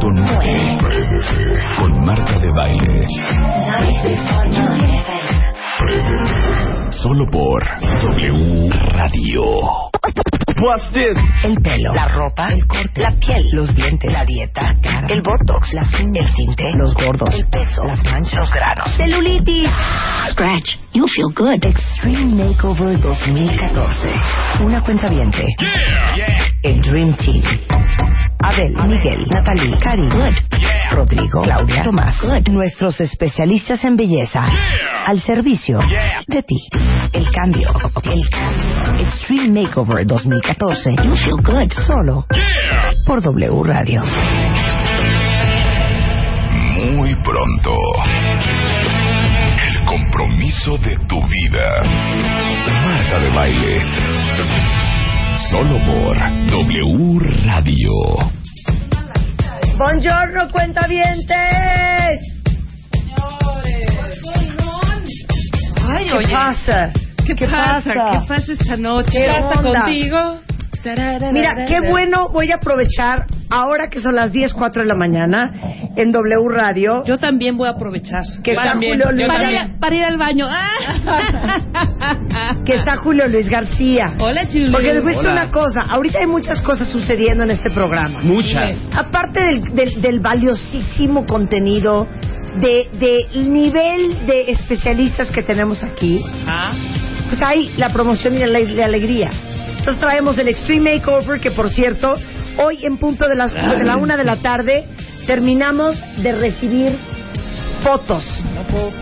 96.9 Con Marta de Baile. 96.9 FM. Solo por W Radio. What's this? El pelo, la ropa, el corte, la piel, los dientes, la dieta, cara, el botox, las uñas, el tinte, los gordos, el peso, las manchas, los granos, celulitis. Scratch, you feel good. Extreme Makeover 2014. Una cuenta viente. El Dream Team. Abel, Miguel, Natalie, Cari, Good. Rodrigo, Claudia, Tomás, Good. Nuestros especialistas en belleza. Al servicio de ti. El cambio. El cambio. Extreme Makeover 2014. You feel good. Solo por W Radio. Muy pronto. El compromiso de tu vida. Marta de Baile. Solo por W Radio. Buongiorno, cuentavientes. Ay, ¿Qué oye, pasa? ¿Qué, pasa? ¿Qué pasa esta noche? ¿Qué ¿Qué pasa contigo? Mira, qué bueno voy a aprovechar ahora que son las 10, 4 de la mañana en W Radio. Yo también voy a aprovechar. Que está También, Julio para, García. ir, para ir al baño. Ah. que está Julio Luis García. Hola, Julie. Porque les voy a decir una cosa, ahorita hay muchas cosas sucediendo en este programa. Muchas. Aparte del, del- del valiosísimo contenido, de, del nivel de especialistas que tenemos aquí, Ah, pues hay la promoción y la, la alegría. Entonces traemos el Extreme Makeover, que por cierto, hoy en punto de, las, de la una de la tarde terminamos de recibir fotos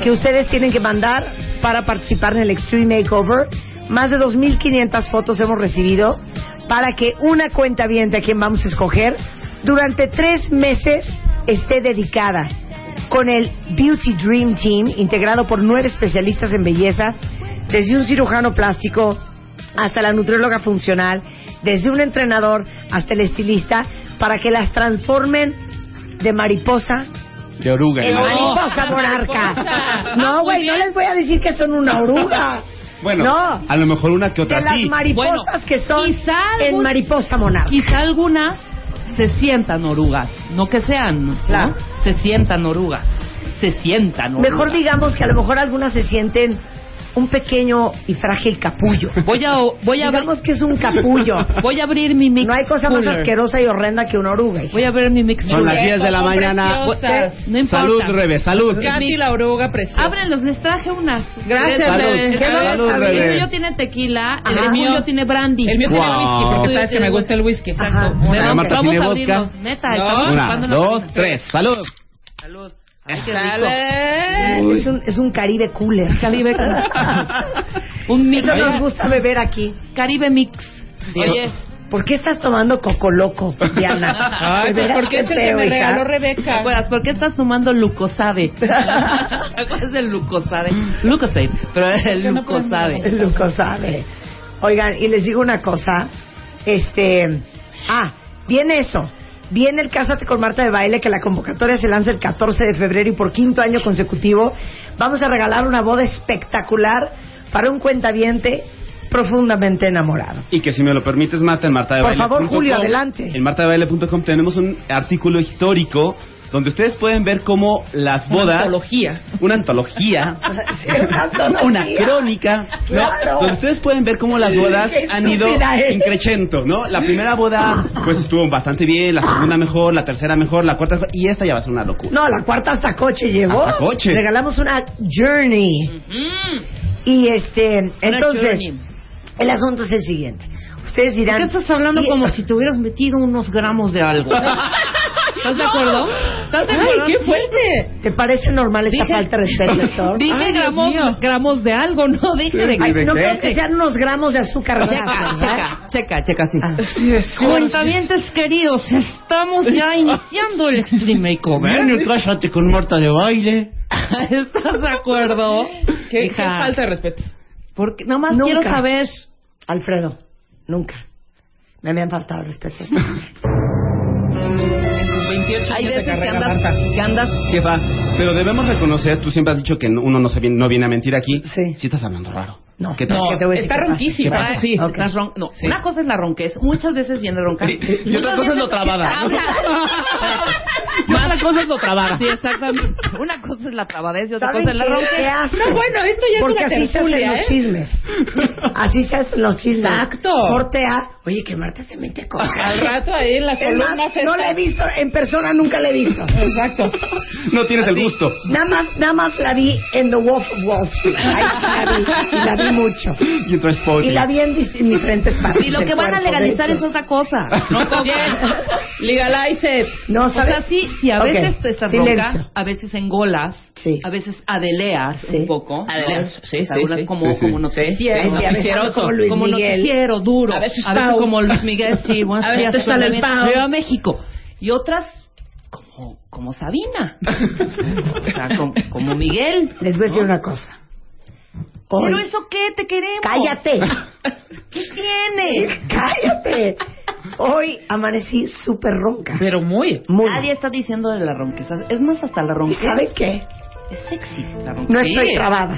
que ustedes tienen que mandar para participar en el Extreme Makeover. Más de 2.500 fotos hemos recibido para que una cuenta bien a quien vamos a escoger durante tres meses esté dedicada con el Beauty Dream Team, integrado por nueve especialistas en belleza, desde un cirujano plástico hasta la nutrióloga funcional, desde un entrenador hasta el estilista, para que las transformen de mariposa De oruga. en ¿no? mariposa monarca. No, güey, no les voy a decir que son una oruga. Bueno, no. a lo mejor una que De otra las sí. mariposas Bueno, que son quizá en algún- mariposa monarca. quizá algunas se sientan orugas. No que sean, ¿no? Claro. Se sientan orugas. Se sientan orugas. Mejor digamos que a lo mejor algunas se sienten un pequeño y frágil capullo. Voy a, voy a, Digamos que es un capullo. voy a abrir mi mix No hay cosa más cooler. asquerosa y horrenda que una oruga. hija. Voy a abrir mi mix Son las cooler. 10 de la mañana. No importa. Salud, Rebe, salud. Katy, la oruga preciosa. Ábrelos, les traje unas. Gracias, Salud. bebé. ¿Qué no Salud, Rebe. El tuyo tiene tequila, el Ajá. mío tiene brandy. El mío tiene Wow. whisky, porque El sabes que me gusta el whisky. Ajá. Vamos, tiene a abrirlos. Neta, No. Una, dos, tres. Salud. Salud. Ay, qué rico. Sale. Es un, es un Caribe cooler. Caribe. Un mix. Eso nos gusta beber aquí. Caribe mix. Oye, ¿Por qué estás tomando coco loco, Diana? Ay, pues porque qué es el que me hija. regaló Rebeca. ¿Te ¿Por qué estás tomando Lucosade? ¿Cuál es el Lucosade? Lucosade, pero es el ¿Por qué no puedes Lucosade. El Luco sabe. Oigan, y les digo una cosa. Este. Ah, viene eso. Viene el Cásate con Marta de Baile, que la convocatoria se lanza el 14 de febrero y por quinto año consecutivo vamos a regalar una boda espectacular para un cuentaviente profundamente enamorado. Y que si me lo permites, Marta, en Marta de Por Baile favor, punto Julio, com, adelante. En martadebaile.com tenemos un artículo histórico donde ustedes pueden ver cómo las bodas... Antología. Una antología. Sí, una antología. una crónica. ¿no? Claro. Donde ustedes pueden ver cómo las bodas han ido increchendo, ¿no? La primera boda, pues estuvo bastante bien, la segunda mejor, la tercera mejor, la cuarta mejor, y esta ya va a ser una locura. No, la cuarta hasta coche llegó. Hasta coche. Regalamos una journey. Y este, entonces, journey. el asunto es el siguiente. Ustedes dirán. ¿Por qué estás hablando y- como si te hubieras metido unos gramos de algo? ¿Estás de acuerdo? ¿Estás de ¡Ay, acuerdo? qué fuerte! ¿Te parece normal esta Dije- falta de respeto? Dije Ay, gramos, gramos de algo, no dije de Ay, ¿de no qué? creo que sean unos gramos de azúcar. Checa, ¿verdad? checa, checa, checa, sí. Ah. Sí, es Cuentavientes queridos, estamos ya iniciando el Extreme Makeover. Ven y cállate con Marta de baile. ¿Estás de acuerdo? ¿Qué, qué falta de respeto. Porque nada más Nunca. quiero saber. Alfredo, nunca. Me habían faltado el respeto. Tus 28 Hay años de veces que carrera, andas, Marta. que andas. Jefa, pero debemos reconocer, tú siempre has dicho que uno no, se viene, no viene a mentir aquí. Sí. Sí estás hablando raro. No. No, que te voy a decir está ronquísima. Ah, Sí. Ron- no, Sí. una cosa es la ronquez, muchas veces viene ronca. Y- y otra cosa es lo trabada. Ah, Y otra cosa es lo trabada. Sí, exactamente. Una cosa es la trabadez y otra ¿Saben cosa es la ronquez. No, bueno, esto ya es Porque una así se hacen los ¿eh? chismes. Así se hacen los chismes. Exacto. Corte A. Oye, que Marta se mete con Al rato ahí en las Es columnas no estas. la he visto, en persona nunca la he visto. Exacto. No tienes el gusto. Nada más, nada más la vi en The Wolf of Wall Street. Ahí sí la vi, y la vi mucho. Y entonces Y la vi en, dis- en diferentes partes. Y lo que van a legalizar es otra cosa. No como- Yes. Legalize it. No, O ¿sabes? sea, sí, sí, a Ok, veces te estás silencio. ronca, a veces engolas, Sí. a veces adeleas Sí. un poco. Adeleas, sí, O sea, sí, sí. Como, Sí, sí. como noticiero. Noticieroso. como Luis como Miguel. noticiero, duro. A veces a veces como Luis Miguel, sí, buenos A veces días, sale el Soy Pau. a México. Y otras, como, como Sabina. o sea, como, como Miguel. Les voy a decir una cosa. Hoy- Pero eso qué, te queremos. Cállate. ¿Qué tiene? Cállate. Hoy amanecí súper ronca. Pero muy. Muy. Nadie está diciendo de la ronqueza. Es más, hasta la ¿Y ronqueza saben qué? es sexy. La ronqueza. No estoy trabada.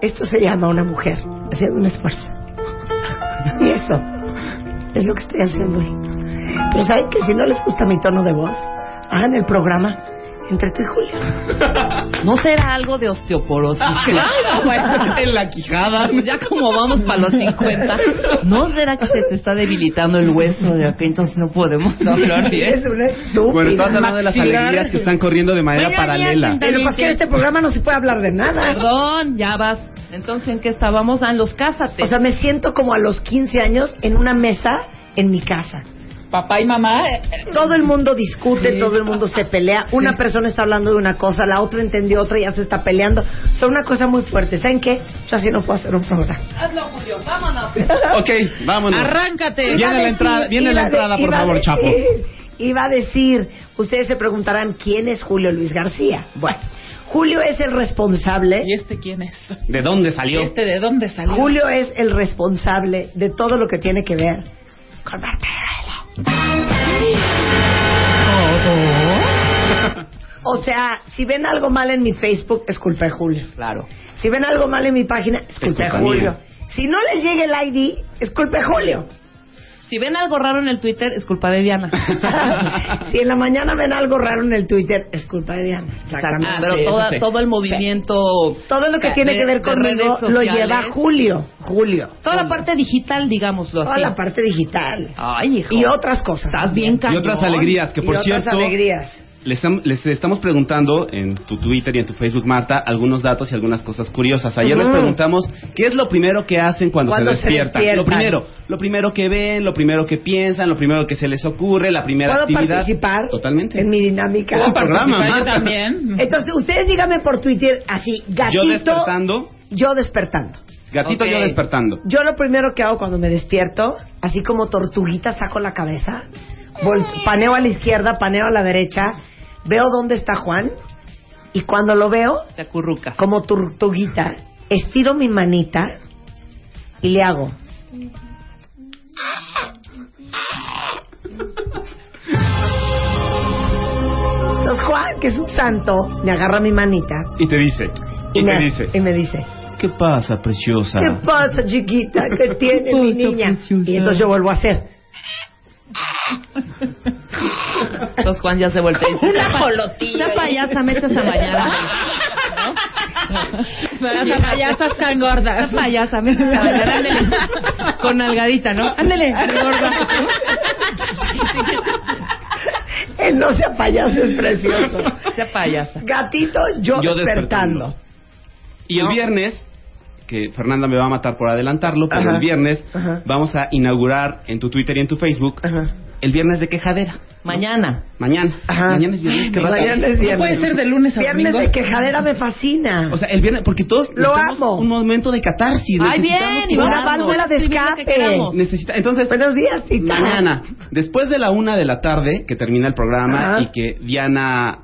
Esto se llama una mujer haciendo un esfuerzo. Y eso es lo que estoy haciendo hoy. Pero saben que si no les gusta mi tono de voz, hagan el programa entre tú y Julio. ¿No será algo de osteoporosis? Claro, güey. en la quijada. Pues ya como vamos para los 50, ¿no será que se te está debilitando el hueso de acá? Entonces no podemos hablar bien. Es una estúpida. Bueno, estás hablando de las alegrías que están corriendo de manera Bueno, paralela. Pero porque en este programa no se puede hablar de nada. Perdón, ya vas. Entonces, ¿en qué estábamos? Ah, en los cásates. O sea, me siento como a los 15 años en una mesa en mi casa. Papá y mamá. eh, Todo el mundo discute, todo el mundo se pelea. Una persona está hablando de una cosa, la otra entendió otra y ya se está peleando. Es una cosa muy fuerte. ¿Saben qué? Yo así no puedo hacer un programa. Hazlo, Julio, vámonos. Ok, vámonos. Arráncate. Viene Iba la entrada- viene la entrada, por favor, decir- Chapo. Iba a decir, ustedes se preguntarán, ¿quién es Julio Luis García? Bueno, Julio es el responsable. ¿Y este quién es? ¿De dónde salió? ¿Este de dónde salió? Julio es el responsable de todo lo que tiene que ver con Marta. O sea, si ven algo mal en mi Facebook, es culpa de Julio. Claro. Si ven algo mal en mi página, es culpa de Julio. Si no les llega el ID, es culpa de Julio. Si ven algo raro en el Twitter, es culpa de Diana. si en la mañana ven algo raro en el Twitter, es culpa de Diana. Ah, pero toda- sí. todo el movimiento... Todo lo que de- tiene que ver conmigo lo lleva Julio. Julio. Toda la parte digital, digámoslo Toda así. la parte digital. Ay, hijo. Y otras cosas. Estás bien Y cañón. otras alegrías, que Y por otras cierto, alegrías. Les, les estamos preguntando en tu Twitter y en tu Facebook, Marta, algunos datos y algunas cosas curiosas. Ayer les preguntamos qué es lo primero que hacen cuando, Cuando se, se despiertan? Lo primero, lo primero que ven, lo primero que piensan, lo primero que se les ocurre, la primera ¿Puedo actividad. participar Totalmente. en mi dinámica? Buen programa, Marta. también. Entonces, ustedes díganme por Twitter así, gatito. Yo despertando, Yo despertando. gatito yo despertando. Yo lo primero que hago cuando me despierto, así como tortuguita, saco la cabeza, paneo a la izquierda, paneo a la derecha, veo dónde está Juan y cuando lo veo, Te como tortuguita, estiro mi manita y le hago. Entonces Juan, que es un santo, me agarra mi manita Y te dice, y, me, te dice, y me dice, ¿qué pasa, preciosa? ¿qué pasa chiquita? ¿Qué tiene mi pasa, niña? preciosa? Y entonces yo vuelvo a hacer. Entonces Juan ya se voltea y dice... Una jolotilla. Esa payasa, mete esa mañana. Las payasas tan gordas. Esa payasa, mete esa mañana. Ándele. Con algadita, ¿no? Ándele, gorda. El no sea payaso es precioso. Esa payasa. Gatito, yo, Yo despertando. despertando. Y el viernes, que Fernanda me va a matar por adelantarlo, pero Ajá. el viernes Ajá. vamos a inaugurar en tu Twitter y en tu Facebook Ajá. El viernes de quejadera. Mañana. Mañana. Ajá. Mañana es viernes. qué Mañana es viernes. puede ser de lunes a Viernes domingo. de quejadera me fascina. O sea, el viernes, porque todos Lo amo. un momento de catarsis. Ay, necesitamos bien, que- y Una válvula de que escape. queramos. necesita, entonces, Buenos días, Tita. mañana, después de la una de la tarde, que termina el programa Ajá. y que Diana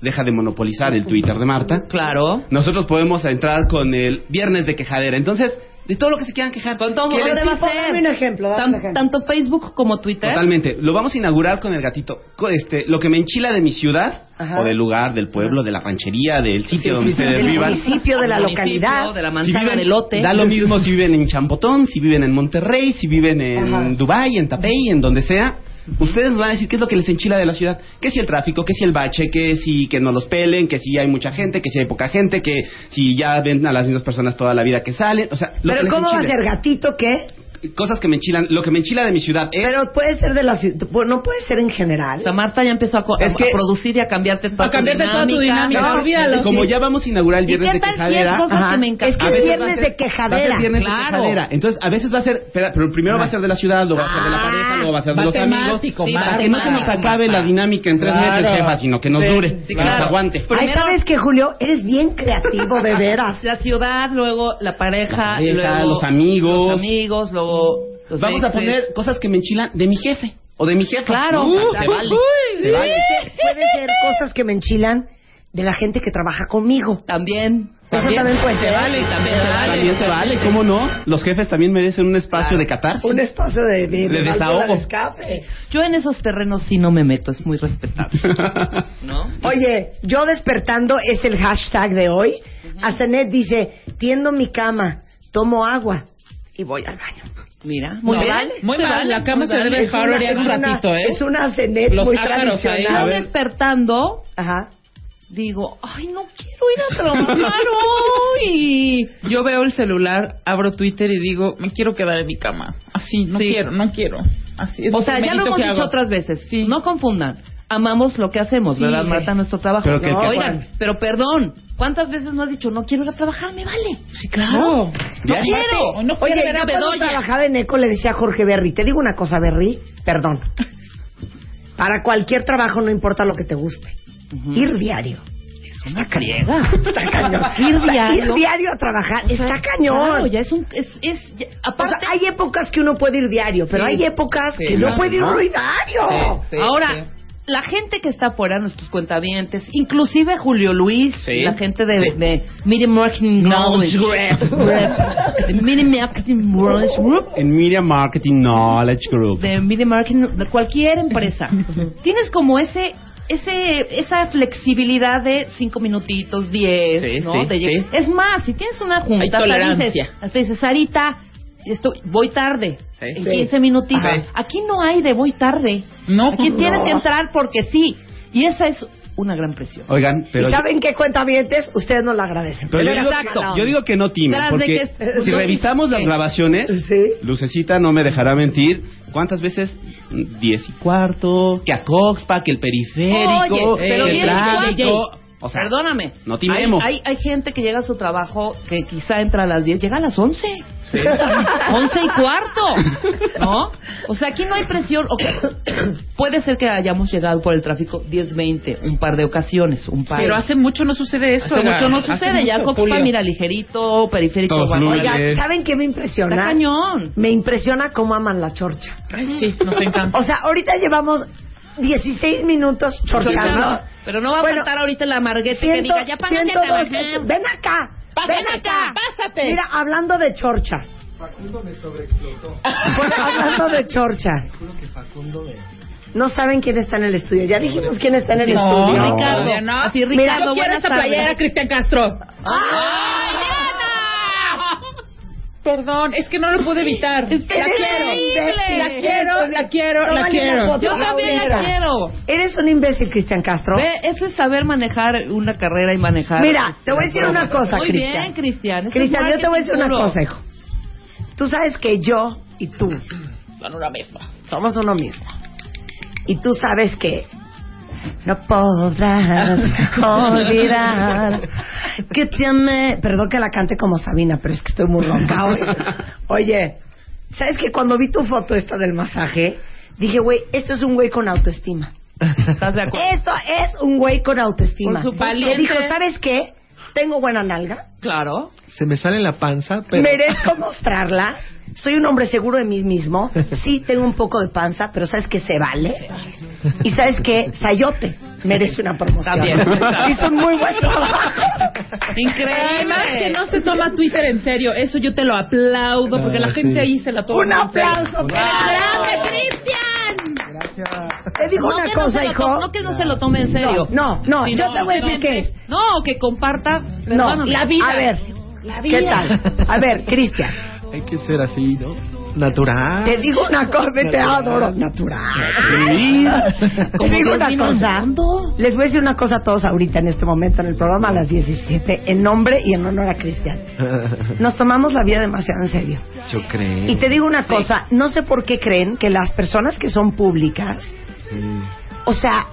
deja de monopolizar el Twitter de Marta, Claro. nosotros podemos entrar con el viernes de quejadera. Entonces, de todo lo que se quieran quejar. Con todo, ¿qué ¿dónde les- va a Dame ser? un ejemplo, dame Tan- un ejemplo. Tanto Facebook como Twitter. Totalmente. Lo vamos a inaugurar con el gatito. Este, lo que me enchila de mi ciudad, Ajá. o del lugar, del pueblo, de la ranchería, del sitio donde ustedes Del vivan. municipio, de la localidad. De la Si manzana viven- de lote. Da lo mismo si viven en Champotón, si viven en Monterrey, si viven en Ajá. Dubái, en Tapey, en donde sea. Ustedes van a decir qué es lo que les enchila de la ciudad. Que si el tráfico, que si el bache, que si que no los pelen, que si hay mucha gente, que si hay poca gente, que si ya ven a las mismas personas toda la vida que salen. O sea, lo que Pero les ¿cómo va a ser gatito qué? Cosas que me enchilan. Lo que me enchila de mi ciudad es... Pero puede ser de la ciudad, no puede ser en general. O sea, Marta ya empezó a, co- Es a- que- a producir y a cambiarte toda A cambiarte tu toda tu dinámica, No, olvídalo. como ya vamos a inaugurar el ¿Y viernes qué de si quejadera... cosas que me encantan? Es que veces viernes ser- de quejadera. Va a ser viernes Claro. de quejadera. Entonces, a veces va a ser... espera, pero primero va a ser de la ciudad, luego va a ser de la Ah, pareja, luego va a ser de los amigos. Sí, Para que no se nos acabe la dinámica en tres Claro. meses, jefa, sino que nos Sí, dure, sí, que claro. nos aguante. Primero- ¿sabes qué, Julio? Eres bien creativo, de veras. La ciudad, luego la pareja, La pareja, luego los amigos. los amigos, luego los Vamos a poner cosas que me enchilan de mi jefe o de mi jefa. Claro. ¿no? Uh, se vale. uy, se vale. Puede ser cosas que me enchilan de la gente que trabaja conmigo. también. Eso también puede se ser. vale, también se vale. También se vale, ¿cómo no? Los jefes también merecen un espacio de catarsis. Un espacio de, de, De válvula desahogo. de escape. Yo en esos terrenos sí no me meto, es muy respetable. ¿No? Oye, yo despertando es el hashtag de hoy. Azanet dice, tiendo mi cama, tomo agua y voy al baño. Mira, muy No. Muy mal, vale, la cama se debe dejar orear un ratito, ¿eh? Es una Los muy tradicional. Yo despertando, Ajá. digo, ay, no quiero ir a trabajar hoy. Yo veo el celular, abro Twitter y digo, me quiero quedar en mi cama. Así, no Sí. quiero, no quiero. Así O sea, ya lo hemos dicho hago. otras veces. Sí. No confundan. Amamos lo que hacemos, Sí, ¿verdad, sí. Marta? Nuestro trabajo. Pero que- No, que- Oigan, pero perdón, ¿cuántas veces no has dicho, no quiero ir a trabajar, me vale? Sí, claro. No quiero. No Oye, quiero ver a yo cuando trabajaba en ECO le decía a Jorge Berry, te digo una cosa, Berry, perdón. Para cualquier trabajo no importa lo que te guste. Ir diario. Es una friega. Está cañón. Ir diario. ir diario a trabajar está cañón. Claro, ya es un... Es, es, ya- O sea, aparte, hay épocas que uno puede ir diario, pero Sí. hay épocas Sí, que no no, puede ir diario. Sí, ahora, sí. La gente que está afuera, nuestros cuentavientes, inclusive Julio Luis, Sí. la gente de, de Media Marketing Knowledge. Group, de Media Marketing Knowledge Group, En Media Marketing Knowledge Group. de Media Marketing, de cualquier empresa, tienes como ese ese esa flexibilidad de cinco minutitos, diez, Sí, ¿no? sí, De sí. Es más, si tienes una junta, hasta dices, hasta dices, Sarita, esto, voy tarde, Sí. en Sí. 15 minutitos. Ajá. Aquí no hay de voy tarde. No. Aquí tienes No. que entrar porque sí. Y esa es una gran presión. Oigan, pero ¿Y saben qué cuentavientes? Ustedes no la agradecen. Pero yo digo, Exacto. yo digo que no timen, porque que- si revisamos las grabaciones, Sí. Lucecita no me dejará mentir, ¿cuántas veces? Diez y cuarto, que a Coxpa, que el periférico, Oye, pero el tráfico. O sea, Perdóname. no timemos. Hay, hay, hay gente que llega a su trabajo que quizá entra a las 10, llega a las 11. 11 y cuarto. ¿No? O sea, aquí no hay presión. Ok, Puede ser que hayamos llegado por el tráfico 10, 20, un par de ocasiones. Un par. Pero hace mucho no sucede eso. Hace mucho no sucede. ya Coxpa, mira, ligerito, periférico. Oiga, Oigan, ¿saben qué me impresiona? Está cañón. Me impresiona cómo aman la chorcha. Ay, sí, nos encanta. O sea, ahorita llevamos 16 minutos chorchando. Pero no va a Bueno, faltar ahorita la marguete que diga, ya págate a 102, trabajar. Ven acá. Pásate, ven acá. pásate. Mira, hablando de chorcha. Facundo me sobreexplotó. hablando de chorcha. No saben quién está en el estudio. Ya dijimos quién está en el No, estudio. Ricardo. todavía no. Así, Mira, Ricardo, Yo quiero buenas esta playera, Cristian Castro. ¡Ay, Diana! Perdón, es que no lo pude evitar. Es que la es quiero. increíble. La quiero, la quiero, la quiero. Yo también la quiero. Eres un imbécil, Cristian Castro. Ve, eso es saber manejar una carrera y manejar. Mira, te voy a decir una cosa, Muy Cristian. bien, Cristian. Cristian, yo te voy a decir una cosa, hijo. Tú sabes que yo y tú Son una misma. somos uno mismo. Y tú sabes que no podrás olvidar que te amé. Perdón que la cante como Sabina, pero es que estoy muy ronca hoy. Oye, ¿sabes que cuando vi tu foto esta del masaje, dije, güey, esto es un güey con autoestima. ¿Estás de acuerdo? Esto es un güey con autoestima. Por supuesto. Le dijo, ¿sabes qué? Tengo buena nalga, Claro. Se me sale la panza, pero... merezco mostrarla. Soy un hombre seguro de mí mismo. Sí, tengo un poco de panza, pero ¿sabes qué? Se vale. Y ¿sabes qué? Sayote merece una promoción. También. Hizo un muy buen trabajo. Además que Increíble. no se toma Twitter en serio, eso yo te lo aplaudo porque Ah, la gente sí. ahí se la toma. Un aplauso. ¡Grande, Cristian! Te digo No una que no cosa, se lo hijo. to- no que no se lo tome en serio. No, no, yo te voy a decir no, qué es. No, que comparta. No, la vida. A ver, La ¿qué vida. tal? A ver, Cristian, Hay que ser así, ¿no? Natural. te digo una cosa, te adoro. Natural. Te digo una cosa. Les voy a decir una cosa a todos ahorita en este momento en el programa a las 17, en nombre y en honor a Cristian. Nos tomamos la vida demasiado en serio. Yo creo. Y te digo una cosa, no sé por qué creen que las personas que son públicas, Sí. o sea,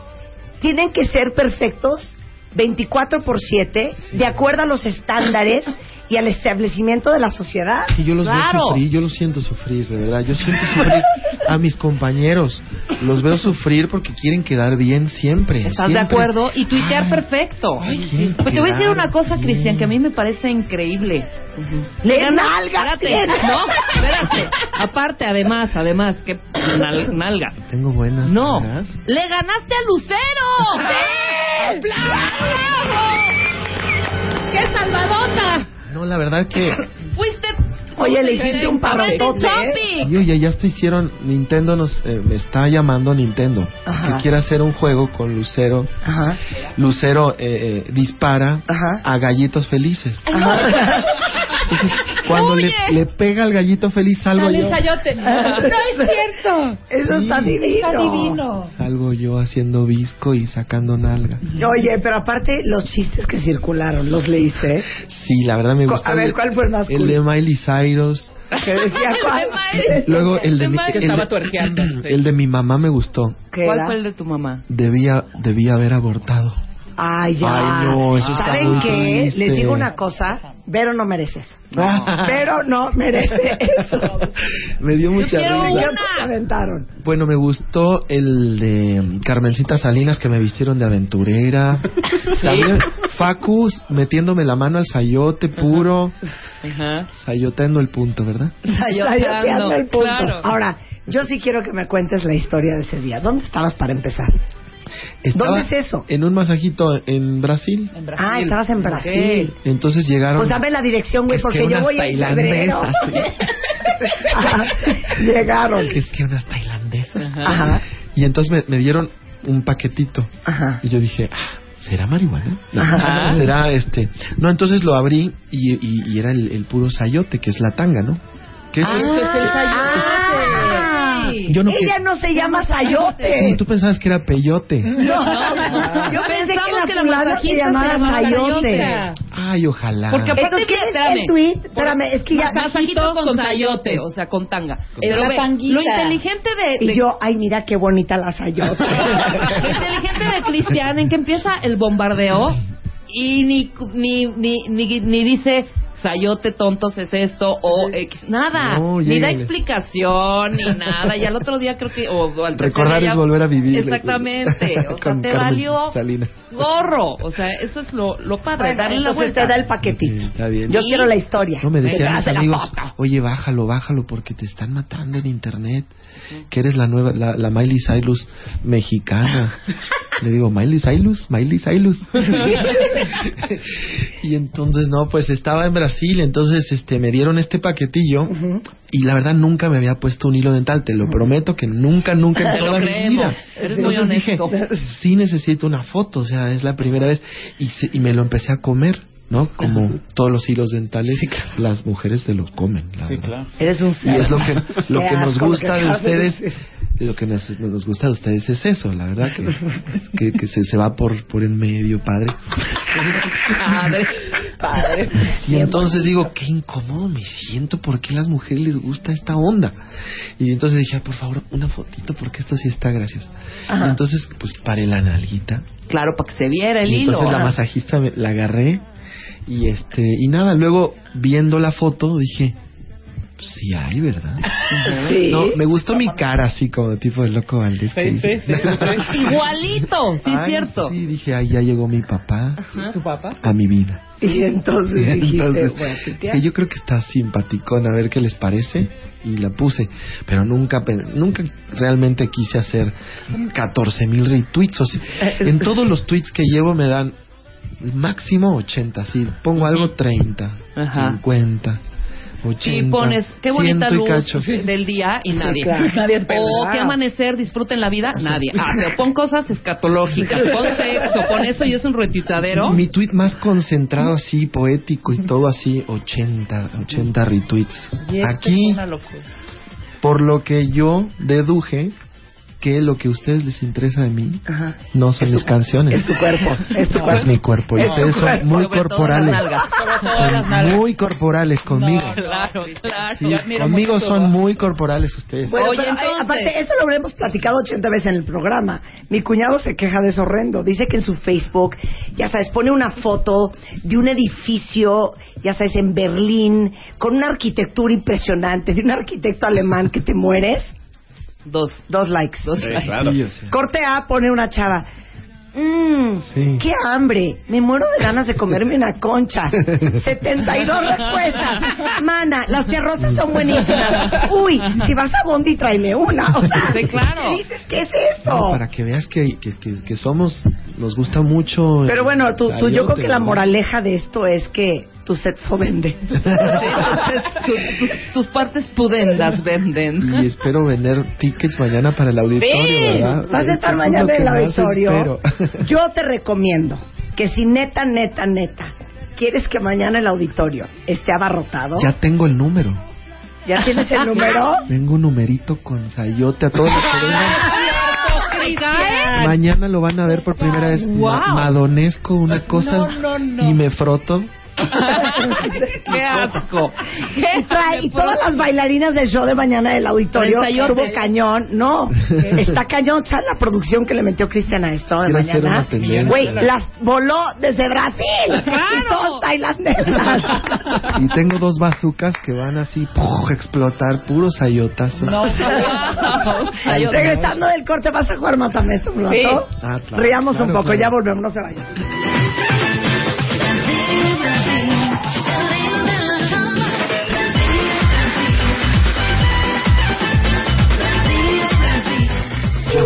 tienen que ser perfectos 24 por 7, de acuerdo a los estándares y al establecimiento de la sociedad. Y yo los Claro. veo sufrir, yo los siento sufrir, de verdad. Yo siento sufrir a mis compañeros. Los veo sufrir porque quieren quedar bien siempre. ¿Estás de acuerdo? Y tuitear Ay, perfecto. sí. Pues te voy a decir una cosa. Cristian, que a mí me parece increíble. ¡Le ganas- espérate! No, espérate. Aparte, además, además, que nal- nalga. Tengo buenas. No, caras. le ganaste a Lucero. ¡Sí! ¡Bravo! ¡Qué salvadota! No, la verdad que Fuiste. Oye, le hiciste un parotote, ¿eh? Yo ya, hasta hicieron, Nintendo nos eh, me está llamando Nintendo Ajá. que quiere hacer un juego con Lucero. Ajá. Lucero eh, eh, dispara Ajá. a gallitos felices. Ajá. Entonces, cuando le, Oye. le pega al gallito feliz, salgo Dale, yo. sayote. No es cierto. Eso está Sí. divino. Está divino. Salgo yo haciendo visco y sacando nalga. Oye, pero aparte, los chistes que circularon, ¿los leíste? Sí, la verdad me gusta. a ver, ¿cuál fue el más El cool? de Miley Cyrus. Que decía cuál. Luego el de mi, Que el estaba de- tuerqueando. el de mi mamá me gustó. ¿Qué ¿Cuál fue el de tu mamá? Debía debía haber abortado. Ay, ya. Ay, no, eso está ¿Saben muy qué? triste. Les digo una cosa. Vero no merece eso. Vero no merece eso. me dio mucha quiero risa. ¿Qué una. otro te aventaron? Bueno, me gustó el de Carmencita Salinas que me vistieron de aventurera. También Facus metiéndome la mano al sayote puro. Ajá. Sayotando el punto, ¿verdad? Sayoteando el punto. Claro. Ahora, yo sí quiero que me cuentes la historia de ese día. ¿Dónde estabas para empezar? Estaba ¿Dónde es eso? En un masajito en Brasil. En Brasil. Ah, estabas en Brasil. Entonces llegaron. Pues dame la dirección, güey, Es que porque yo unas voy tailandesas, Ajá. Llegaron. que es que unas tailandesas. Ajá. Y entonces me, me dieron un paquetito. Ajá. Y yo dije, ah, ¿será marihuana? Ajá. ¿Será este? No, entonces lo abrí y, y- y era el, el puro sayote, que es la tanga, ¿no? Que eso es- Este es el Ah. Yo no Ella que- no se llama Sí, Sayote. tú pensabas que era peyote. No, yo pensé que Pensamos la que la fulana se llamaba Sayote. Ay, ojalá. Porque aparte Entonces, ¿qué espérame, el tweet? Espérame, es que ya... masajito con, con sayote, sayote. o sea, con tanga. Pero la ve, tanguita. lo inteligente de, de- Y yo, ay, mira qué bonita la Sayote. lo inteligente de Cristian en que empieza el bombardeo y ni ni ni ni, ni dice Sayote tontos es esto o X, nada, No, ni da explicación ni nada. Y al otro día creo que o, o al Recordar día es volver a vivir. Exactamente, o sea, te Carmen valió Salinas. gorro, o sea, eso es lo lo padre, Bueno, darle la vuelta. te da el paquetito. Sí, está bien. Yo Y- quiero la historia. No me decían mis amigos, oye, bájalo, bájalo, porque te están matando en internet. Que eres la nueva, la, la Miley Cyrus mexicana. Le digo, Miley Cyrus, Miley Cyrus. y entonces, no, pues estaba en Brasil, entonces este me dieron este paquetillo y la verdad nunca me había puesto un hilo dental. Te lo prometo que nunca, nunca en toda mi creemos. vida. Eres muy Entonces dije, honesto. sí necesito una foto, o sea, es la primera vez. Y, se- y me lo empecé a comer. ¿No? Como todos los hilos dentales, las mujeres se los comen. La verdad. Eres un Y es lo que, lo que nos gusta que de ustedes, lo que nos, nos gusta de ustedes es eso, la verdad, que, que, que se, se va por, por en medio, padre. Padre. Padre. Y entonces digo, qué incómodo me siento, ¿por qué a las mujeres les gusta esta onda? Y entonces dije, "Ah, por favor, una fotito, porque esto sí está gracioso. Ajá. Entonces, pues paré la nalguita. Claro, para que se viera el y hilo. entonces la masajista me, la agarré y este y nada luego viendo la foto dije Pues sí hay, ¿verdad? Sí. No, me gustó mi cara así como tipo de loco Valdés. dice- Igualito, sí Ay, cierto. Sí, dije, ay, ya llegó mi papá ¿Tu papá? a mi vida. Y entonces Y sí, yo creo que está simpaticón, a ver qué les parece. Y la puse, pero nunca nunca realmente quise hacer 14 mil retweets. O sea, en todos los tweets que llevo me dan máximo 80. Si pongo algo, 30, Ajá. 50, 80. Sí, pones, qué bonita luz cacho. del día y nadie. claro. Nadie te O qué amanecer, disfruten la vida, nadie. Ah, pero pon cosas escatológicas, pon sexo, pon eso y es un retuitadero. Mi tweet más concentrado así, poético y todo así, 80, 80 retweets. Aquí, es una locura. por lo que yo deduje que lo que a ustedes les interesa de mí Ajá. no son mis canciones. Es tu cuerpo, es tu Es cuerpo. mi cuerpo. Y Es tu ustedes son cuerpo. muy Sobre todo corporales. Son muy corporales conmigo. Claro, claro. Sí, conmigo son muy corporales ustedes. Bueno, Oye, pero, ay, entonces- aparte, eso lo habremos platicado 80 veces en el programa. Mi cuñado se queja de eso horrendo. Dice que en su Facebook, ya sabes, pone una foto de un edificio, ya sabes, en Berlín, con una arquitectura impresionante, de un arquitecto alemán que te mueres. Dos. Dos likes. Dos. Sí, claro. Sí, o sea, Corte A, pone una chava. Mmm, Sí. qué hambre. Me muero de ganas de comerme una concha. 72 respuestas. Mana, las terrosas son buenísimas. Uy, si vas a Bondi, tráeme una. O sea, Sí, claro. ¿qué dices? ¿Qué es no, eso? para que veas que, que, que, que somos, nos gusta mucho. Pero bueno, tú, tú, yo creo que la moraleja de esto es que tu sexo vende. Tus, tus partes pudendas venden. Y espero vender tickets mañana para el auditorio, ¿verdad? Vas a estar Eso mañana en el auditorio. Yo te recomiendo que si neta, neta, neta, quieres que mañana el auditorio esté abarrotado, ya tengo el número. ¿ya tienes el número? Tengo un numerito con sayote a todos los que. Mañana lo van a ver por primera vez. Wow. Ma- Madonesco una cosa no, no. y me froto. ¡Qué asco! Y, todas las bailarinas del show de mañana del auditorio estuvo cañón. No, está cañón. ¿Sabes la producción que le metió Cristian a esto de mañana? Güey, las voló desde Brasil. ¡Claro! Y son tailandesas. Y tengo dos bazucas que van así ¡puf! a explotar, puro sayotazo. No. Regresando del corte, ¿vas a jugar Mátame esto un rato? Sí. Ah, claro, Riamos claro, un poco, claro. ya volvemos, no se vayan.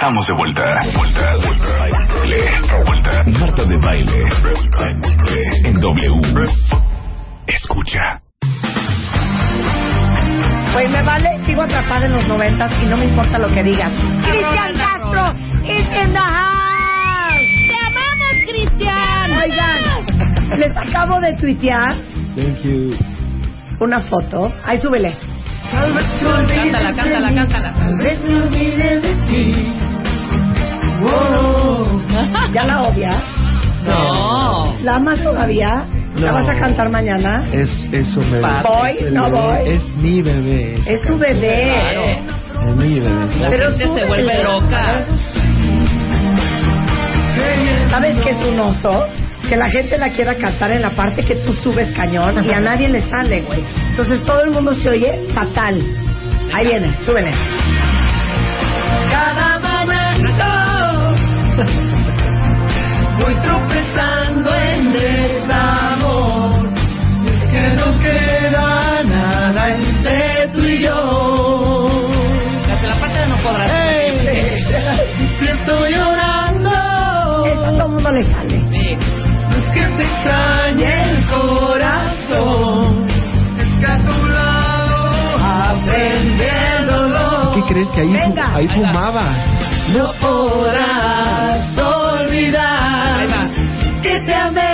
Estamos de vuelta. Vuelta, vuelta. Baile. Vuelta. Marta de Baile. En W. Escucha. Pues me vale, sigo atrapada en los noventas y no me importa lo que digas. Cristian Castro is in the house. ¡Te amamos, Cristian! Oigan, les acabo de tuitear Thank you. una foto. Ahí súbele. Cántala, cántala, cántala. ¿Ya la obvia? No. ¿La amas todavía? ¿La No. vas a cantar mañana? Es, es un bebé. ¿Voy? Es ¿No bebé. voy? Es mi bebé. Es, Es tu bebé. Claro. es mi bebé. La Pero gente se vuelve loca. ¿Sabes qué es un oso? Que la gente la quiera cantar en la parte que tú subes cañón y a nadie le sale, güey. Entonces todo el mundo se oye fatal. Ahí viene, súbele. Cada momento voy tropezando en desamor. Es que no queda nada entre tú y yo. La, la parte de no podrás. Si estoy llorando. A todo el mundo le sale. El corazón. Es que a tu lado. ¿Qué crees que ahí, Venga. ahí fumaba? No podrás olvidar que te amé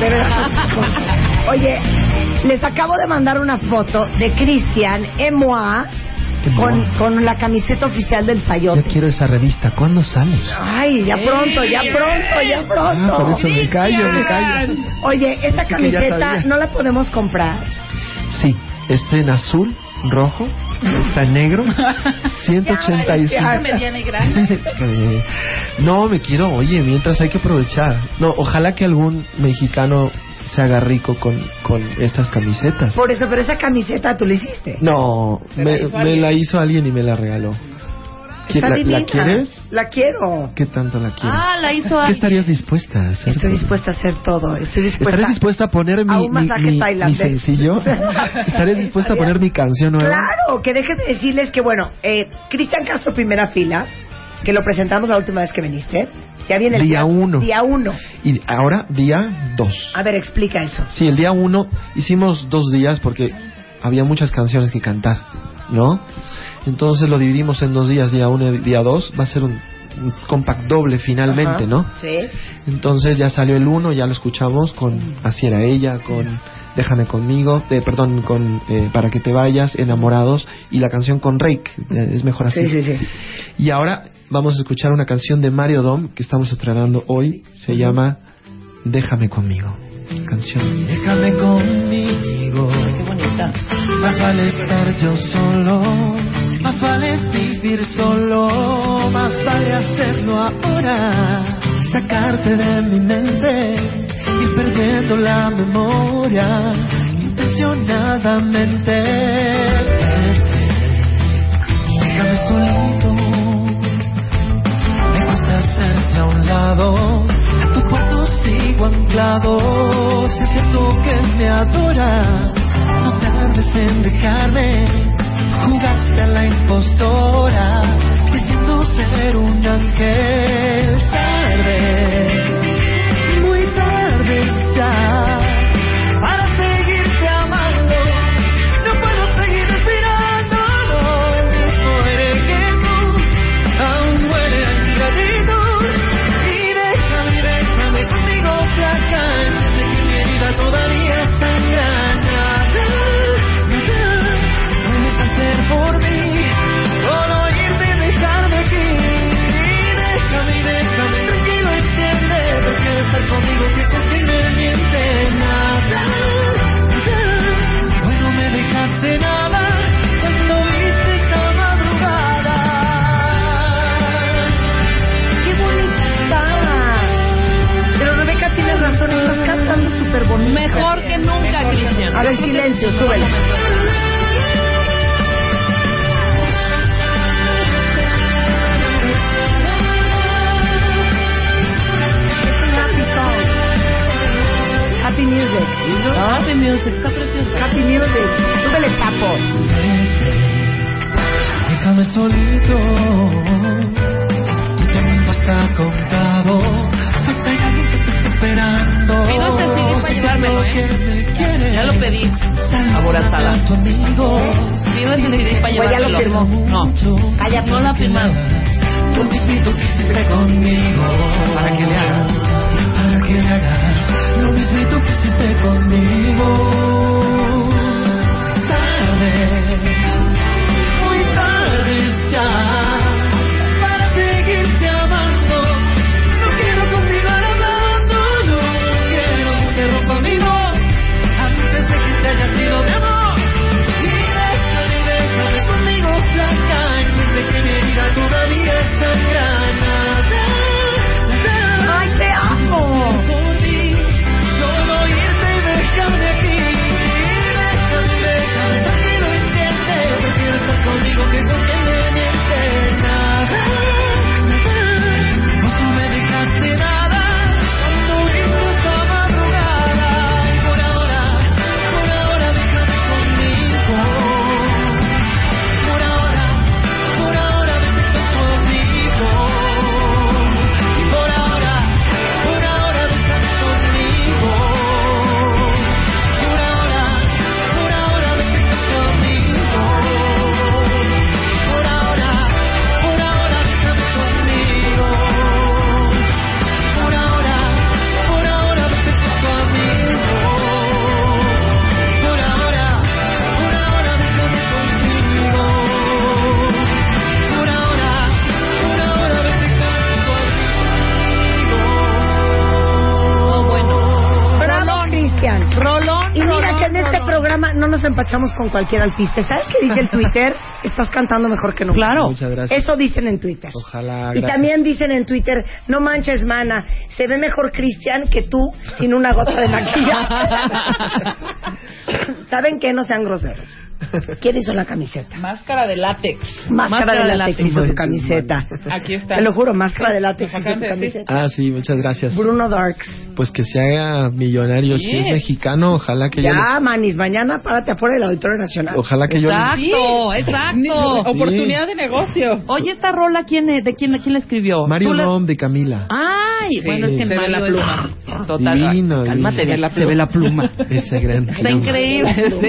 De verdad. Oye, les acabo de mandar una foto de Cristian Emoa con, con la camiseta oficial del Sayote. quiero esa revista. ¿Cuándo sales? Ay, ya pronto, ya pronto, ya Ah, pronto. por eso me callo, me callo. Oye, esta camiseta no la podemos comprar. Sí, está en azul, rojo, está en negro, 185. mediana y grande. Eh, no, me quiero, oye, mientras hay que aprovechar. No, ojalá que algún mexicano se haga rico con, con estas camisetas. Por eso, pero esa camiseta tú la hiciste. No, me, la hizo alguien y me la regaló. ¿Qui- Está ¿La, divina. la quieres? La quiero. ¿Qué tanto la quieres? Ah, la hizo ¿Qué alguien. estarías dispuesta a hacer? Estoy dispuesta a hacer todo. Estoy dispuesta. ¿Estarías dispuesta a poner mi, a un mi- masaje mi- mi sencillo? ¿Estarías dispuesta a poner mi canción nueva? Claro, que déjenme decirles que, bueno, eh, Cristian Castro, primera fila, que lo presentamos la última vez que viniste. Ya viene el Día uno. Día uno. Y ahora día 2. A ver, explica eso. Sí, el día 1 hicimos dos días porque había muchas canciones que cantar, ¿no? Entonces lo dividimos en dos días, día 1 y día 2. Va a ser un, un compact doble finalmente, Ajá. ¿no? Sí. Entonces ya salió el 1, ya lo escuchamos con Así era ella, con Déjame conmigo, eh, perdón, con eh, Para que te vayas, Enamorados y la canción con Rake, eh, es mejor así. Sí, sí, sí. Y ahora vamos a escuchar una canción de Mario Dom que estamos estrenando hoy, se llama Déjame conmigo. Canción. Déjame conmigo. Qué bonita. Más vale estar yo solo, más vale vivir solo, más vale hacerlo ahora, sacarte de mi mente, ir perdiendo la memoria, intencionadamente. Déjame solito, me cuesta hacerte a un lado, a tu cuarto sigo anclado, si es cierto que me adoras, no tardes en dejarme, jugaste a la impostora, diciendo ser un ángel, tarde, muy tarde ya, A ver, silencio, un happy song. Happy music. Happy music, está preciosa. Happy music. Súbele, chapo. Déjame solito, tu tiempo está contado, pues hay alguien que te está esperando. Este CD para Si llevármelo, lo ¿eh? Ya lo pedí. sal Aborazada. con tu amigo. Pido ese CD para Pues ya lo firmó. No. Cállate. No lo ha firmado. Tú mismito que hiciste conmigo. Para que le hagas. Para que le hagas lo mismito que hiciste conmigo. Tarde, muy tarde ya. Nos empachamos con cualquier alpiste. ¿Sabes qué dice el Twitter? Estás cantando mejor que nunca. Claro. Muchas gracias. Eso dicen en Twitter. Ojalá. Y gracias. también dicen en Twitter, no manches, mana, se ve mejor Cristian que tú sin una gota de maquillaje. ¿Saben qué? No sean groseros. ¿Quién hizo la camiseta? Máscara de látex. Máscara, de látex hizo Manches, camiseta. Aquí está. Te lo juro, máscara de látex hizo decir. camiseta. Ah, sí, muchas gracias. Bruno Darks. Pues que se haga millonario. Si es mexicano, ojalá que yo. Ya, manis, mañana párate afuera del Auditorio Nacional. Ojalá que yo. le- Exacto, exacto. Oportunidad de negocio. Oye, esta rola, ¿quién, es? ¿de quién, quién la escribió? Mario ¿Tú la- Nom de Camila. Ay, Sí, bueno, es que se ve Mario la es- pluma. Total. Divino, Cálmate, divino. ve la se ve la pluma. Ese gran. Está increíble, sí.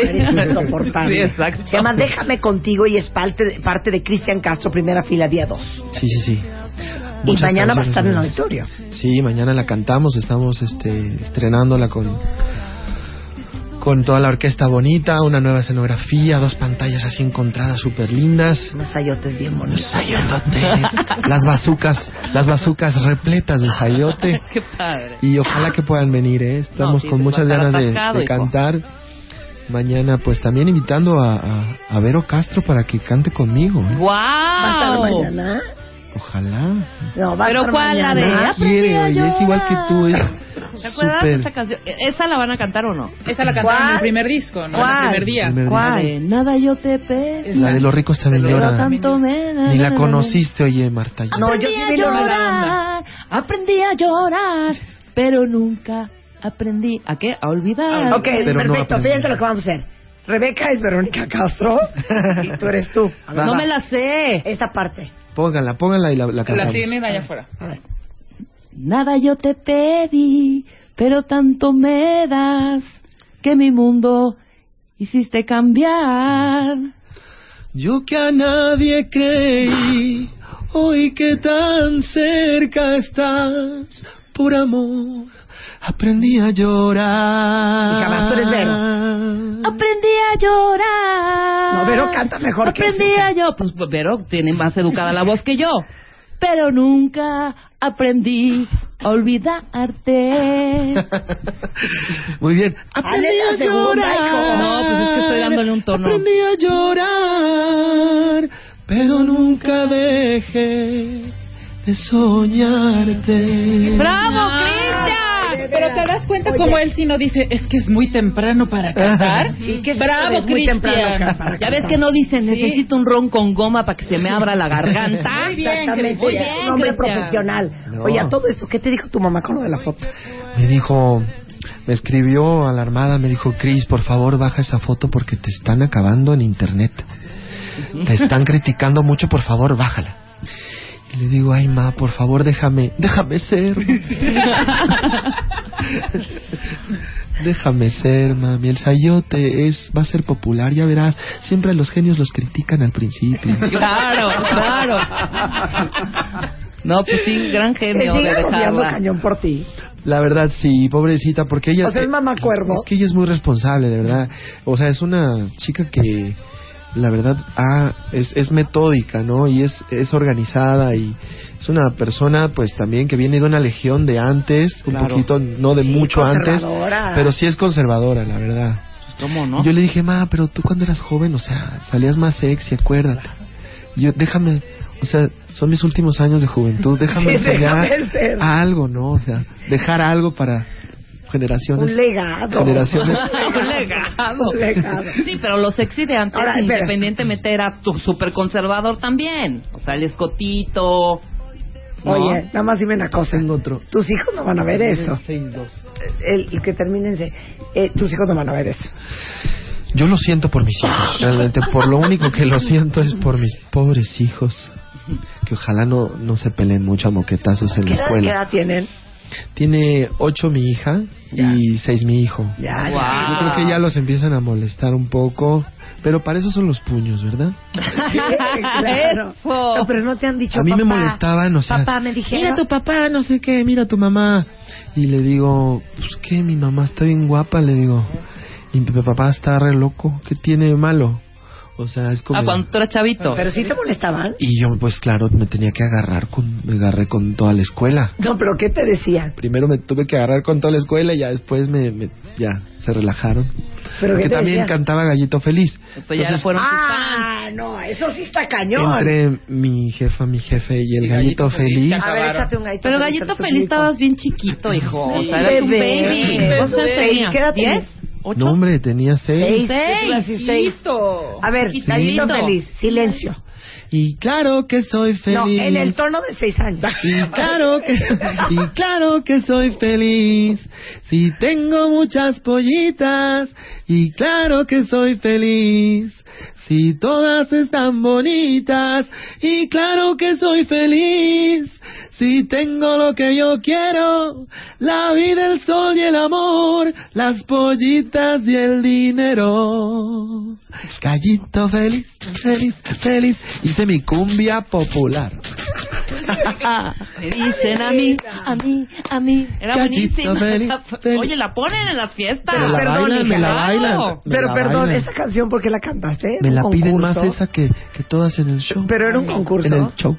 Insoportable. Exacto. Se llama Déjame contigo y es parte de, parte de Cristian Castro, primera fila, día 2. Sí, sí, sí. Y Muchas mañana va a estar en el auditorio. Sí, mañana la cantamos, estamos este, estrenándola con con toda la orquesta bonita, una nueva escenografía, dos pantallas así encontradas súper lindas. Unos sayotes bien bonitos. Sayototes, las bazucas, las bazucas repletas de sayote. Qué padre. Y ojalá que puedan venir, ¿eh? Estamos No, sí, con muchas ganas de, atascado, de cantar. Mañana, pues también invitando a, a, a Vero Castro para que cante conmigo. ¿eh? ¿Va a estar ¡Wow! mañana? Ojalá. No, va a Pero estar ¿cuál? La de mañana. Quiere, a oye, es igual que tú, es ¿Te acuerdas de súper. esa canción? ¿Esa la van a cantar o no? Esa la cantaron en el primer disco, ¿no? En ¿Cuál? el primer día. Primer ¿Cuál? disco. De Nada yo te pedí. La de los ricos también lloran. Ni la conociste, oye, Marta. No, yo sí a llorar, aprendí a llorar, pero nunca aprendí a qué, a olvidar. Ok, Pero perfecto. Fíjense lo que vamos a hacer. Rebeca es Verónica Castro y tú eres tú. Ver, No va. me la sé. Esta parte. Pónganla, pónganla y la, la La tienen allá afuera. A ver. Nada yo te pedí, pero tanto me das que mi mundo hiciste cambiar. Yo que a nadie creí, hoy que tan cerca estás, por amor, aprendí a llorar. Hija, vas, tú eres Vero. Aprendí a llorar. No, Vero canta mejor que Aprendí a yo. Pues Vero tiene más educada la voz que yo. Pero nunca aprendí a olvidarte. Muy bien. Aprendí a segunda, hijo. llorar. No, pues es que estoy dándole un tono. Aprendí a llorar, pero nunca dejé de soñarte. ¡Bravo, Cristian! Pero te das cuenta como él si no dice, es que es muy temprano para cantar. Sí, que es Bravo, es muy temprano Cristian. para Ya cantar. ves que no dicen, necesito un ron con goma para que se me abra la garganta. Muy bien, Exactamente, Cristian. es un hombre profesional. No. Oye, a todo esto, ¿qué te dijo tu mamá con lo de la foto? Me dijo, me escribió alarmada, me dijo, Cris, por favor baja esa foto porque te están acabando en internet. Te están criticando mucho, por favor, bájala. Y le digo, ay, ma, por favor, déjame, déjame ser. déjame ser, mami. El sayote es, va a ser popular, ya verás. Siempre a los genios los critican al principio. Claro, claro. No, pues sí, gran genio de dejarla. cañón por ti. La verdad, sí, pobrecita, porque ella... O sea, es mamá cuervo. Es que ella es muy responsable, de verdad. O sea, es una chica que, la verdad, ah, es, es metódica, ¿no? Y es, es organizada y es una persona, pues, también que viene de una legión de antes, un Claro. poquito, no de Sí, mucho antes, pero sí es conservadora, la verdad. ¿Cómo no? Y yo le dije, ma, pero tú cuando eras joven, o sea, salías más sexy, acuérdate. Y yo, déjame, o sea, son mis últimos años de juventud, déjame Sí, déjame ser. algo, ¿no? O sea, dejar algo para generaciones. Un legado. Generaciones. Un legado. Un legado. Sí, pero lo sexy de antes, Ahora, independientemente, era tu super conservador también. O sea, el escotito. ¿no? Oye, nada más dime una cosa. Tengo otro. Tus hijos no van a ver eso. El, el que termínense. Eh, tus hijos no van a ver eso. Yo lo siento por mis hijos, realmente. Por lo único que lo siento es por mis pobres hijos. Que ojalá no, no se peleen mucho a moquetazos en la ¿Qué edad, qué escuela. edad tienen? Tiene ocho mi hija y seis mi hijo. Ya, Wow. ya. Yo creo que ya los empiezan a molestar un poco. Pero para eso son los puños, ¿verdad? Sí, claro. No, pero no te han dicho a mí me molestaban, o sea, Papá, me dijeron. mira tu papá, no sé qué, mira tu mamá. Y le digo, pues qué, mi mamá está bien guapa, le digo. Y mi papá está re loco, ¿qué tiene de malo? O sea, es como... Ah, cuando tú eras chavito. Pero sí te molestaban. Y yo, pues claro, me tenía que agarrar con... Me agarré con toda la escuela. No, pero ¿qué te decían? Primero me tuve que agarrar con toda la escuela y ya después me... me ya, se relajaron. ¿Pero Porque también decían? cantaba Gallito Feliz. Pues Entonces, ya fueron Ah, sus no, eso sí está cañón. Entre mi jefa, mi jefe y el, Gallito, Gallito, Feliz. A ver, échate un Gallito Pero Gallito Feliz estabas bien chiquito, hijo. Sí, o sea, eras un baby. baby. ¿Vos tenías? ¿10? ¿Ocho? No, hombre, tenía seis. Seis. Seis. Seis. Listo. A ver, Sí. Feliz, silencio. Y claro que soy feliz. No, en el tono de seis años. Y claro que y claro que soy feliz si tengo muchas pollitas y claro que soy feliz si todas están bonitas y claro que soy feliz si tengo lo que yo quiero la vida el sol y el amor las pollitas y el dinero gallito feliz feliz feliz hice mi cumbia popular Me dicen a mí, a mí, a mí. Era Gallito buenísima. feliz, feliz. Oye, la ponen en las fiestas. Pero la perdón, bailan, me la bailan. Me Pero la perdón, bailan. esa canción, ¿por qué la Me ¿Un la piden más esa que, que todas en el show. Pero era un concurso. En el show.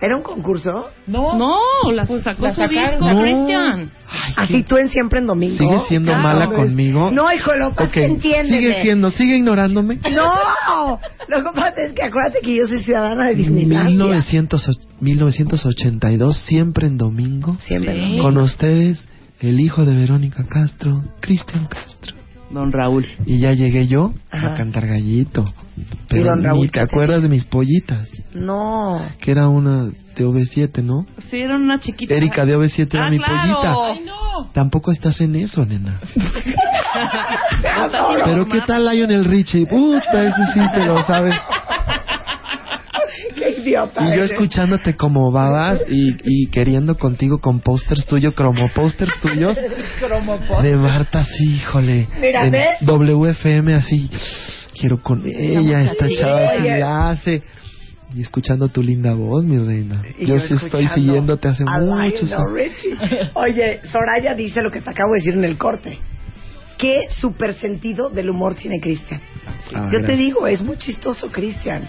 ¿Era un concurso? No. No, la sacó la su disco, No. Cristian. Ay, Así tú en Siempre en Domingo. ¿Sigue siendo Claro. mala ¿ves? conmigo? No, hijo, lo que pasa Ok, es que entiéndeme. sigue siendo, sigue ignorándome. No, lo que pasa es que acuérdate que yo soy ciudadana de Disneylandia. 1900 och- 1982, siempre en domingo. Siempre en Sí. Domingo. Con ustedes, el hijo de Verónica Castro, Cristian Castro. Don Raúl. Y ya llegué yo Ajá. a cantar gallito. Pero don Raúl ni te acuerdas de mis pollitas. No. Que era una de OV7, ¿no? Sí, era una chiquita. Erika de OV7 era Ah, mi claro. pollita. Ay, no. Tampoco estás en eso, nena. Pero. ¿qué tal Lionel Richie? Puta, ese sí te lo sabes. Idiota. Y yo eres. escuchándote como babas y, y queriendo contigo con pósters tuyos, cromo pósters tuyos de Marta, sí, híjole. Mira, ¿ves? WFM así, quiero con ella, esta muchacha. chava Oye. le hace. Y escuchando tu linda voz, mi reina. Y Yo sí estoy siguiéndote hace muchos Richie. Oye, Soraya dice lo que te acabo de decir en el corte. Qué super sentido del humor tiene Cristian. Ah, Yo te gracias. digo, es muy chistoso, Cristian.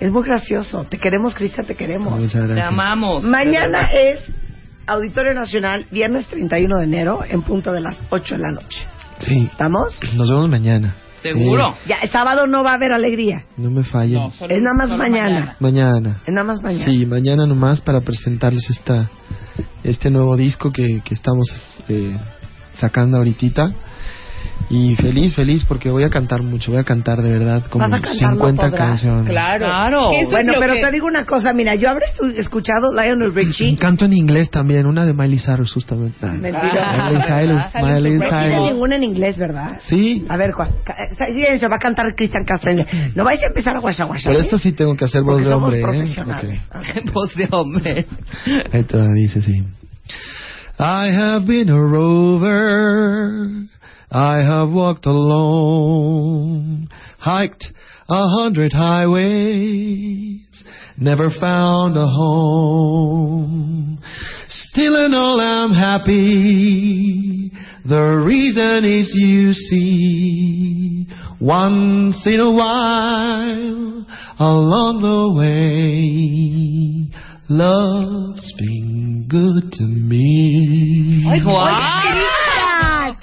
Es muy gracioso. Te queremos, Cristian, te queremos. Muchas Te amamos. Mañana es Auditorio Nacional, viernes 31 de enero, en punto de las 8 de la noche. Sí, ¿Estamos? nos vemos mañana. Seguro. Ya, el sábado no va a haber alegría. No me fallen. No, solo- Es nada más mañana. Mañana. Es nada más mañana. Sí, mañana nomás para presentarles esta este nuevo disco que, que estamos eh, sacando ahorita. Y feliz, feliz porque voy a cantar mucho, voy a cantar de verdad como ¿Vas a cantar, no 50 podrás? canciones. Claro. Claro. Bueno, pero que- te digo una cosa, mira, yo habré escuchado Lionel Richie. Canto en inglés también, una de Miley Cyrus justamente. Ah, Mentira. Miley Cyrus, Miley su No tiene Cyrus. ninguna en inglés, ¿verdad? Sí, A ver, ¿cuál? Eh, Silencio, va a cantar Cristian Castro. No vais a empezar a guasa guasa. pero ¿eh? esto sí tengo que hacer voz de somos hombre, ¿eh? profesionales. Ok. Voz de hombre. Ahí toda dice sí. I have been a rover. I have walked alone, hiked a hundred highways, never found a home. Still and all I'm happy. The reason is you see, once in a while, along the way, love's been good to me. ¡Guau!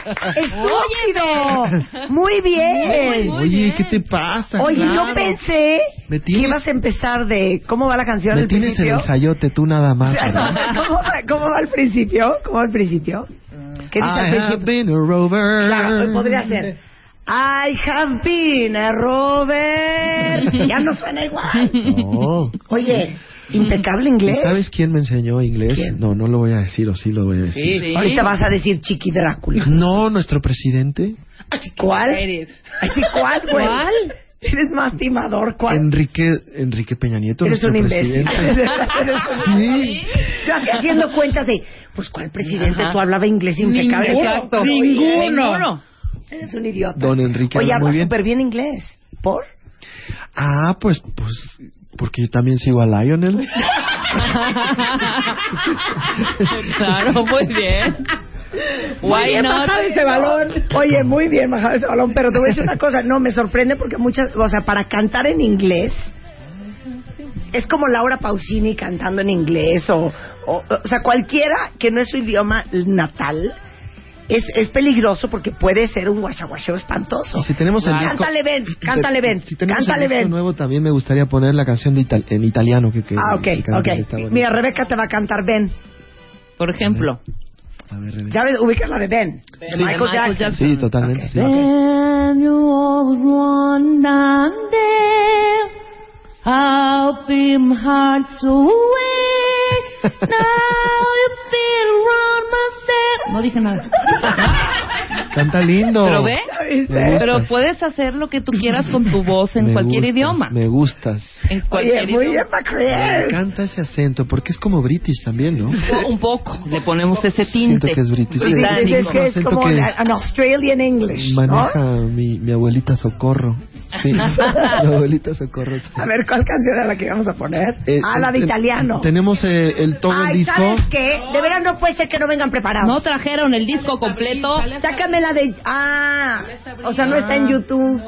¡Estúpido! Muy bien. Muy Oye, bien. ¿qué te pasa? Oye, Claro. yo pensé Me que ibas a empezar de... ¿Cómo va la canción Me al tienes principio? el sayote, tú nada más. ¿Cómo, va, ¿Cómo va al principio? ¿Cómo va al principio? ¿Qué dice al I have principio? been a rover. Claro, podría ser. I have been a Robert. Ya no suena igual. No. Oye, impecable ¿Y inglés. sabes quién me enseñó inglés? ¿Quién? No, no lo voy a decir o sí lo voy a decir. Sí. Ahorita vas a decir Chiqui Drácula. No, nuestro presidente, ¿Cuál? Eres. ¿Cuál, güey? ¿Cuál? Eres más timador, ¿cuál? Enrique Enrique Peña Nieto, Eres nuestro un imbécil. presidente. Sí. Haciendo cuentas de, pues, ¿cuál presidente? Ajá. Tú hablaba inglés impecable. Ninguno. Exacto. Ninguno. Eres un idiota. Don Enrique Oye, habla muy habla bien. súper bien inglés. ¿Por? Ah, pues, pues, porque yo también sigo a Lionel. claro, muy bien. Muy Why bien not? bajado ese balón. Oye, muy bien bajado ese balón, pero te voy a decir una cosa, no, me sorprende porque muchas, o sea, para cantar en inglés, es como Laura Pausini cantando en inglés, o, o, o sea, cualquiera que no es su idioma natal, es, es peligroso porque puede ser un guachaguacheo espantoso. Y si tenemos el disco... Cántale, ven, cántale, ven, Si tenemos cántale, el disco nuevo, también me gustaría poner la canción de ital- en italiano. Que, que Ah, ok, que. Mira, Rebeca te va a cantar Ben. Por ejemplo. A ver, Rebeca. ¿Ya ves? Ubicas la de Ben. De Sí, de Michael Michael Jackson. Jackson. Sí, totalmente, sí. Then you always wonder how been hearts away. Now No dije nada. Canta lindo. Pero ve, pero puedes hacer lo que tú quieras con tu voz en Me cualquier gustas, idioma. Me gustas. En cualquier Oye, muy bien idioma. Me encanta ese acento, porque es como british también, ¿no? Un poco. Le ponemos ese Siento tinte. que es british. Británico. es que es Acento como que- an Australian English, ¿no? Maneja mi, mi abuelita Socorro. Sí, mi abuelita Socorro. sí. A ver, ¿cuál canción era la que íbamos a poner? Eh, ah, la de eh, italiano. Tenemos eh, el todo el Ay, disco. ¿sabes qué? De veras no puede ser que no vengan preparados. No trajeron el disco completo. Sácame la de... Ah, o sea, no está en YouTube.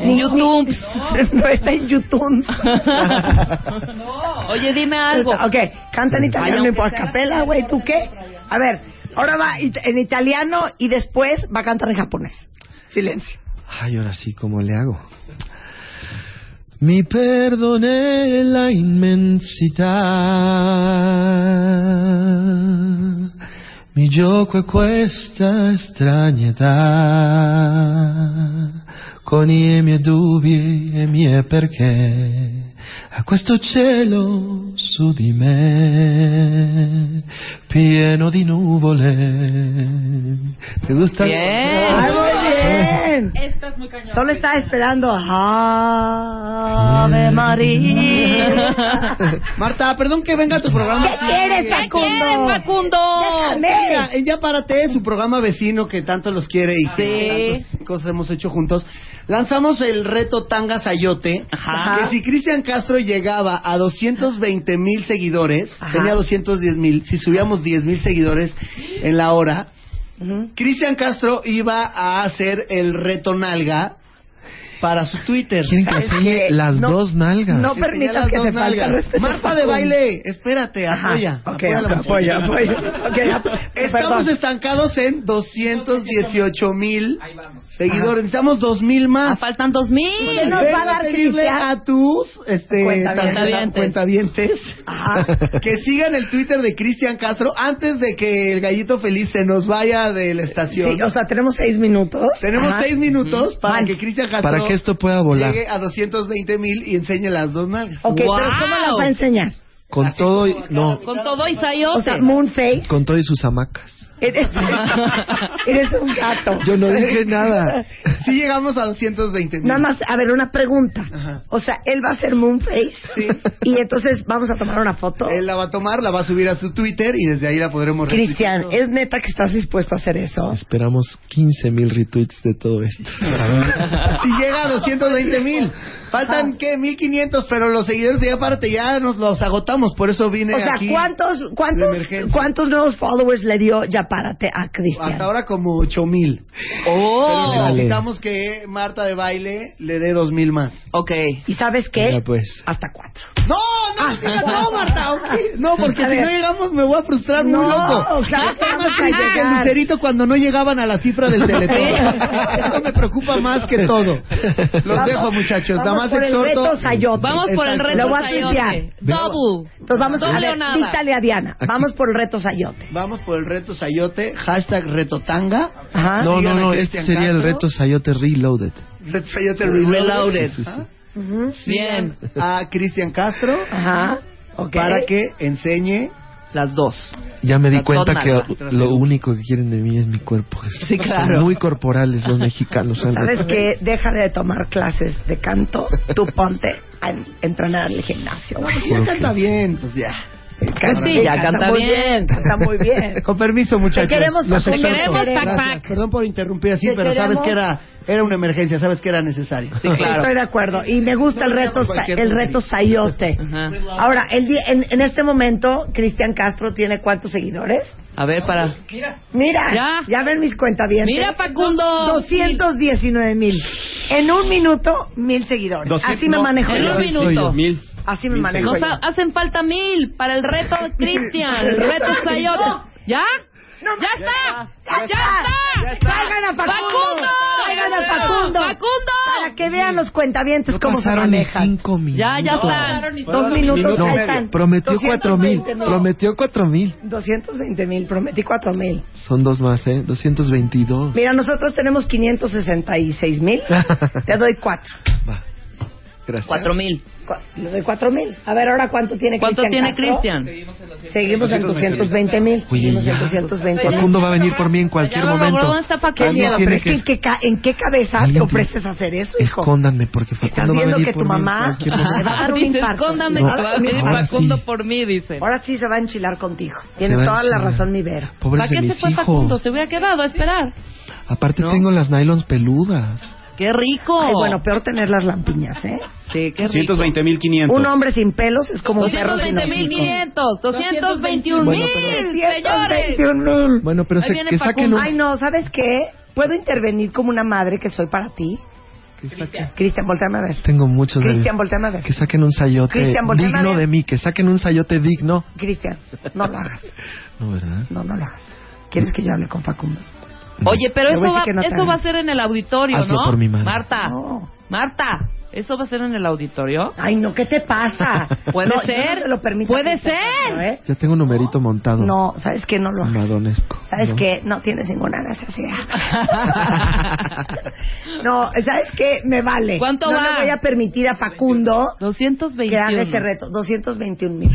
En YouTube. no está en YouTube. Oye, dime algo. Ok, canta en italiano y por capela, güey, ¿tú qué? A ver, ahora va en italiano y después va a cantar en japonés. Silencio. Ay, ahora sí, ¿cómo le hago? Mi perdone la immensità, mi gioco è questa estragnetà, con i miei dubbi e miei perché, a questo cielo su di me, pieno di nuvole. ¿Te gusta? Bien. ¡Ay, muy bien! Esta es muy cañón. Solo estaba esperando Ave María. Marta, perdón que venga a tu programa. ¿Qué quieres, ¿Qué quieres, Facundo? Facundo? Mira, ya párate, su programa vecino que tanto los quiere y que Sí. tantas cosas hemos hecho juntos. Lanzamos el reto Tanga Sayote, Ajá. que si Cristian Castro llegaba a 220 mil seguidores, Ajá. tenía 210 mil, si subíamos 10 mil seguidores en la hora. Cristian Castro iba a hacer el reto Nalga para su Twitter. Quieren que ¿Sabes enseñe las No, dos nalgas. no permitas que se falte nalgas. respeto a Marta de baile, espérate, Ajá. apoya. Ok, apoya apoya, apoya. Ok, ya, Estamos perdón. estancados en 218 mil seguidores. Necesitamos 2 mil Ah, más. faltan dos mil. ¿Qué nos Ven va a dar pedirle a tus este, Cuentavientes. cuentavientes Ajá. que sigan el Twitter de Cristian Castro antes de que el gallito feliz se nos vaya de la estación. Sí, o sea, tenemos seis minutos. Tenemos Ajá. seis minutos para que Cristian Castro esto pueda volar. llegue a 220 mil y enseñe las dos nalgas. Ok, pero Wow. ¿cómo las va a enseñar? Con todo y, no, Con todo y sayote. O sea, Moonface. con todo y sus hamacas. Eres, eres un gato. Yo no dije nada. Si llegamos a 220 mil. Nada más, a ver, una pregunta. Ajá. O sea, él va a hacer Moonface. Sí. Y entonces vamos a tomar una foto. Él la va a tomar, la va a subir a su Twitter y desde ahí la podremos Cristian. ¿es neta que estás dispuesto a hacer eso? Esperamos 15 mil retweets de todo esto. Si llega a 220 mil. Faltan, ¿qué? 1500, pero los seguidores de Ya Párate ya nos los agotamos. Por eso vine O sea, aquí. ¿cuántos, cuántos, cuántos nuevos followers le dio Ya Párate a Cristian? Hasta ahora como 8000. Oh. Pero necesitamos que Marta de baile le dé 2000 más. Ok. ¿Y sabes qué? Mira, pues. Hasta cuatro. No, no, digas, no, Marta. ok. No, porque A si ver. no llegamos me voy a frustrar muy No, loco. claro Estoy que más que el lucerito cuando no llegaban a la cifra del teletón. Esto me preocupa más que todo. Los Vamos- dejo, muchachos. Nada vamos más por el reto exhorto. Sayote. Vamos por el reto sayote. Double. Entonces vamos a ver, o nada. dítale a Diana. Vamos por el reto Sayote. Vamos por el reto Sayote, hashtag retotanga. Ajá. No, no, no, este sería el reto Sayote Reloaded. Reto Sayote Reloaded. Bien. A Cristian Castro Ajá. Ok. para que enseñe. Las dos. Ya me di La cuenta que lo único que quieren de mí es mi cuerpo. Sí, claro. Son muy corporales los mexicanos. ¿Sabes qué? Deja de tomar clases de canto. Tú ponte a en- entrenar al gimnasio. güey. Ya canta bien, pues ya. Pues sí, ya canta muy bien. Canta muy bien. Con permiso, muchachos. Te queremos, Los. Te queremos, Pac. Pac. Perdón por interrumpir así, Te pero sabes queremos. que era, era una emergencia, sabes que era necesario. Sí, claro. Estoy de acuerdo. Y me gusta el reto, el reto Sayote. Ajá. Ahora, el día- en, en este momento, Cristian Castro tiene cuántos seguidores? A ver, para. Mira, Ya. ya, ven mis cuentavientes. Mira, Facundo. 219 mil. En un minuto, mil seguidores. 200, Así me manejo en un minuto. Mil. Así me manejo Nos yo. hacen falta mil para el reto de Cristian, el reto Sayote. ¿Ya? ¡Ya está! ¡Ya está! Traigan a Facundo. Traigan a Facundo. ¡Facundo! Para que vean los cuentavientes No cómo se manejan. cinco. Ya, ya están. Dos minutos, No, están. prometió cuatro mil. 220 mil. Prometió cuatro mil. 220 mil, prometí 4 mil. Son dos más, ¿eh? 222. Mira, nosotros tenemos 566 mil. Te doy 4. Va. Gracias. Cuatro mil. Le doy 4 mil. A ver, ahora cuánto tiene ¿Cuánto Cristian tiene Castro? Cristian? Seguimos en 220 mil. Seguimos en ya. 220 mil. Facundo va a venir por mí en cualquier Ya momento. ¿dónde está Facundo? Qué miedo, tiene pero es que, que- ¿en qué, ca- ¿en qué cabeza te ofreces hacer eso, hijo? Escóndanme porque Estás Facundo va a viendo que tu mamá momento. va a dar un Dice, infarto. escóndame No, que va a venir ahora Facundo sí. por mí, dice. Ahora sí se va a enchilar contigo. Tiene toda la razón mi Vero. ¿Para qué se fue Facundo? Se hubiera quedado a esperar. Aparte ¿No? tengo las nylons peludas. ¡Qué rico! Ay, bueno, peor tener las lampiñas, ¿eh? Sí, qué rico. 120 mil 500. Un hombre sin pelos es como un perro sin 220 mil hocico. 500, 221 mil, señores. 221 mil. Bueno, pero se- que saquen un... Ay, no, ¿sabes qué? ¿Puedo intervenir como una madre que soy para ti? Cristian, volteame a ver. Tengo muchos de Cristian, volteame a ver. Que saquen un sayote Cristian, volteame a digno de mí. Que saquen un sayote digno. Cristian, no lo hagas. No, ¿verdad? No, no lo hagas. ¿Quieres que yo hable con Facundo? Oye, pero eso va, que no eso va a ser en el auditorio, Hazlo ¿no? por mi madre. Marta, No. Marta, ¿eso va a ser en el auditorio? Ay, no, ¿qué te pasa? Puede No, yo ser. no se lo Puede ser. Castro, ¿eh? Ya tengo un numerito montado. No, ¿sabes qué? No lo. Madonesco. ¿Sabes ¿no? qué? No tienes ninguna necesidad. no, ¿sabes qué? Me vale. ¿Cuánto no va? le voy a permitir a Facundo 221. que haga ese reto. 221 mil.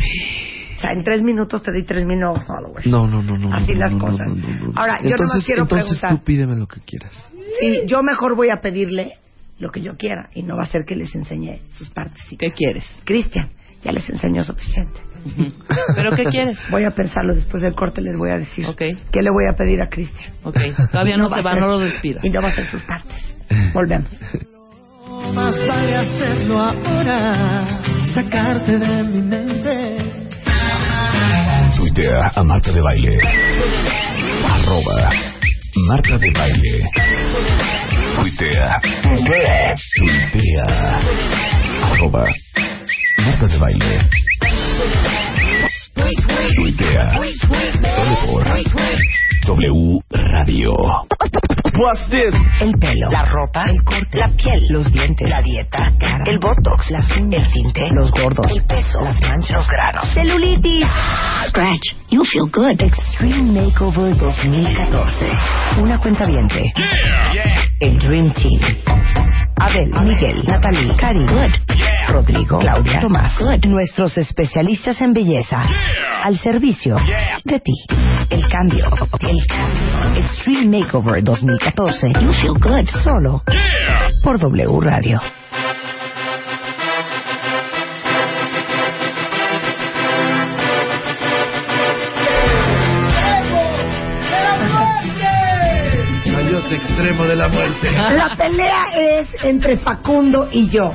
O sea, en tres minutos te di tres mil nuevos followers. No, no, no, no. Así no, las no, cosas. no, no, no. Ahora, yo entonces, nomás quiero entonces preguntar. tú pídeme lo que quieras. Sí, yo mejor voy a pedirle lo que yo quiera y no va a ser que les enseñe sus partes. ¿Qué quieres? Cristian, ya les enseñó suficiente. ¿Pero qué quieres? Voy a pensarlo después del corte, les voy a decir. Ok. ¿Qué le voy a pedir a Cristian? Ok, todavía no, va se va, no lo despida. Y no va a hacer sus partes. Volvemos. Más vale hacerlo ahora, sacarte de mi mente. Tuitea a Marta de Baile. Arroba Marta de Baile. Tuitea. Tuitea. Arroba Marta de Baile. Tuitea. Solo por W Radio. El pelo, la ropa, el corte, la piel, los dientes, la dieta, cara, el botox, las uñas, el tinte, los gordos, el peso, las manchas, los granos, celulitis. Scratch, you feel good. Extreme Makeover 2014. Una cuenta viente. El Dream Team. Abel, Miguel, Natalie, Cari, Good. Rodrigo, Claudia, Tomás, Good. Nuestros especialistas en belleza. Al servicio de ti. El cambio. El Extreme Makeover 2014. You feel good. Solo por W Radio. Extremo de la muerte. La pelea es entre Facundo y yo.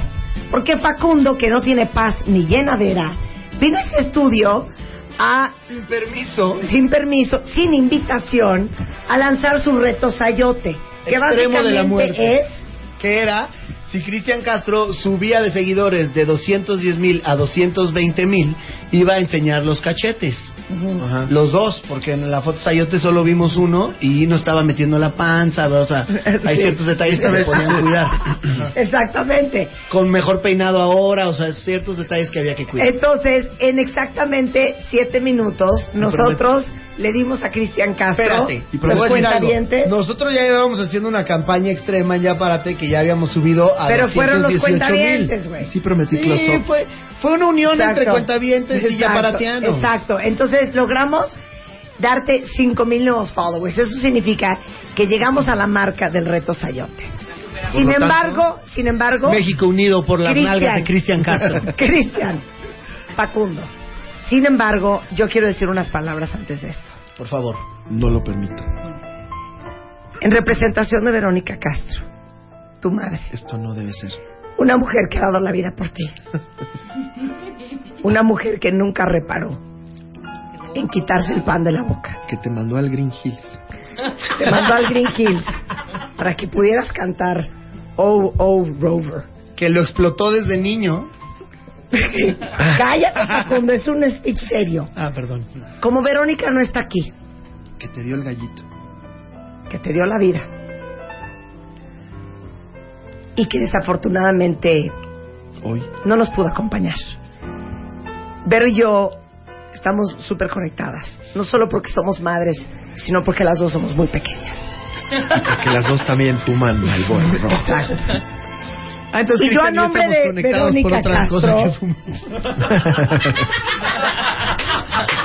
Porque Facundo, que no tiene paz ni llenadera, vino a este estudio a, Sin permiso. sin permiso, sin invitación, a lanzar su reto Sayote. Que Extremo de la básicamente muerte. es Que era, si Cristian Castro subía de seguidores de 210 mil a 220 mil, iba a enseñar los cachetes. Los dos, porque en la foto Sayote solo vimos uno y no estaba metiendo la panza, o sea, hay Sí. ciertos detalles que se podían cuidar. Exactamente. Con mejor peinado ahora, o sea, ciertos detalles que había que cuidar. Entonces, en exactamente siete minutos, nosotros le dimos a Cristian Castro Espérate, y los cuentavientes, Nosotros ya íbamos haciendo una campaña extrema en Ya Párate que ya habíamos subido a pero fueron los 218 mil. cuentavientes, güey. Sí prometí Sí, close fue, fue una unión Exacto. entre cuentavientes y Exacto, yaparatianos. Exacto. Entonces logramos darte 5 mil nuevos followers. Eso significa que llegamos a la marca del reto Sayote. Sin tanto, embargo, sin embargo, México unido por las Cristian. nalgas de Cristian Castro. Cristian, Facundo, Sin embargo, yo quiero decir unas palabras antes de esto. Por favor. No lo permito. En representación de Verónica Castro, tu madre, Esto no debe ser. una mujer que ha dado la vida por ti. Una mujer que nunca reparó en quitarse el pan de la boca. Que te mandó al Green Hills. Te mandó al Green Hills para que pudieras cantar Oh, oh, Rover. Que lo explotó desde niño. Cállate, Facundo, es un speech serio. Ah, perdón. Como Verónica no está aquí, Que te dio el gallito. que te dio la vida, y que desafortunadamente Hoy. no nos pudo acompañar. Vero y yo estamos súper conectadas, no solo porque somos madres, sino porque las dos somos muy pequeñas. Porque las dos también fuman Malboro rojo. Exacto. Ah, entonces Y yo a nombre de Verónica Castro.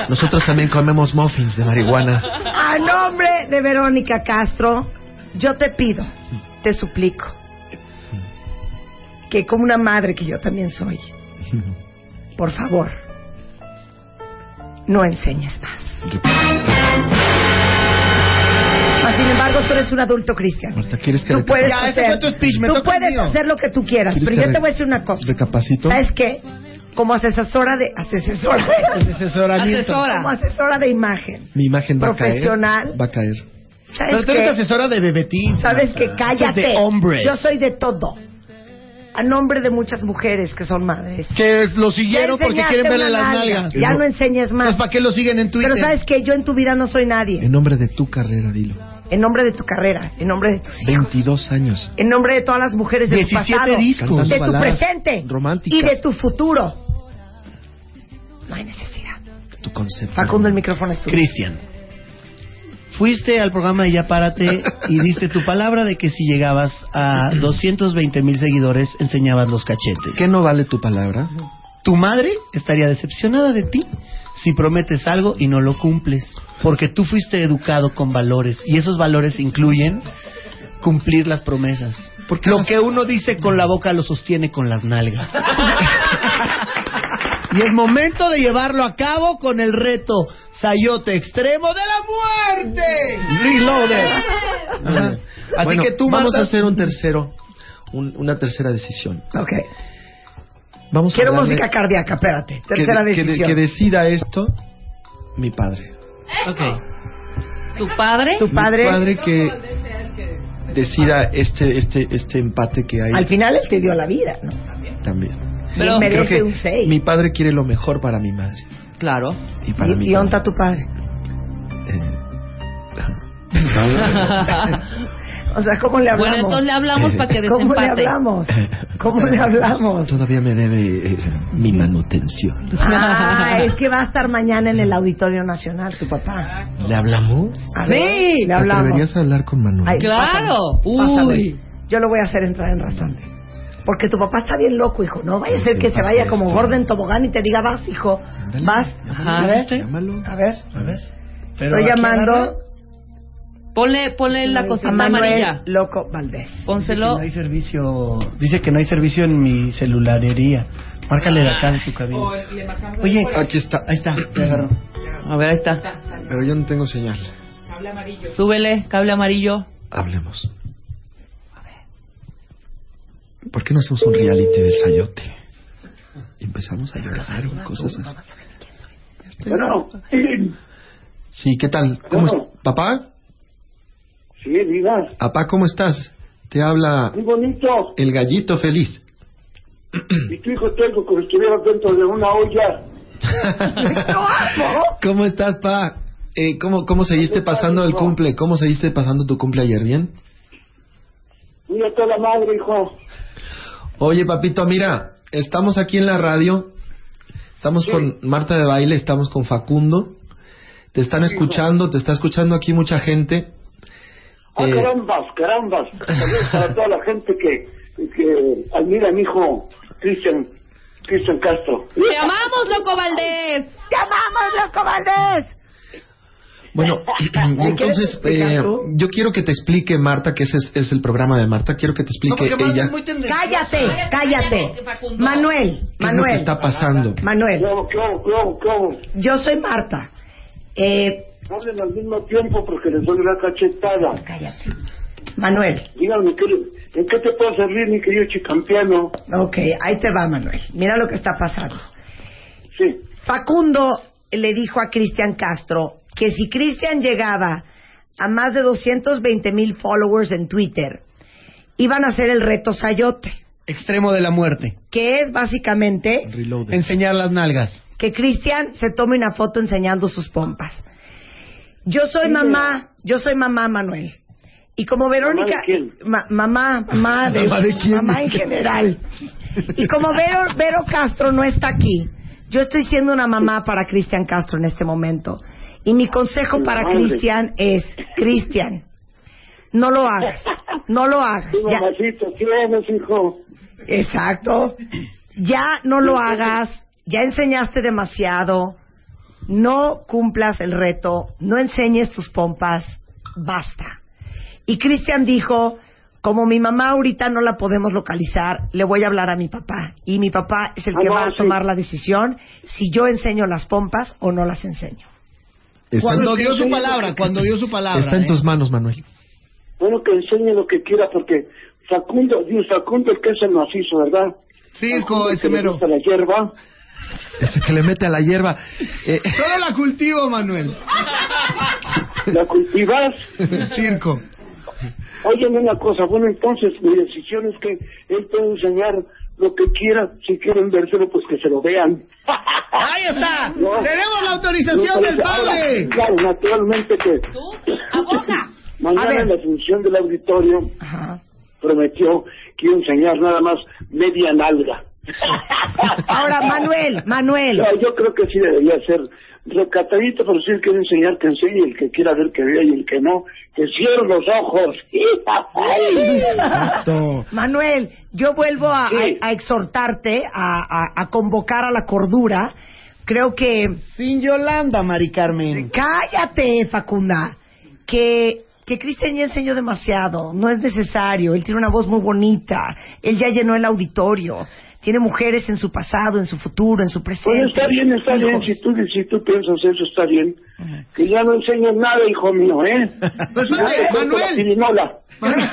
Nosotros también comemos muffins de marihuana. A nombre de Verónica Castro, yo te pido, te suplico, que como una madre que yo también soy, por favor, no enseñes más. Sin embargo, tú eres un adulto cristiano. Marta, ¿quieres que Tú puedes Ya, ese hacer, fue tu speech, me tú puedes hacer lo que tú quieras, ¿Quieres pero yo te voy a decir una cosa. recapacito? ¿Sabes qué? Como asesora de asesora. Asesora. como asesora de imagen, Mi imagen va a caer. Profesional. Va a caer. ¿sabes Pero tú eres asesora de bebetín. ¿Sabes que Cállate. De hombres. Yo soy de todo. A nombre de muchas mujeres que son madres. Que lo siguieron porque quieren verle las nalga. nalgas. Ya no enseñes más. Entonces, ¿para qué lo siguen en Twitter? Pero sabes que yo en tu vida no soy nadie. En nombre de tu carrera, dilo. En nombre de tu carrera, en nombre de tus hijos, 22 años. en nombre de todas las mujeres de tu 17 pasado, discos. De tu presente románticas. y de tu futuro. No hay necesidad. Tu concepto. Facundo, el micrófono es tuyo. Cristian, fuiste al programa de Ya Párate y diste tu palabra de que si llegabas a 220 mil seguidores enseñabas los cachetes. ¿Qué no vale tu palabra? Tu madre estaría decepcionada de ti si prometes algo y no lo cumples, porque tú fuiste educado con valores y esos valores incluyen cumplir las promesas. Porque lo que uno dice con la boca lo sostiene con las nalgas. y es momento de llevarlo a cabo con el reto Sayote Extremo de la Muerte. Reloaded. Ajá. Así Bueno, que tú vamos a hacer un tercero, un- una tercera decisión. Ok. Vamos Quiero a darle- música cardíaca, espérate. que, Tercera que de- decisión. que decida esto mi padre. ¿Tu padre? Tu padre, Mi padre que decida este este este empate que hay al final él te dio la vida, ¿no? también. Pero- Él Creo merece que un 6. mi padre quiere lo mejor para mi madre Claro. y para mi ¿Y, y dónde padre. tu padre? Eh, O sea, ¿cómo le hablamos? Bueno, entonces le hablamos para que ¿Cómo le desempate. hablamos? ¿Cómo le hablamos? Todavía me debe eh, mi manutención. Ah, es que va a estar mañana en el Auditorio Nacional tu papá. ¿Le hablamos? A ver, Sí. le hablamos. ¿Deberías hablar con Manuel? Ay, Claro. pásame, pásame. Uy. Yo lo voy a hacer entrar en razón. Porque tu papá está bien loco, hijo. No vaya a ser que se vaya como gordo en tobogán y te diga, vas, hijo. Vas. Ajá. A ver, a ver. A ver. Estoy llamando Ponle, ponle la a cosita Manuel amarilla. Loco Valdés. Pónselo. No hay servicio. Dice que no hay servicio en mi celularería. Márcale de acá de tu cabina. Oye, Aquí está. ahí está. Te. A ver, ahí está. Pero yo no tengo señal. Súbele, cable amarillo. Hablemos. ¿Por qué no hacemos un reality del sayote? Y empezamos a llorar y cosas así. Bueno, Sí, ¿qué tal? ¿Cómo es? ¿Papá? Sí, diga, ¿Papá, cómo estás? Te habla muy bonito. el gallito feliz. Y tu hijo tengo como si estuviera dentro de una olla. ¿Cómo estás, pa? Eh, ¿cómo, ¿Cómo seguiste pasando el cumple? ¿Cómo seguiste pasando tu cumple ayer? ¿Bien? Mira toda la madre, hijo. Oye, papito, mira, estamos aquí en la radio. Estamos con Marta de Baile, estamos con Facundo. Te están escuchando, te está escuchando aquí mucha gente. Ah, Eh, carambas, carambas. Saludos para toda la gente que, que admira a mi hijo Cristian, Cristian Castro. ¡Te amamos, loco Valdés! ¡Te amamos, Loco Valdés! Bueno, entonces eh, yo quiero que te explique Marta, que ese es, es el programa de Marta, quiero que te No, explique Marta ella. Cállate, cállate. Manuel, qué es lo que Manuel, está pasando. Manuel, yo soy Marta. Eh, Hablen al mismo tiempo porque les doy una cachetada. cállate. Manuel, Díganme, ¿qué- ¿en qué te puedo servir, mi querido chicampiano? ok, ahí te va, Manuel. Mira lo que está pasando. Sí. Facundo le dijo a Cristian Castro que si Cristian llegaba a más de 220 mil followers en Twitter, iban a hacer el reto Sayote, Extremo de la muerte. que es básicamente Reloaded. Enseñar las nalgas. que Cristian se tome una foto enseñando sus pompas. Yo soy mamá, yo soy mamá Manuel. Y como Verónica, ¿Mamá de quién? ma- mamá, mamá de, ¿Mamá de quién? mamá en general. Y como Vero, Vero Castro no está aquí, yo estoy siendo una mamá para Cristian Castro en este momento. Y mi consejo para. Cristian es, Cristian, no lo hagas, no lo hagas. Sí, Ya- mamacito, ¿qué eres, hijo? Exacto. Ya no lo hagas, ya enseñaste demasiado, no cumplas el reto, no enseñes tus pompas, basta. Y Cristian dijo, como mi mamá ahorita no la podemos localizar, le voy a hablar a mi papá. Y mi papá es el Ah, que va a sí. tomar la decisión si yo enseño las pompas o no las enseño. Está, Cuando dio su palabra, cuando dio su palabra. está en ¿eh? tus manos, Manuel. Bueno, que enseñe lo que quiera porque Facundo, Facundo el que es el macizo, ¿verdad? Ese mero. la hierba. Ese que le mete a la hierba. Eh, Solo la cultivo, Manuel. ¿La cultivas? Circo. Óyeme una cosa, bueno, entonces mi decisión es que él puede enseñar lo que quiera. Si quieren vérselo, pues que se lo vean. Ahí está. No. Tenemos la autorización del padre. Ahora, Claro, naturalmente que Tú, a boca. mañana A ver. en la función del auditorio Ajá. prometió que iba a enseñar nada más media nalga. Ahora, Manuel, Manuel. No, yo creo que sí debería ser recatadito, pero si él quiere enseñar, que enseñe, el que quiera ver, que vea, y el que no, que cierre los ojos. Manuel, yo vuelvo a, Sí. a- a exhortarte, a, a- a convocar a la cordura. Creo que... Sin Yolanda, Mari Carmen. Cállate, Facunda. Que, que Cristian ya enseñó demasiado. No es necesario. Él tiene una voz muy bonita. Él ya llenó el auditorio. Tiene mujeres en su pasado, en su futuro, en su presente. Bueno, está bien, está bien, Hijos. si tú, si tú piensas eso, está bien. Que ya no enseñes nada, hijo mío, ¿eh? Pues, Ya te corto la Manuel. Manuel.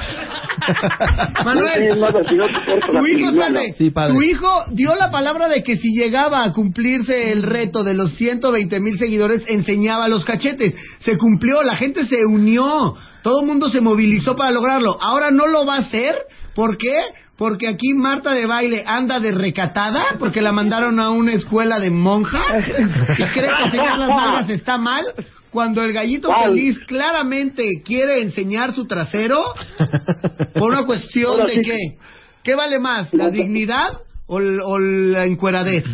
No Manuel. no Tu hijo, Sí, tu hijo dio la palabra de que si llegaba a cumplirse el reto de los 120 mil seguidores, enseñaba los cachetes. Se cumplió, la gente se unió, todo el mundo se movilizó para lograrlo. Ahora no lo va a hacer, ¿por qué? Porque aquí Marta de baile anda de recatada, porque la mandaron a una escuela de monjas y cree que enseñar las nalgas está mal. Cuando el gallito feliz claramente quiere enseñar su trasero, por una cuestión de sí qué. ¿Qué vale más, la dignidad o, la encueradez?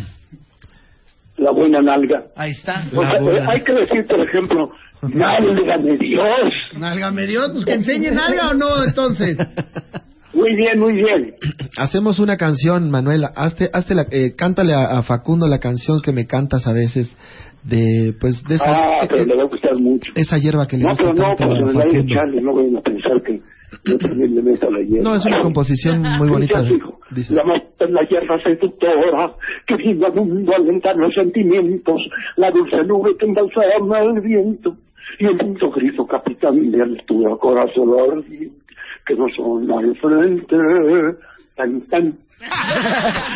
La buena nalga. Ahí está. O sea, eh, hay que decir, por ejemplo, nálgame Dios. Nálgame Dios, pues que enseñe nalga o no, entonces. Muy bien, muy bien. Hacemos una canción, Manuela. Hazte, hazte la, eh, cántale a, a Facundo la canción que me cantas a veces de, pues, de esa, Ah, pero eh, le va a gustar mucho. esa hierba que le No, gusta pero no, tanto pero a Facundo. Charlie, no vayan a pensar que yo también le meto la hierba. No, es una composición muy bonita. Dice. La la hierba seductora que vino al mundo a alentar los sentimientos, la dulce nube que embalsama el viento y el viento grito capitán de altura, corazón ardiente, que no son al frente. Tan, tan.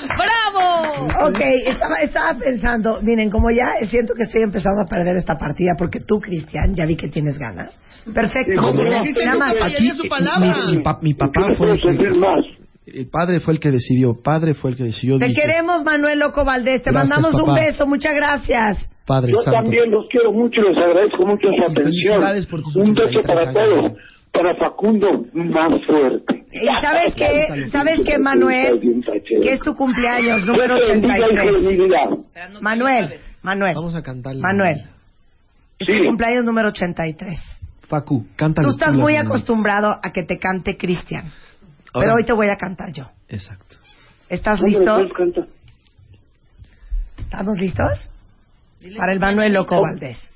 ¡Bravo! Ok, estaba, estaba pensando, miren, como ya siento que estoy empezando a perder esta partida porque tú, Cristian, ya vi que tienes ganas. Perfecto. Sí, ¿cómo no? Nada más. Aquí, su palabra. mi, mi pa- mi ¿En qué papá fue el que, más? el padre fue el que decidió, padre fue el que decidió. Te dije, queremos, Manuel Loco Valdés. Te Gracias, mandamos un beso. Muchas gracias. Padre Yo Santo. también los quiero mucho, les agradezco mucho su atención. felicidades por tus Un beso 83 para años. todos. Para Facundo, más fuerte. Y sabes qué, sabes qué, Manuel, que es tu cumpleaños número Dios te bendiga, hijo de 83. mi vida. Esperando Manuel. Manuel, Vamos a cantarle. Manuel, es tu Sí. cumpleaños número 83. Facu, cántale. Tú estás muy acostumbrado a que te cante Cristian, pero hoy te voy a cantar yo. Exacto. ¿Estás listo? pues. ¿Estamos listos? Para el Manuel. Loco Valdés.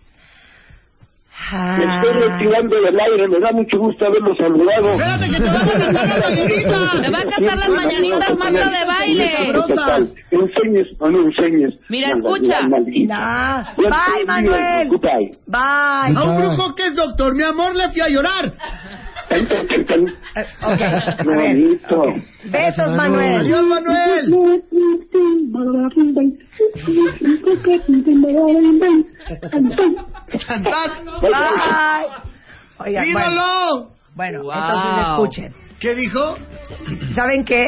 Me estoy retirando del aire, me da mucho gusto haberlo saludado. Espérate que te vas a cantar las mañanitas. Te va a cantar las mañanitas, Marta de baile. Enseñes o no enseñes. Mira, escucha. Ya Bye, Manuel. Goodbye. Bye. A un brujo que es doctor, mi amor, le fui a llorar. Tan, tan, tan, tan. Ok, Qué a ver. bonito. Besos, Manuel. Adiós, Manuel. Bye. Oigan, bueno, ¡Míralo! bueno Wow. entonces escuchen. ¿Qué dijo? ¿Saben qué?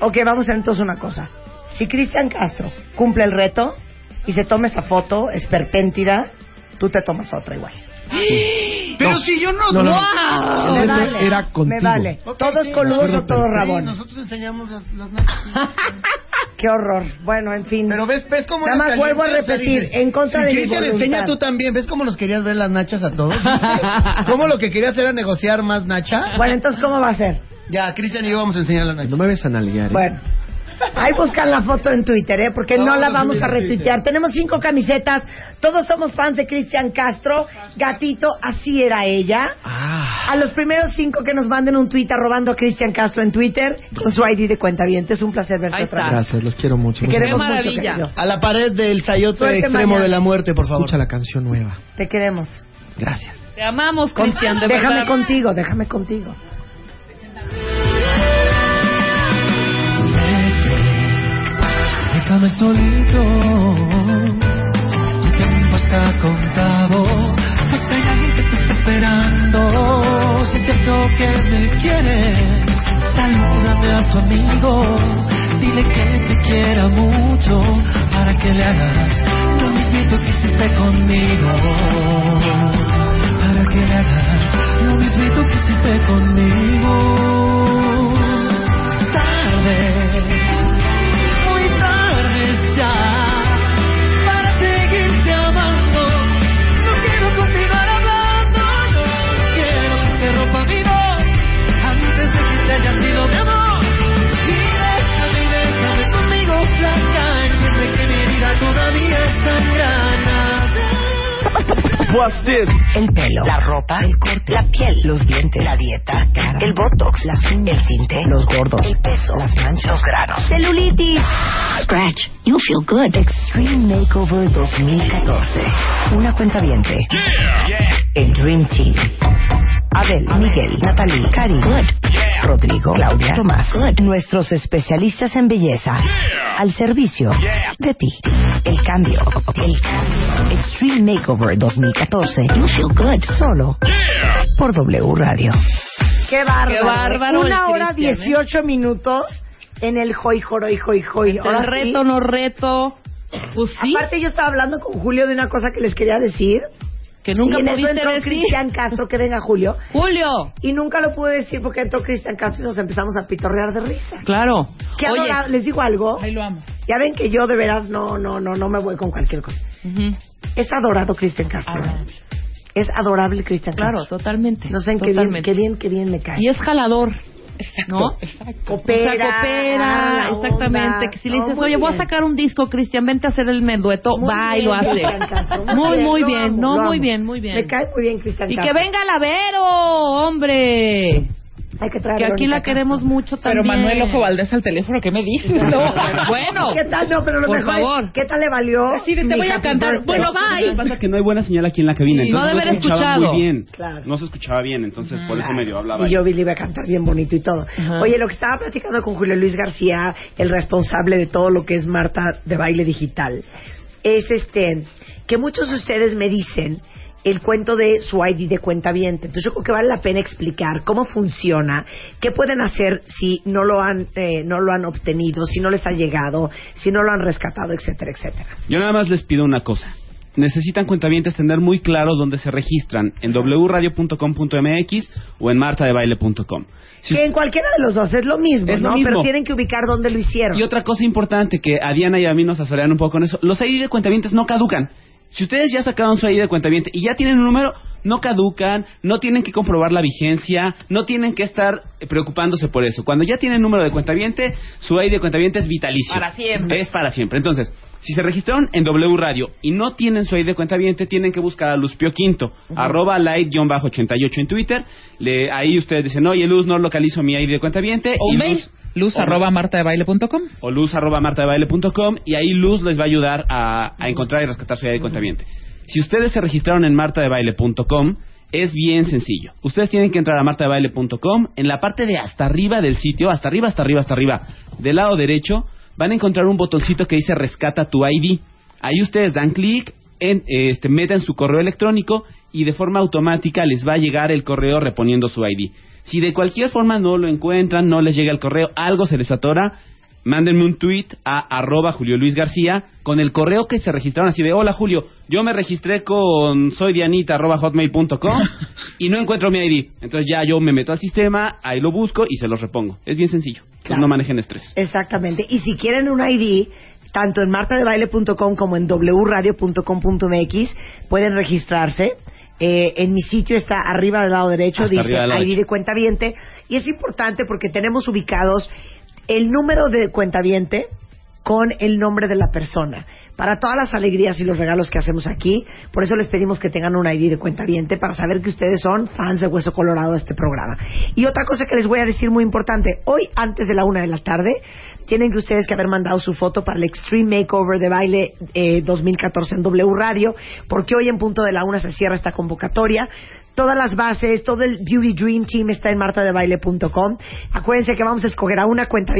Ok, vamos a hacer entonces una cosa. Si Cristian Castro cumple el reto y se toma esa foto esperpéntida, tú te tomas otra igual. Pero si yo no... No, no, no. ¡Wow! Me vale. era contigo. Me vale. Ok, ¿Todos sí. coludos o todos Sí, rabones? nosotros enseñamos las, las nachas. Qué horror. Bueno, en fin. Pero ves, ves cómo Nada más vuelvo a repetir, en contra si de mi Cristian voluntad. enseña tú también. ¿Ves cómo nos querías ver las nachas a todos? ¿Cómo lo que querías era negociar más nacha? Bueno, entonces, ¿cómo va a ser? Ya, Cristian y yo vamos a enseñar las nachas. No me ves a nalguear. ¿eh? Bueno. Ahí buscan la foto en Twitter, ¿eh? Porque no la vamos a retuitear. Tenemos cinco camisetas. Todos somos fans de Cristian Castro. Gatito, así era ella. Ah. A los primeros cinco que nos manden un tweet arrobando a Cristian Castro en Twitter con su ID de cuenta Es un placer verte Ahí otra está. vez. Gracias, los quiero mucho. Te queremos mucho, querido. A la pared del sayote Suerte extremo mañana. de la muerte, por favor. Escucha la canción nueva. Te queremos. Gracias. Te amamos, Cristian, de déjame verdad. contigo, déjame contigo. Déjame solito, tu tiempo está contado, pues hay alguien que te está esperando. Si es que me quieres, salúdame a tu amigo, dile que te quiera mucho, para que le hagas lo mismo que hiciste conmigo. Para que le hagas lo mismo que hiciste conmigo. Está sangrada. El pelo, la ropa, el corte, la piel, los dientes, la dieta, cara, el botox, las uñas, el tinte, los gordos, el peso, las manchas, los granos, celulitis. Scratch, you feel good. Extreme Makeover 2014. Una cuenta viente. El Dream Team. Abel, Miguel, Natalie, Cari, Good. Rodrigo, Claudia, Tomás, Good. Nuestros especialistas en belleza. Al servicio de ti. El cambio. El cambio. Extreme Makeover 2014. You feel good. Solo por W Radio. Qué bárbaro. Qué bárbaro Una hora ¿eh? 18 minutos en el joy, joroy, joy, joy. Ahora sí. reto, no reto. Pues sí, Aparte yo estaba hablando con Julio de una cosa que les quería decir. Que nunca y en eso entró decir. Cristian Castro, que venga Julio. Julio, Y nunca lo pude decir porque entró Cristian Castro y nos empezamos a pitorrear de risa. claro. Qué Oye. Les digo algo. Ahí lo amo. Ya ven que yo de veras no, no, no, no me voy con cualquier cosa. Es adorado Cristian Castro. Es adorable Cristian claro, Castro. totalmente. No saben qué bien, qué bien, qué bien me cae. Y es jalador. Exacto, ¿No? exacto. Coopera. o sea, coopera, la exactamente. onda. Que si le No, dices, muy oye, voy a bien. sacar un disco, Cristian, vente a hacer el dueto, Muy va y bien, lo hace. Castro, Muy, muy lo bien, no, muy bien, muy bien. Me cae muy bien Cristian Y que venga la Vero, hombre. Hay que traer Que aquí la queremos Castro. mucho Pero también. Manuel Ojo Valdés al teléfono, ¿qué me dices? No. Bueno, ¿Qué tal? No, pero lo por mejor es, favor. ¿qué tal le valió? De, te voy a cantar. birthday? Bueno, Lo que bye. pasa es que no hay buena señal aquí en la cabina. Sí, entonces no de haber se escuchaba escuchado. muy bien. Claro. No se escuchaba bien, entonces por eso medio hablaba. Y yo vi le iba a cantar bien bonito y todo. Ajá. Oye, lo que estaba platicando con Julio Luis García, el responsable de todo lo que es Marta de baile digital, es este que muchos de ustedes me dicen el cuento de su ID de cuenta viente. Entonces yo creo que vale la pena explicar cómo funciona, qué pueden hacer si no lo han eh, no lo han obtenido, si no les ha llegado, si no lo han rescatado, etcétera, etcétera. Yo nada más les pido una cosa. Necesitan cuentavientes tener muy claro dónde se registran, en wradio.com.mx o en martadebaile.com. Si que en cualquiera de los dos es lo mismo, Es lo ¿no? mismo. Pero tienen que ubicar dónde lo hicieron. Y otra cosa importante que a Diana y a mí nos asesoran un poco con eso, los ID de cuentavientes no caducan. Si ustedes ya sacaron su ID de cuentaviente y ya tienen un número, no caducan, no tienen que comprobar la vigencia, no tienen que estar eh, preocupándose por eso. Cuando ya tienen número de cuentaviente, su ID de cuentaviente es vitalicio. Para siempre. Es para siempre. Entonces, Si se registraron en W Radio y no tienen su ID de cuenta tienen que buscar a Luz Pio Quinto, arroba light-88 en Twitter. Le, ahí ustedes dicen, oye, Luz, no localizo mi ID de cuenta O y mail, Luz, luz o- arroba martadebaile.com. o luz arroba martadebaile.com y ahí Luz les va a ayudar a, a encontrar y rescatar su idea de cuenta Si ustedes se registraron en martadebaile.com, es bien sencillo. Ustedes tienen que entrar a martadebaile.com. En la parte de hasta arriba del sitio, hasta arriba, hasta arriba, hasta arriba, del lado derecho, van a encontrar un botoncito que dice Rescata tu ID. Ahí ustedes dan clic, en, este, meten su correo electrónico y de forma automática les va a llegar el correo reponiendo su ID. Si de cualquier forma no lo encuentran, no les llega el correo, algo se les atora, mándenme un tweet a arroba Julio Luis García con el correo que se registraron así de hola Julio, yo me registré con soydianita arroba hotmail.com y no encuentro mi ID. Entonces ya yo me meto al sistema, ahí lo busco y se los repongo. Es bien sencillo. Claro. No manejen estrés. Exactamente. Y si quieren un ID, tanto en martadebaile.com como en wradio.com.mx, pueden registrarse. Eh, en mi sitio está arriba del lado derecho, Hasta dice ID derecho. de cuentaviente. Y es importante porque tenemos ubicados el número de cuentaviente con el nombre de la persona. Para todas las alegrías y los regalos que hacemos aquí, por eso les pedimos que tengan un ID de cuentaviente para saber que ustedes son fans de Hueso Colorado de este programa. Y otra cosa que les voy a decir muy importante, hoy antes de la una de la tarde, tienen que ustedes que haber mandado su foto para el Extreme Makeover de Baile eh, 2014 en W Radio, porque hoy en punto de la una se cierra esta convocatoria. Todas las bases, todo el Beauty Dream Team está en martadebaile.com. Acuérdense que vamos a escoger a una cuenta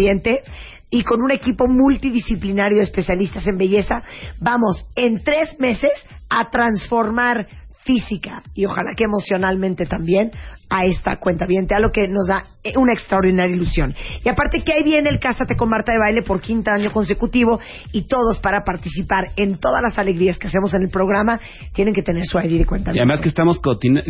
y con un equipo multidisciplinario de especialistas en belleza, vamos en tres meses a transformar física y ojalá que emocionalmente también a esta cuenta a lo que nos da eh, una extraordinaria ilusión. Y aparte que ahí viene el Cásate con Marta de Baile por quinto año consecutivo y todos para participar en todas las alegrías que hacemos en el programa tienen que tener su ID de cuenta Y además que estamos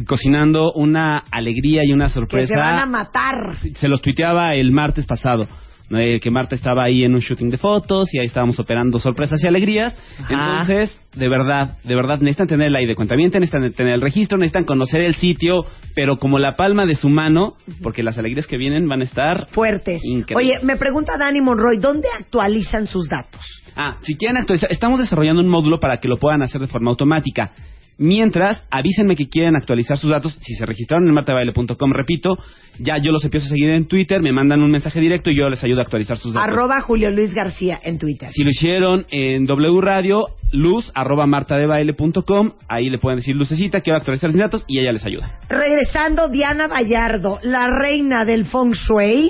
cocinando una alegría y una que sorpresa. se van a matar. se los tuiteaba el martes pasado. Eh, que Marta estaba ahí en un shooting de fotos y ahí estábamos operando sorpresas y alegrías. Ajá. Entonces, de verdad, de verdad, necesitan tener la ID de cuenta necesitan tener el registro, necesitan conocer el sitio, pero como la palma de su mano, porque las alegrías que vienen van a estar fuertes. increíbles. Oye, me pregunta Dani Monroy, ¿dónde actualizan sus datos? Ah, si quieren actualizar, estamos desarrollando un módulo para que lo puedan hacer de forma automática. Mientras, avísenme que quieren actualizar sus datos. Si se registraron en martabaile.com, repito, ya yo los empiezo a seguir en Twitter, me mandan un mensaje directo y yo les ayudo a actualizar sus datos. Arroba Julio Luis García en Twitter. Si lo hicieron en W Radio, luz arroba martadebaile.com, ahí le pueden decir lucecita, quiero actualizar mis datos y ella les ayuda. Regresando, Diana Vallardo, la reina del Feng Shui.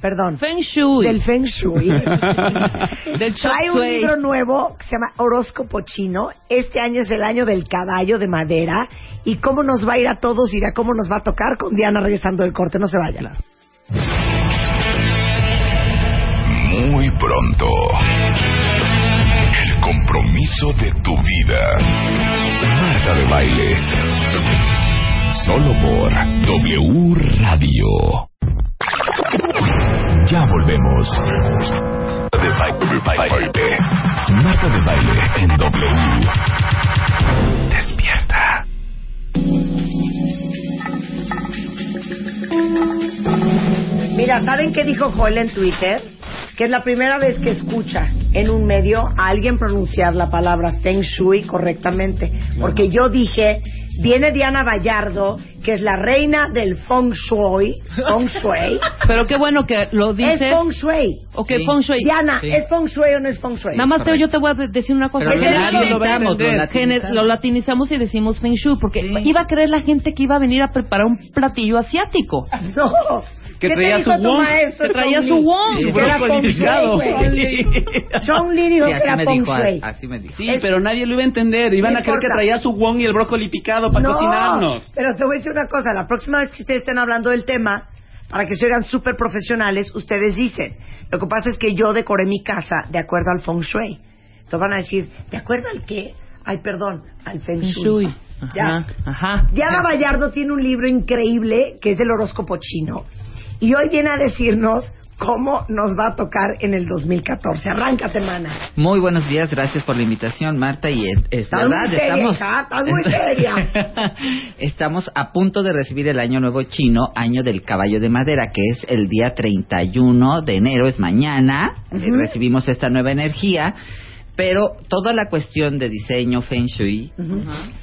Perdón. Feng Shui. Del Feng Shui. Del Trae un libro nuevo que se llama Horóscopo Chino. Este año es el año del caballo de madera. ¿Y cómo nos va a ir a todos y a cómo nos va a tocar con Diana regresando del corte? No se vayan. Muy pronto. El compromiso de tu vida. Marta de baile. Solo por W Radio. Ya volvemos. De baile. baile. Marta de baile en W. Despierta. Mira, ¿saben qué dijo Joel en Twitter? Que es la primera vez que escucha en un medio a alguien pronunciar la palabra Feng Shui correctamente. Porque yo dije, viene Diana Vallardo, que es la reina del Feng Shui. Feng Shui. Pero qué bueno que lo Es dices. Feng Shui. Ok, Feng Shui. Diana, Sí. ¿es Feng Shui o no es Feng Shui? Nada más, Teo, yo te voy a de- decir una cosa. Pero lo latinizamos y decimos Feng Shui, porque iba a creer la gente que iba a venir a preparar un platillo asiático. No. Que ¿Qué traía te dijo su tu wong. maestro? Que traía Chong su wong. Su era Shui, güey. Chong Li dijo Sí, que así era me Feng dijo, Shui. así me dijo. Sí, Es- pero nadie lo iba a entender. Iban a creer que traía su wong y el brócoli picado para no, cocinarnos. pero te voy a decir una cosa. La próxima vez que ustedes estén hablando del tema, para que se oigan súper profesionales, ustedes dicen, lo que pasa es que yo decoré mi casa de acuerdo al Feng Shui. Entonces van a decir, ¿de acuerdo al qué? Ay, perdón, al Feng Feng Shui. Shui. Ya. Ajá, ajá. Diana Vallardo tiene un libro increíble que es del horóscopo chino. Y hoy viene a decirnos cómo nos va a tocar en el 2014. Arráncate, mana. Muy buenos días, gracias por la invitación, Marta. Y es, es verdad, muy seria, estamos, hija, estás muy seria. estamos a punto de recibir el Año Nuevo Chino, Año del Caballo de Madera, que es el día 31 de enero, es mañana. Eh, recibimos esta nueva energía. Pero toda la cuestión de diseño Feng Shui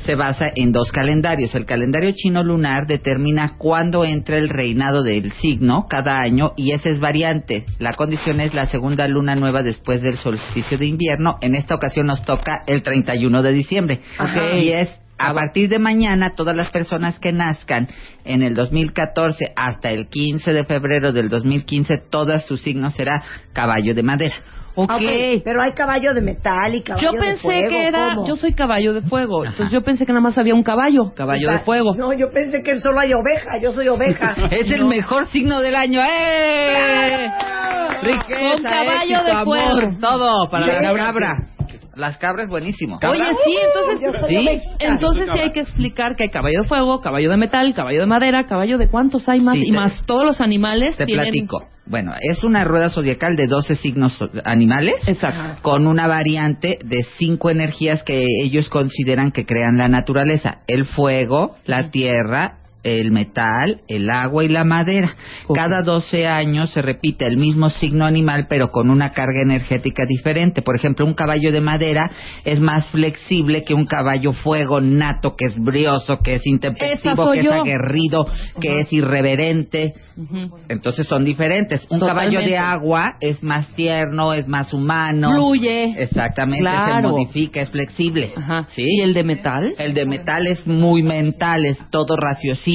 se basa en dos calendarios. El calendario chino lunar determina cuándo entra el reinado del signo cada año y ese es variante. La condición es la segunda luna nueva después del solsticio de invierno. En esta ocasión nos toca el 31 de diciembre. Ajá. Y es a partir de mañana, todas las personas que nazcan en el 2014 hasta el 15 de febrero del 2015, todas su signo será caballo de madera. Ok. Ok, pero hay caballo de metal y caballo Yo de pensé fuego, que era, ¿cómo? yo soy caballo de fuego, entonces yo pensé que nada más había un caballo, caballo de fuego. No, yo pensé que solo hay oveja, yo soy oveja. Es el mejor signo del año. ¡Eh! Riqueza, Con caballo éxito, de amor, fuego. todo para Sí. la cabra. Las cabras buenísimo. Oye, sí, entonces, ¿Sí? entonces sí hay que explicar que hay caballo de fuego, caballo de metal, caballo de madera, caballo de cuántos hay más Sí, y te- más todos los animales Te tienen platico. Bueno, es una rueda zodiacal de 12 signos animales. Exacto. Con una variante de cinco energías que ellos consideran que crean la naturaleza: el fuego, la tierra, el metal, el agua y la madera. Cada 12 años se repite el mismo signo animal, pero con una carga energética diferente. Por ejemplo, un caballo de madera es más flexible que un caballo fuego nato, que es brioso, que es intempestivo, que es aguerrido, que es irreverente. Entonces son diferentes. Un Totalmente. caballo de agua es más tierno, es más humano. Fluye. Exactamente, Claro. se modifica, es flexible. Ajá. ¿Sí? ¿Y el de metal? El de metal es muy mental, es todo raciocinio.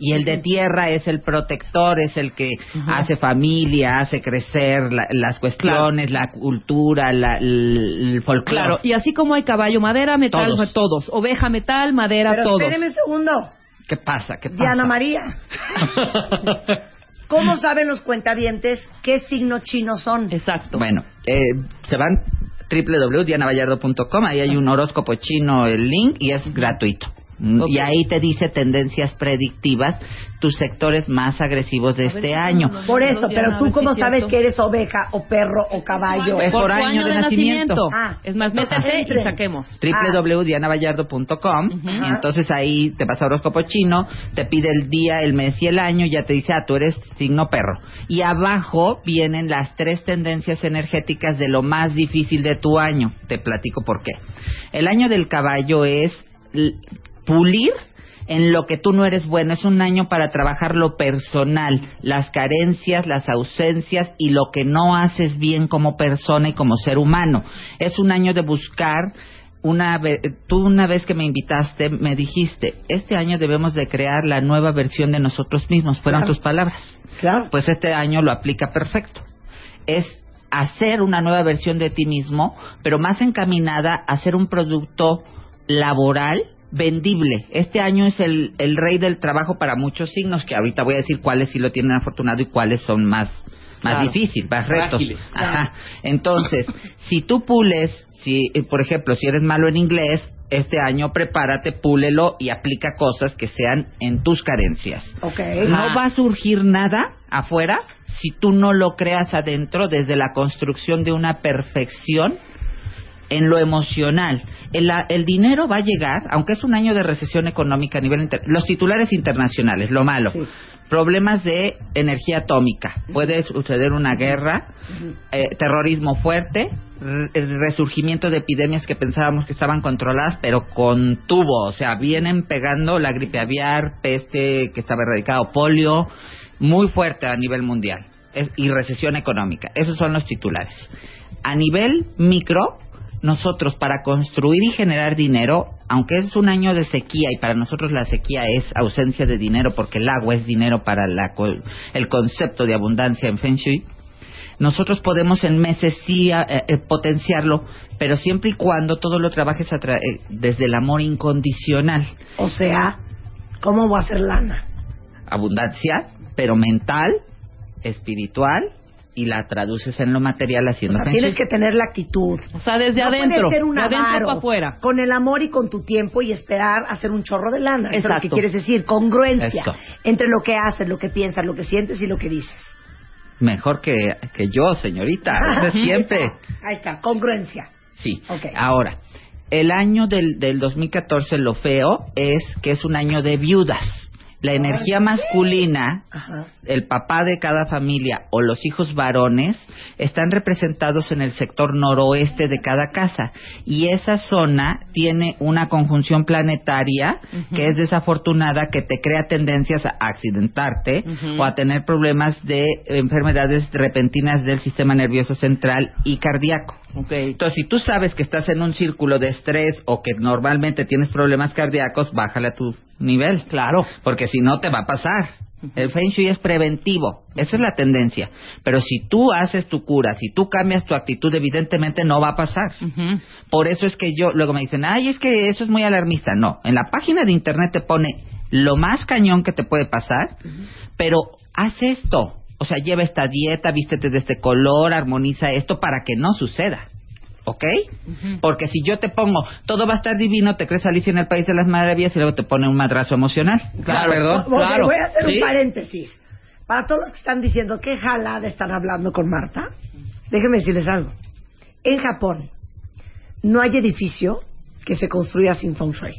Y el de tierra es el protector, es el que Ajá. hace familia, hace crecer la- las cuestiones, la cultura, la- el, el folclore. Claro, y así como hay caballo, madera, metal, Todos. todos. Oveja, metal, madera, Pero todos. espéreme un segundo. ¿Qué pasa? ¿Qué pasa? Diana María. ¿Cómo saben los cuentavientes qué signo chino son? Exacto. Bueno, eh, se van www.dianavallardo.com, ahí hay un horóscopo chino, el link, y es gratuito. Mm. Y ahí te dice tendencias predictivas, tus sectores más agresivos de este año. Por eso, pero tú cómo es sabes cierto. que eres oveja o perro o caballo. Es por año de nacimiento. Ah, es más, entonces métete y saquemos. www.dianavallardo.com y entonces ahí te vas a horóscopo chino, te pide el día, el mes y el año, ya te dice, ah, tú eres signo perro. Y abajo vienen las tres tendencias energéticas de lo más difícil de tu año. Te platico por qué. El año del caballo es pulir en lo que tú no eres bueno. Es un año para trabajar lo personal, las carencias, las ausencias y lo que no haces bien como persona y como ser humano. Es un año de buscar una ve- tú una vez que me invitaste me dijiste, este año debemos de crear la nueva versión de nosotros mismos. Fueron Claro. tus palabras. Claro. Pues este año lo aplica perfecto. Es hacer una nueva versión de ti mismo, pero más encaminada a hacer un producto laboral vendible. Este año es el, el rey del trabajo para muchos signos, que ahorita voy a decir cuáles sí lo tienen afortunado y cuáles son más, más Claro. difícil, más retos. Ajá. Entonces, si tú pules, si, eh, por ejemplo, si eres malo en inglés, este año prepárate, púlelo y aplica cosas que sean en tus carencias. Ok. No va a surgir nada afuera si tú no lo creas adentro desde la construcción de una perfección en lo emocional. El, el dinero va a llegar, aunque es un año de recesión económica a nivel inter- los titulares internacionales, lo malo. Sí. Problemas de energía atómica. Puede suceder una guerra, eh, terrorismo fuerte, re- el resurgimiento de epidemias que pensábamos que estaban controladas, pero con tubo. O sea, vienen pegando la gripe aviar, peste que estaba erradicado, polio, muy fuerte a nivel mundial. Y recesión económica. Esos son los titulares. A nivel micro, nosotros para construir y generar dinero, aunque es un año de sequía y para nosotros la sequía es ausencia de dinero porque el agua es dinero para la el concepto de abundancia en Feng Shui, nosotros podemos en meses sí a- eh, eh, potenciarlo, pero siempre y cuando todo lo trabajes a tra- eh, desde el amor incondicional. O sea, ¿cómo voy a hacer lana? Abundancia, pero mental, espiritual y la traduces en lo material O haciendo sea, tienes que tener la actitud. O sea, desde no adentro. ser un de adentro avaro para afuera. con el amor y con tu tiempo y esperar hacer un chorro de lana. Eso es lo que Exacto. quieres decir, congruencia Eso. entre lo que haces, lo que piensas, lo que sientes y lo que dices. Mejor que, que yo, señorita, desde siempre. Ahí está, congruencia. Sí. Ok. Ahora, el año del, del 2014, lo feo es que es un año de viudas. La energía masculina, el papá de cada familia o los hijos varones están representados en el sector noroeste de cada casa. Y esa zona tiene una conjunción planetaria que es desafortunada que te crea tendencias a accidentarte o a tener problemas de enfermedades repentinas del sistema nervioso central y cardíaco. Entonces, si tú sabes que estás en un círculo de estrés o que normalmente tienes problemas cardíacos, bájale a tu nivel. Claro. Porque si no, te va a pasar. El Feng Shui es preventivo. Esa es la tendencia. Pero si tú haces tu cura, si tú cambias tu actitud, evidentemente no va a pasar. Por eso es que yo, luego me dicen, ay, es que eso es muy alarmista. No, en la página de internet te pone lo más cañón que te puede pasar, pero haz esto. O sea, lleva esta dieta, vístete de este color, armoniza esto para que no suceda. ¿Ok? Porque si yo te pongo, todo va a estar divino, te crees Alicia en el País de las Maravillas y luego te pone un madrazo emocional. Perdón. Ok, Voy a hacer ¿Sí? un paréntesis. Para todos los que están diciendo qué jalada están hablando con Marta, déjenme decirles algo. En Japón no hay edificio que se construya sin feng shui.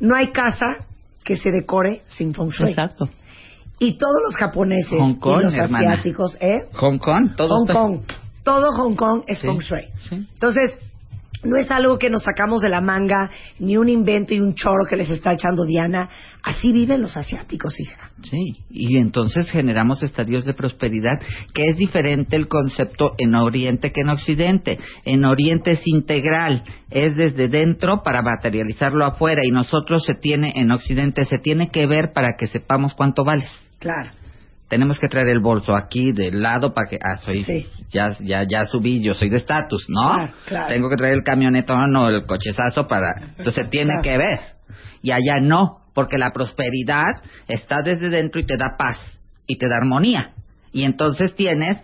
No hay casa que se decore sin feng shui. Exacto. Y todos los japoneses Hong Kong, y los hermana. asiáticos, ¿eh? Hong Kong, todo Hong está- Kong. Todo Hong Kong es Sí, feng shui. Entonces, no es algo que nos sacamos de la manga, ni un invento y un choro que les está echando Diana. Así viven los asiáticos, hija. Sí, y entonces generamos estadios de prosperidad, que es diferente el concepto en Oriente que en Occidente. En Oriente es integral, es desde dentro para materializarlo afuera, y nosotros se tiene, en Occidente se tiene que ver para que sepamos cuánto vales. Claro. Tenemos que traer el bolso aquí del lado para que, ah, soy, Sí. ya, ya, ya subí, yo soy de estatus, ¿no? Claro, claro. Tengo que traer el camionetón o el cochezazo para, entonces tiene Claro. que ver. Y allá no, porque la prosperidad está desde dentro y te da paz y te da armonía. Y entonces tienes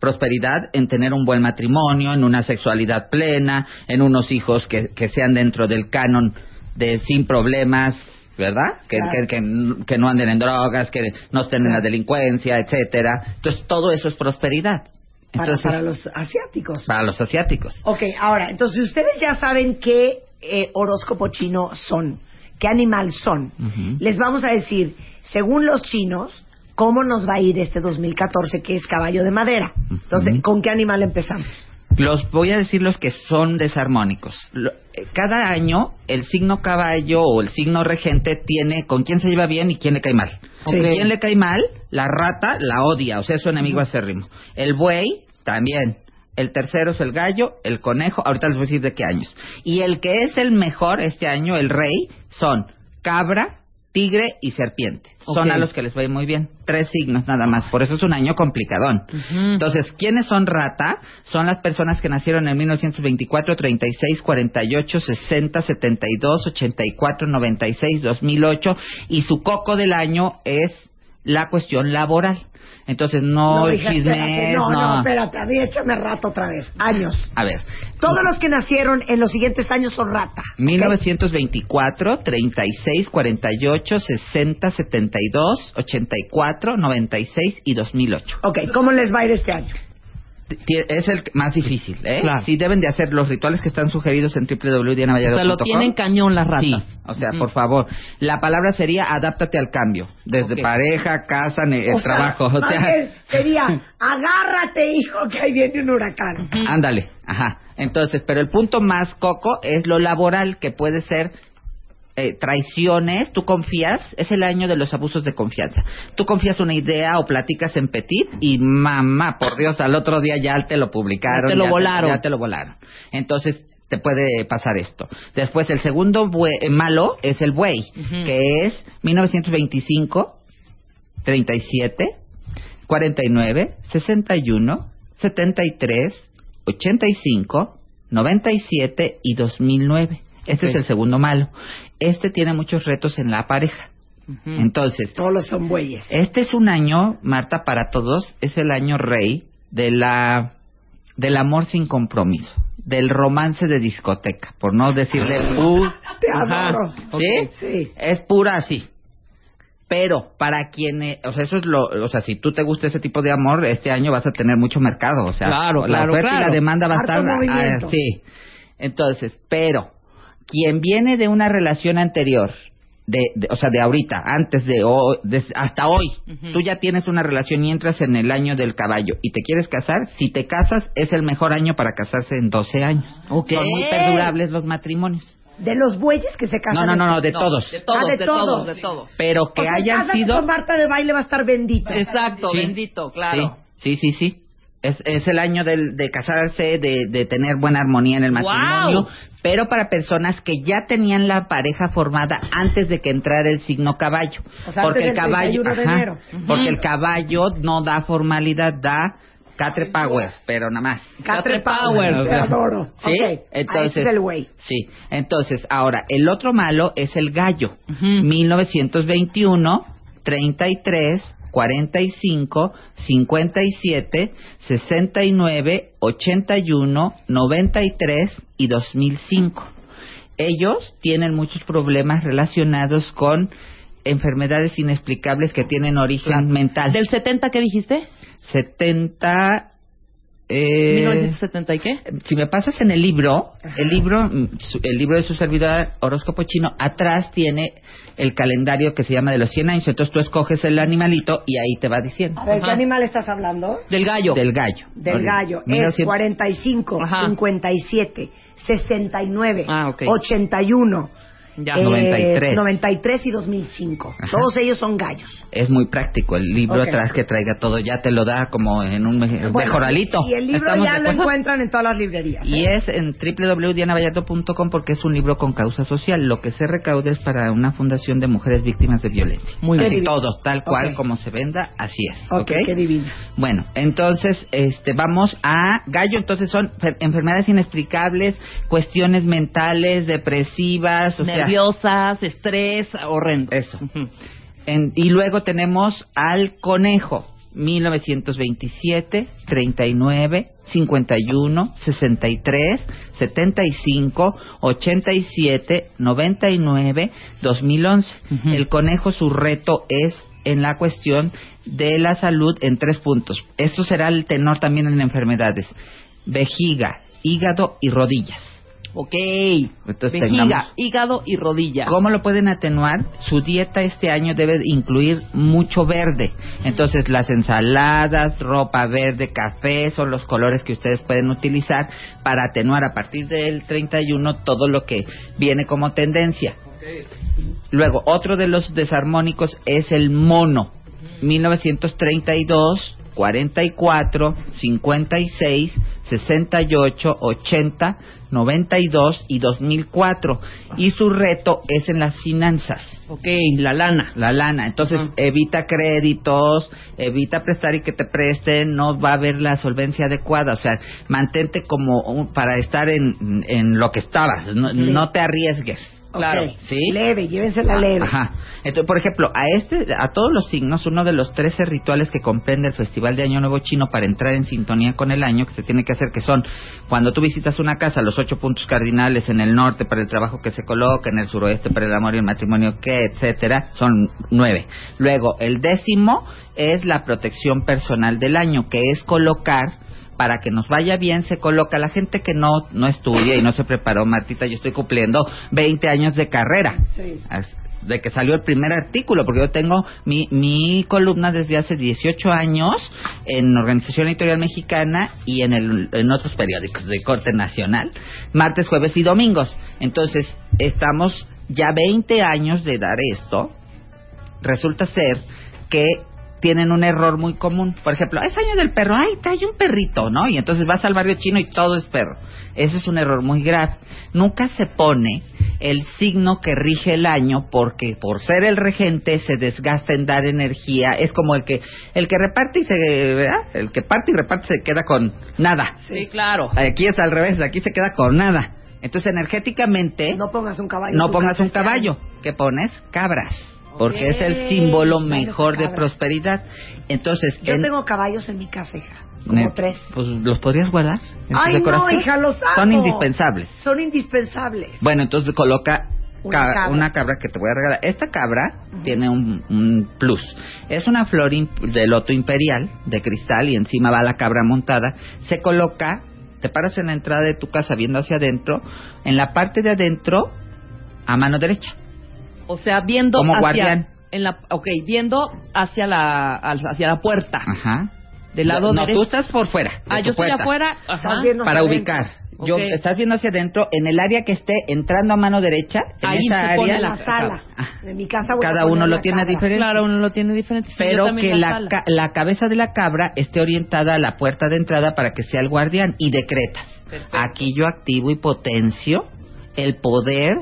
prosperidad en tener un buen matrimonio, en una sexualidad plena, en unos hijos que, que sean dentro del canon de sin problemas, ¿verdad? Que, Claro. que, que- que no anden en drogas, que no estén en la delincuencia, etcétera. Entonces todo eso es prosperidad. Para, Entonces, para los asiáticos. para los asiáticos. Ok, ahora, entonces ustedes ya saben qué eh, horóscopo chino son, qué animal son. Les vamos a decir, según los chinos, cómo nos va a ir este 2014, que es caballo de madera. Entonces, ¿con qué animal empezamos? Los voy a decir los que son desarmónicos. Lo- eh, cada año el signo caballo o el signo regente tiene con quién se lleva bien y quién le cae mal. Sí. ¿Quién le cae mal? La rata la odia, o sea, es su enemigo acérrimo. El buey también. El tercero es el gallo, el conejo, ahorita les voy a decir de qué años. Y el que es el mejor este año, el rey, son cabra, tigre y serpiente. Son Ok. a los que les va a ir muy bien. Tres signos nada más. Por eso es un año complicadón. Entonces, ¿quiénes son rata? Son las personas que nacieron en 1924, 36, 48, 60, 72, 84, 96, 2008 y su coco del año es la cuestión laboral. Entonces, no, hija, chismes, espérate. no, no. no, espérate, a mí échame rato otra vez. Años. A ver, Todos los que nacieron en los siguientes años son rata. ¿ok? 1924, 36, 48, 60, 72, 84, 96 y 2008. Ok, ¿cómo les va a ir este año? Es el más difícil, ¿eh? Claro. Sí deben de hacer los rituales que están sugeridos en O sea, lo tienen cañón las ratas. Sí, o sea, por favor. La palabra sería adáptate al cambio. Desde pareja, casa, O sea, trabajo. O más sea, sería, agárrate, hijo, que ahí viene un huracán. ándale. Ajá. Entonces, pero el punto más coco es lo laboral, que puede ser eh, traiciones, tú confías, es el año de los abusos de confianza. Tú confías una idea o platicas en petit y mamá, por Dios, al otro día ya te lo publicaron. Ya te lo volaron. ya te lo volaron. Entonces, te puede pasar esto. Después, el segundo bue- eh, malo es el buey, Ujú. que es 1925, 37, 49, 61, 73, 85, 97 y 2009. Este es el segundo malo. Este tiene muchos retos en la pareja. Entonces, Todos son bueyes. este es un año, Marta, para todos, es el año rey de la del amor sin compromiso, del romance de discoteca, por no decirle pu- Te Ajá. adoro. ¿Sí? Sí. Es pura así. Pero para quienes, o sea, eso es lo, o sea, si tú te gusta ese tipo de amor, este año vas a tener mucho mercado, o sea, Claro, la claro, oferta y la demanda va a estar, ah, movimiento. sí. Entonces, pero quien viene de una relación anterior de, de- o sea, de ahorita, antes de, hoy, de- hasta hoy, tú ya tienes una relación y entras en el año del caballo y te quieres casar, si te casas es el mejor año para casarse en 12 años. Ok. Son muy perdurables los matrimonios. De los bueyes que se casan. No, no, no, no, de No, todos. de todos, Ah, de de todos, todos. de todos. Pero que O sea, hayan sido... con Marta de baile va a estar bendito. Exacto, Sí. bendito, claro. Sí, sí, sí. sí. Es, es el año del- de casarse, de, de tener buena armonía en el matrimonio, ¡Guau! Pero para personas que ya tenían la pareja formada antes de que entrara el signo caballo. O sea, porque el caballo, 31 de ajá, enero. porque el caballo no da formalidad, da catre power, pero nada más. Catre Power, te adoro. ¿Sí? Entonces, es el güey. Sí, entonces, ahora, el otro malo es el gallo. 1921, 33, 45, 57, 69, 81, 93 y 2005. Ellos tienen muchos problemas relacionados con enfermedades inexplicables que tienen origen mental. ¿Del 70 qué dijiste? 70... Eh, ¿1970 y qué? si me pasas en el libro, el libro, mm, el libro de su servidor horóscopo chino, atrás tiene el calendario que se llama de los 100 años. Entonces tú escoges el animalito y ahí te va diciendo. A ver, ¿qué animal estás hablando? Del gallo. Del gallo. Del gallo. Es 1900 45, Ajá. 57, 69, Ah, ok. 81, Ya. eh, 93. 93 y 2005. Ajá. Todos ellos son gallos. Es muy práctico. El libro atrás que traiga todo ya te lo da como en un Bueno, mejoralito. Y el libro ¿Estamos ya lo encuentran en todas las librerías. Y ¿eh? es en www.dianavallardo.com porque es un libro con causa social. Lo que se recauda es para una fundación de mujeres víctimas de violencia. Muy Así divino. todo, tal cual como se venda, así es. Ok, qué divino. Bueno, entonces, este, vamos a gallo. Entonces son fer- enfermedades inexplicables, cuestiones mentales, depresivas, o sea, Nerviosas, estrés, horrendo. eso. Ujú. En- y luego tenemos al conejo, 1927, 39, 51, 63, 75, 87, 99, 2011. Ujú. El conejo, su reto es en la cuestión de la salud en tres puntos. Esto será el tenor también en enfermedades. Vejiga, hígado y rodillas. Ok. Entonces Vejiga, tengamos- hígado y rodilla. ¿Cómo lo pueden atenuar? Su dieta este año debe incluir mucho verde. Entonces, las ensaladas, ropa verde, café, son los colores que ustedes pueden utilizar para atenuar a partir del 31 todo lo que viene como tendencia. Luego, otro de los desarmónicos es el mono. 1932, 44, 56, 68, 80, 92 y 2004. Y su reto es en las finanzas. Ok, la lana. La lana. Entonces, evita créditos, evita prestar y que te presten, no va a haber la solvencia adecuada. O sea, mantente como un- para estar en, en lo que estabas. No, Sí. no te arriesgues. Claro. ¿Sí? Leve, llévensela leve. Ajá. Entonces, por ejemplo, a este, a todos los signos, uno de los 13 rituales que comprende el Festival de Año Nuevo Chino para entrar en sintonía con el año que se tiene que hacer, que son cuando tú visitas una casa, los ocho puntos cardinales en el norte para el trabajo que se coloca, en el suroeste para el amor y el matrimonio, que, etcétera, son nueve. Luego, el décimo es la protección personal del año, que es colocar para que nos vaya bien se coloca la gente que no no estudia y no se preparó Martita yo estoy cumpliendo 20 años de carrera Sí. De que salió el primer artículo, porque yo tengo mi, mi columna desde hace 18 años en Organización Editorial Mexicana y en, el, en otros periódicos de corte nacional, martes, jueves y domingos. Entonces, estamos ya 20 años de dar esto. Resulta ser que tienen un error muy común. Por ejemplo, es año del perro, ay, trae un perrito, ¿no? Y entonces vas al barrio chino y todo es perro. Ese es un error muy grave. Nunca se pone el signo que rige el año porque por ser el regente se desgasta en dar energía. Es como el que el que reparte y se ¿verdad? el que parte y reparte se queda con nada. Sí, claro. Aquí es al revés, aquí se queda con nada. Entonces energéticamente No pongas un caballo. no pongas un caballo, ¿qué pones? Cabras, porque es el símbolo claro, mejor de prosperidad. Entonces, Yo en- tengo caballos en mi casa, hija. Como ne- tres. Pues los podrías guardar en Ay, no, hija, los amo. Son indispensables. Son indispensables. Bueno, entonces coloca Una ca- cabra. una cabra que te voy a regalar. Esta cabra tiene un, un plus. Es una flor de loto imperial, de cristal, y encima va la cabra montada. Se coloca, te paras en la entrada de tu casa viendo hacia adentro, en la parte de adentro, a mano derecha. O sea, viendo Como hacia guardián. en la ok, viendo hacia la al- hacia la puerta. Ajá. Del lado no, derecho. tú estás por fuera. Ah, yo estoy puerta. afuera, ajá. Para hacia ubicar. adentro. Yo, estás viendo hacia adentro, en el área que esté entrando a mano derecha, en Ahí esa se pone área, la sala. De mi casa voy a cada poner uno la lo tiene cabra. diferente. Claro, uno lo tiene diferente. Pero que la, sala. ca- la cabeza de la cabra esté orientada a la puerta de entrada para que sea el guardián y decretas. Aquí yo activo y potencio el poder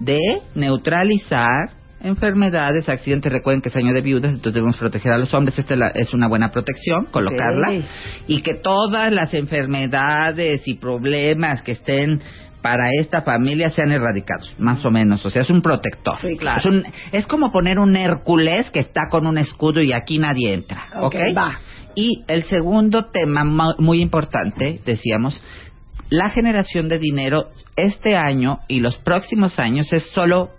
de neutralizar enfermedades, accidentes. Recuerden que es año de viudas, entonces debemos proteger a los hombres. Esta es, una buena protección, colocarla. Y que todas las enfermedades y problemas que estén para esta familia sean erradicados, más o menos. O sea, es un protector. Sí, claro. es, un- es como poner un Hércules que está con un escudo y aquí nadie entra. Ok, ¿Ok? va. Y el segundo tema mu- muy importante, decíamos, la generación de dinero este año y los próximos años es solo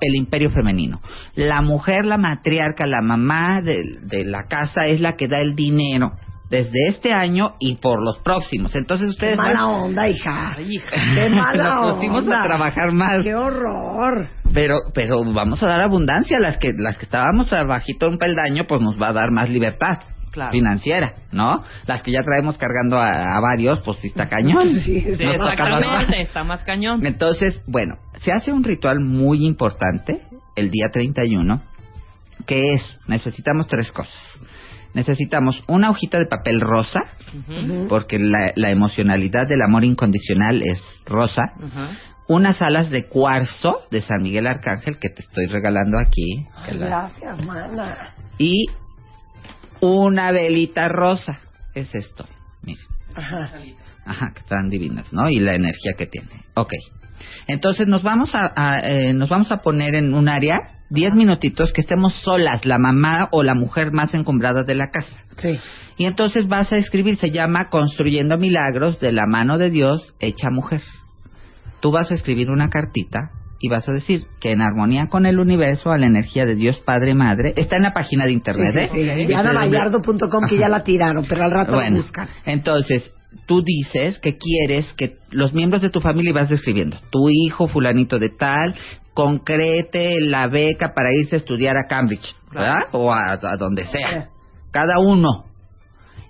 el imperio femenino. La mujer, la matriarca, la mamá de, de la casa es la que da el dinero desde este año y por los próximos. Entonces Qué ustedes van- mala onda, hija. Ay, hija. Qué mala Nos pusimos onda. a trabajar más. Qué horror. Pero, pero vamos a dar abundancia. Las que, las que estábamos abajito un peldaño, pues nos va a dar más libertad Claro. financiera, ¿no? Las que ya traemos cargando a, a varios, pues sí está cañón. Sí, Sí, exactamente, está más cañón. Entonces, bueno, se hace un ritual muy importante el día 31, que es, necesitamos tres cosas. Necesitamos una hojita de papel rosa, porque la, la emocionalidad del amor incondicional es rosa. Unas alas de cuarzo de San Miguel Arcángel que te estoy regalando aquí. que Ay, la- gracias, mana. y una velita rosa. Es esto. Mire. Ajá. Ajá, que están divinas, ¿no? Y la energía que tiene. Ok. Entonces nos vamos a, a, eh, nos vamos a poner en un área, 10 minutitos, que estemos solas, la mamá o la mujer más encumbrada de la casa. Sí. Y entonces vas a escribir, se llama Construyendo Milagros de la mano de Dios hecha mujer. Tú vas a escribir una cartita y vas a decir que en armonía con el universo, a la energía de Dios Padre Madre, está en la página de internet, Sí, sí, ¿eh? sí. DianaMallardo.com que ya la tiraron, pero al rato la bueno, buscan. entonces, tú dices que quieres que los miembros de tu familia y vas describiendo, tu hijo fulanito de tal, concrete la beca para irse a estudiar a Cambridge, ¿verdad? O a, a donde sea. Cada uno.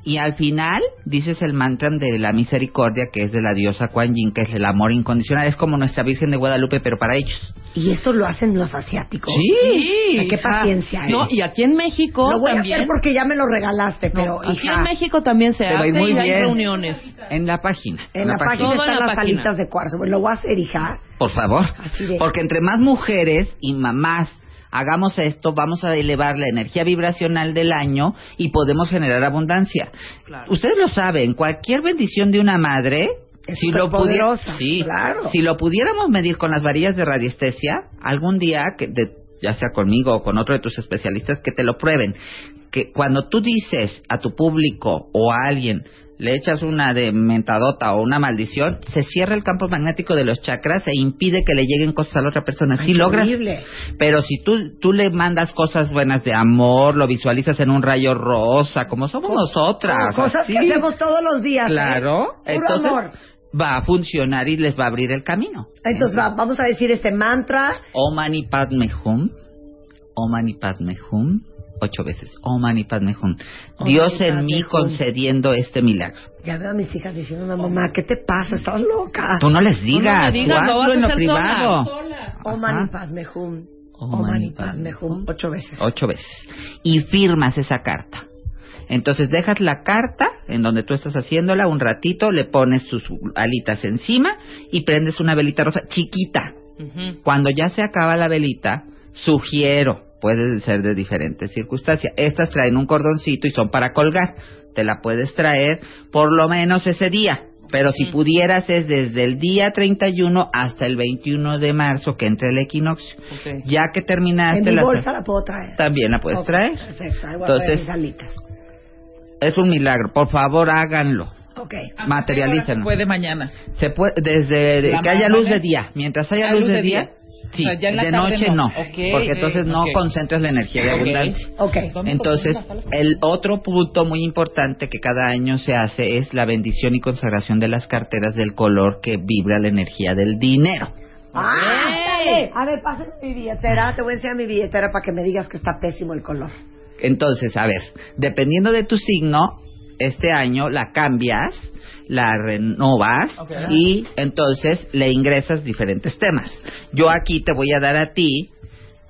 Y al final dices el mantra de la misericordia, que es de la diosa Kuan Yin, que es el amor incondicional. Es como nuestra Virgen de Guadalupe, pero para ellos. Y esto lo hacen los asiáticos. Sí. Qué hija. paciencia. ¿eh? No, y aquí en México Lo voy a también. hacer porque ya me lo regalaste, No, pero aquí hija, en México también se a hace muy y hay bien. reuniones. En la página. en la, página Todo en están la las página. alitas de cuarzo. Lo voy a hacer, hija. Por favor. Así de- Porque entre más mujeres y mamás hagamos esto, vamos a elevar la energía vibracional del año y podemos generar abundancia. Claro. Ustedes lo saben, cualquier bendición de una madre, Es si lo, superpoderosa, sí, claro. si lo pudiéramos medir con las varillas de radiestesia, algún día, que de- ya sea conmigo o con otro de tus especialistas, que te lo prueben. Que cuando tú dices a tu público o a alguien, le echas una de mentadota o una maldición, se cierra el campo magnético de los chakras e impide que le lleguen cosas a la otra persona. Si logras, horrible. pero si tú, tú le mandas cosas buenas de amor, lo visualizas en un rayo rosa, como somos nosotras. Cosas así. que hacemos todos los días. ¿eh? Claro, Puro entonces amor. va a funcionar y les va a abrir el camino. Entonces va- vamos a decir este mantra. Om Mani Padme Hum, Om Mani Padme Hum, ocho veces. Om Mani Padme Hum. Om Dios en mí concediendo este milagro. Ya veo a mis hijas diciendo, mamá, ¿qué te pasa? ¿Estás loca? Tú no les digas, tú digas, hazlo vas a en lo privado. Om Mani Padme Hum. Om Mani Padme Hum. Ocho veces. Ocho veces. Y firmas esa carta. Entonces dejas la carta en donde tú estás haciéndola un ratito, le pones sus alitas encima y prendes una velita rosa chiquita. Cuando ya se acaba la velita, sugiero, puede ser de diferentes circunstancias. Estas traen un cordoncito y son para colgar. Te la puedes traer por lo menos ese día. Pero si pudieras es desde el día 31 hasta el 21 de marzo que entre el equinoccio. Ok. Ya que terminaste En mi la bolsa la puedo traer. también la puedes Ok, traer. Perfecto, ahí voy a Entonces, mis alitas. es un milagro. Por favor, háganlo. Ok. Materialícenlo. Puede mañana. Se puede, desde de- ¿La que haya luz de día. Mientras haya Ah, luz de día, sí. O sea, ya en la de tarde noche no. porque entonces no concentras la energía de abundancia. Ok. Entonces, el otro punto muy importante que cada año se hace es la bendición y consagración de las carteras del color que vibra la energía del dinero. Ah. A ver, pásame mi billetera. Te voy a enseñar mi billetera para que me digas que está pésimo el color. Entonces, a ver, dependiendo de tu signo, este año la cambias, la renovas y entonces le ingresas diferentes temas. Yo aquí te voy a dar a ti,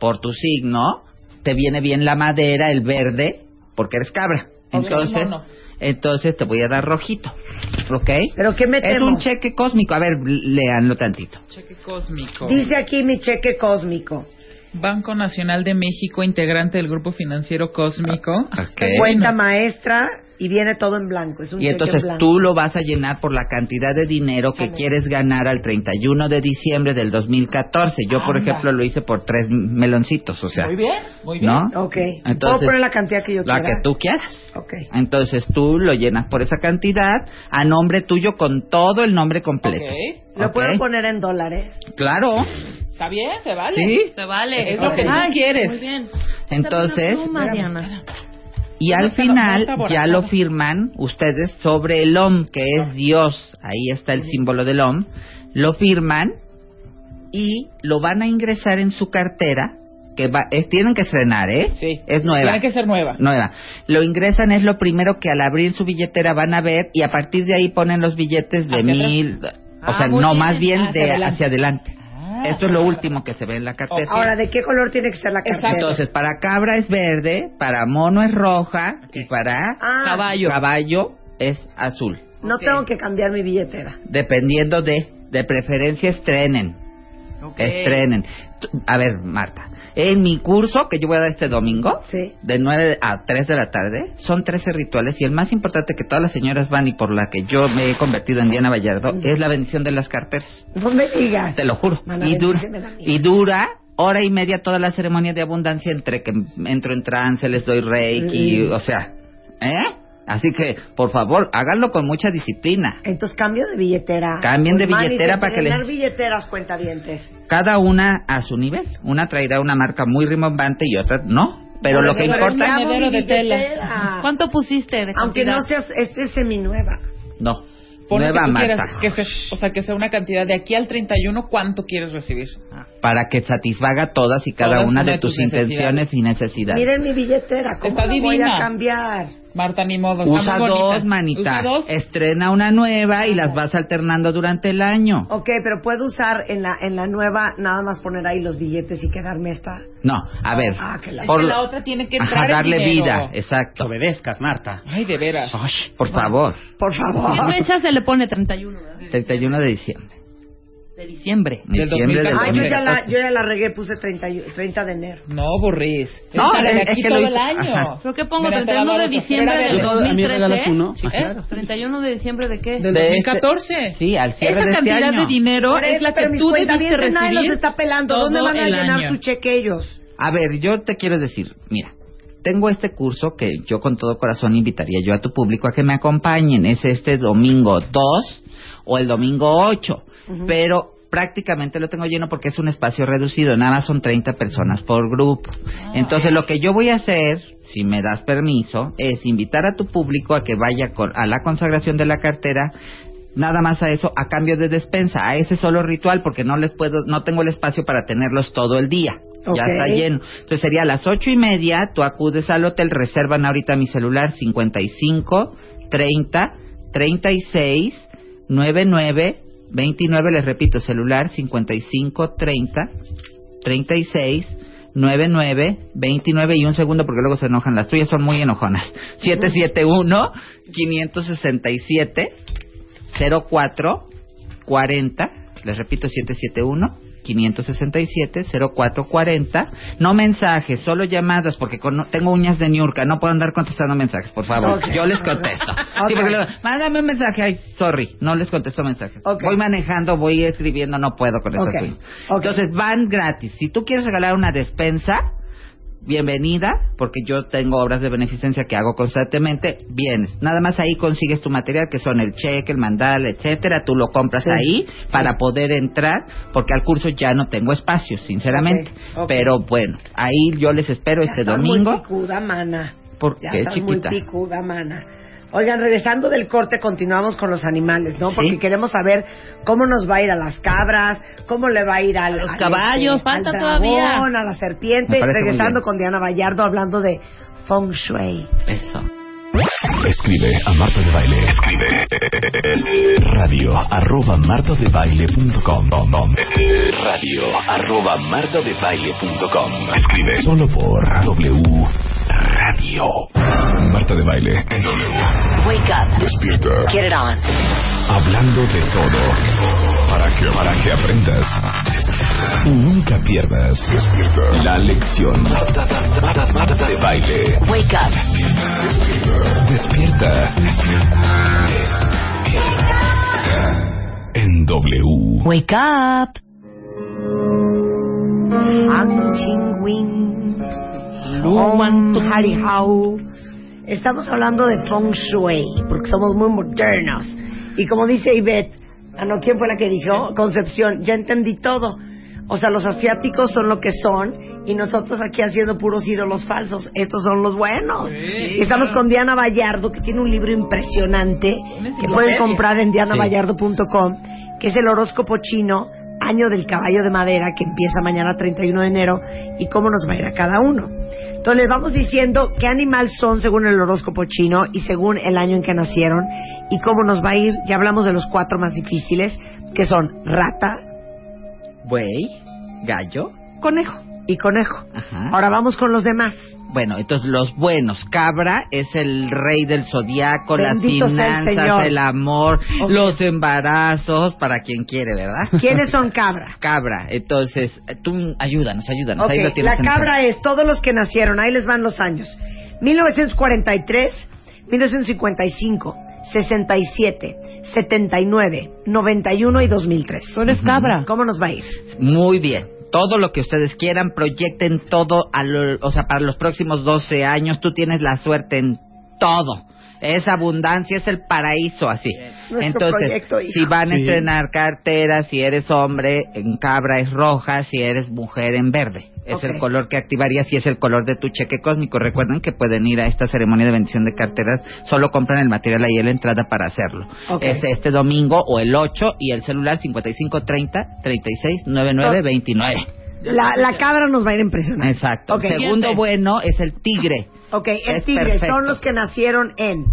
por tu signo, te viene bien la madera, el verde, porque eres cabra. Entonces, entonces te voy a dar rojito. ¿Ok? ¿Pero qué Es metemos? un cheque cósmico. A ver, léanlo tantito. Cheque cósmico. Dice aquí mi cheque cósmico. Banco Nacional de México, integrante del Grupo Financiero Cósmico. Ok. Cuenta maestra y viene todo en blanco. Es un Y entonces en tú lo vas a llenar por la cantidad de dinero que quieres ganar al 31 de diciembre del 2014. Yo, por Anda. ejemplo, lo hice por tres meloncitos, o sea. Muy bien, muy bien. ¿No? Ok. Puedo Entonces, poner la cantidad que yo la quiera. que tú quieras. Ok. Entonces tú lo llenas por esa cantidad a nombre tuyo con todo el nombre completo. Ok. ¿Lo Ok. puedo poner en dólares? Claro. Está bien, se vale. Sí. Se vale. Es lo que tú Ay, quieres. Muy bien. Entonces, pluma, Diana. Y al final ya lo firman ustedes sobre el OM, que es Dios. Ahí está el símbolo del OM. Lo firman y lo van a ingresar en su cartera, que va, es- tienen que estrenar, ¿eh? Sí. Es nueva. Tiene que ser nueva. Nueva. Lo ingresan es lo primero que al abrir su billetera van a ver y a partir de ahí ponen los billetes de mil, o Ah, sea, no, bien. más bien Hacia de adelante. hacia adelante. Ah. Esto es lo último que se ve en la cartera. Ahora, ¿de qué color tiene que ser la cartera? Entonces, para cabra es verde, para mono es roja y para Ah, Caballo. caballo es azul. No tengo que cambiar mi billetera. Dependiendo de, de preferencia estrenen. Estrenen. A ver, Marta, en mi curso que yo voy a dar este domingo, Sí. de 9 a 3 de la tarde, son 13 rituales y el más importante que todas las señoras van y por la que yo me he convertido en Diana Vallardo es la bendición de las carteras. No me digas. Te lo juro. Mana, y, dura, y dura hora y media toda la ceremonia de abundancia entre que entro en trance, les doy reiki, Mm. o sea, ¿eh? Así que, por favor, háganlo con mucha disciplina. Entonces cambio de billetera. Cambien de Pues, billetera Manny, para que les- estrenar billeteras cuentavientes. Cada una a su nivel. Una traerá una marca muy rimbombante y otra no. Pero lo que Pero importa... mi de tela. billetera. ¿Cuánto pusiste de Aunque cantidad? no seas, este es seminueva. No. Nueva que tú Marta. quieras, que se- o sea, que sea una cantidad de aquí al 31, ¿cuánto quieres recibir? Para que satisfaga todas y cada Todas una una de de tus tus intenciones y necesidades. Miren mi billetera. ¿Cómo Está la voy divina. a cambiar? Marta, ni modo. está Usa muy dos, manita. Usa dos. Estrena una nueva y las vas alternando durante el año. Ok, pero puedo usar en la, en la nueva, nada más poner ahí los billetes y quedarme esta. No, a ver. Ah, que la- Es por- que la otra tiene que Ajá, entrar el darle dinero. vida, exacto. Obedezcas, Marta. Ay, de veras. Por favor. Por ¿Qué favor. fecha se le pone 31 ¿verdad? 31 de diciembre. De diciembre? Del Diciembre del 2014. Ay, yo ya, la, 2014. yo ya la regué, puse 30, y- 30 de enero. No, burris. No, de es- es aquí que lo todo el año. ajá. ¿Pero qué pongo? Mira, te 31 la de diciembre del era ¿A mí me 2013. regalas uno? Ah, ¿eh? claro. 31 de diciembre de qué? Del De 2014. Sí, al cierre Esa de este cantidad año. de dinero Por es eso, la que pero mis tú debiste cuentavientes nadie recibir. los está pelando. ¿Dónde todo van a el llenar año. su cheque ellos? A ver, yo te quiero decir, mira, tengo este curso que yo con todo corazón invitaría yo a tu público a que me acompañen. Es este domingo 2 o el domingo 8. Pero prácticamente lo tengo lleno porque es un espacio reducido. Nada más son 30 personas por grupo. Entonces lo que yo voy a hacer, si me das permiso, es invitar a tu público a que vaya con- a la consagración de la cartera nada más a eso a cambio de despensa a ese solo ritual porque no les puedo no tengo el espacio para tenerlos todo el día ya está lleno entonces sería a las ocho y media tú acudes al hotel reservan ahorita mi celular 55 30 36 99 29 les repito celular 55 30 36 99 29 y un segundo porque luego se enojan las tuyas son muy enojonas. 771 567 04 40 les repito 771 567 0440 no mensajes solo llamadas porque con- tengo uñas de ñurca no puedo andar contestando mensajes por favor yo les contesto Sí, porque luego, mándame un mensaje ay sorry no les contesto mensajes voy manejando voy escribiendo no puedo con. Ok. entonces van gratis si tú quieres regalar una despensa bienvenida, porque yo tengo obras de beneficencia que hago constantemente, vienes. Nada más ahí consigues tu material, que son el cheque, el mandal, etcétera, tú lo compras Sí, ahí para poder entrar, porque al curso ya no tengo espacio, sinceramente. Pero bueno, ahí yo les espero Ya este domingo. muy picuda, mana. ¿Por Ya chiquita? muy picuda, mana. Oigan, regresando del corte, continuamos con los animales, ¿no? Porque Sí. queremos saber cómo nos va a ir a las cabras, cómo le va a ir al, A los al, caballos, este, falta al todavía. dragón, a la serpiente. Regresando con Diana Vallardo hablando de Feng Shui. Eso. Escribe a Marta de Baile. Escribe radio arroba martadebaile.com radio arroba martadebaile.com Escribe solo por W Radio. Marta de Baile en W. Wake up. Despierta. Get it on. Hablando de todo. Para que, para que aprendas. Y nunca pierdas. La lección. De Baile. Wake up. Despierta. Despierta. En W. Wake up. Ang Ching Wing. Luan Hari Hao. Estamos hablando de Feng Shui, porque somos muy modernos. Y como dice Ivette, ah, no, ¿quién fue la que dijo? Concepción, ya entendí todo. O sea, los asiáticos son lo que son y nosotros aquí haciendo puros ídolos falsos. Estos son los buenos. Y estamos con Diana Vallardo, que tiene un libro impresionante que pueden comprar en dianavallardo.com, que es el horóscopo chino, Año del Caballo de Madera, que empieza mañana 31 de enero, y cómo nos va a ir a cada uno. Entonces les vamos diciendo qué animal son según el horóscopo chino y según el año en que nacieron y cómo nos va a ir. Ya hablamos de los cuatro más difíciles, que son rata, Buey, gallo. conejo y conejo. Ajá. Ahora vamos con los demás. Bueno, entonces los buenos. Cabra es el rey del zodiaco, las el finanzas, Señor. el amor, Ok. los embarazos, para quien quiere, ¿verdad? ¿Quiénes son cabra? Cabra. Entonces, tú ayúdanos, ayúdanos. Ok, Ahí lo tienes la en- cabra es todos los que nacieron, ahí les van los años. 1943, 1955, 67, 79, 91 y 2003. Tú eres cabra. ¿Cómo nos va a ir? Muy bien. Todo lo que ustedes quieran, proyecten todo, a lo- o sea, para los próximos 12 años, tú tienes la suerte en todo. Es abundancia, es el paraíso así. Nuestro Entonces, si van a Sí. estrenar carteras, si eres hombre, en cabra es roja, si eres mujer en verde. Es el color que activaría si es el color de tu cheque cósmico. Recuerden que pueden ir a esta ceremonia de bendición de carteras, solo compran el material ahí en la entrada para hacerlo. Es este domingo o el 8 y el celular 5530 36 99 29. La, la cabra nos va a ir impresionante. Exacto. Ok. Segundo bueno es el tigre. Ok, el tigre son los que nacieron en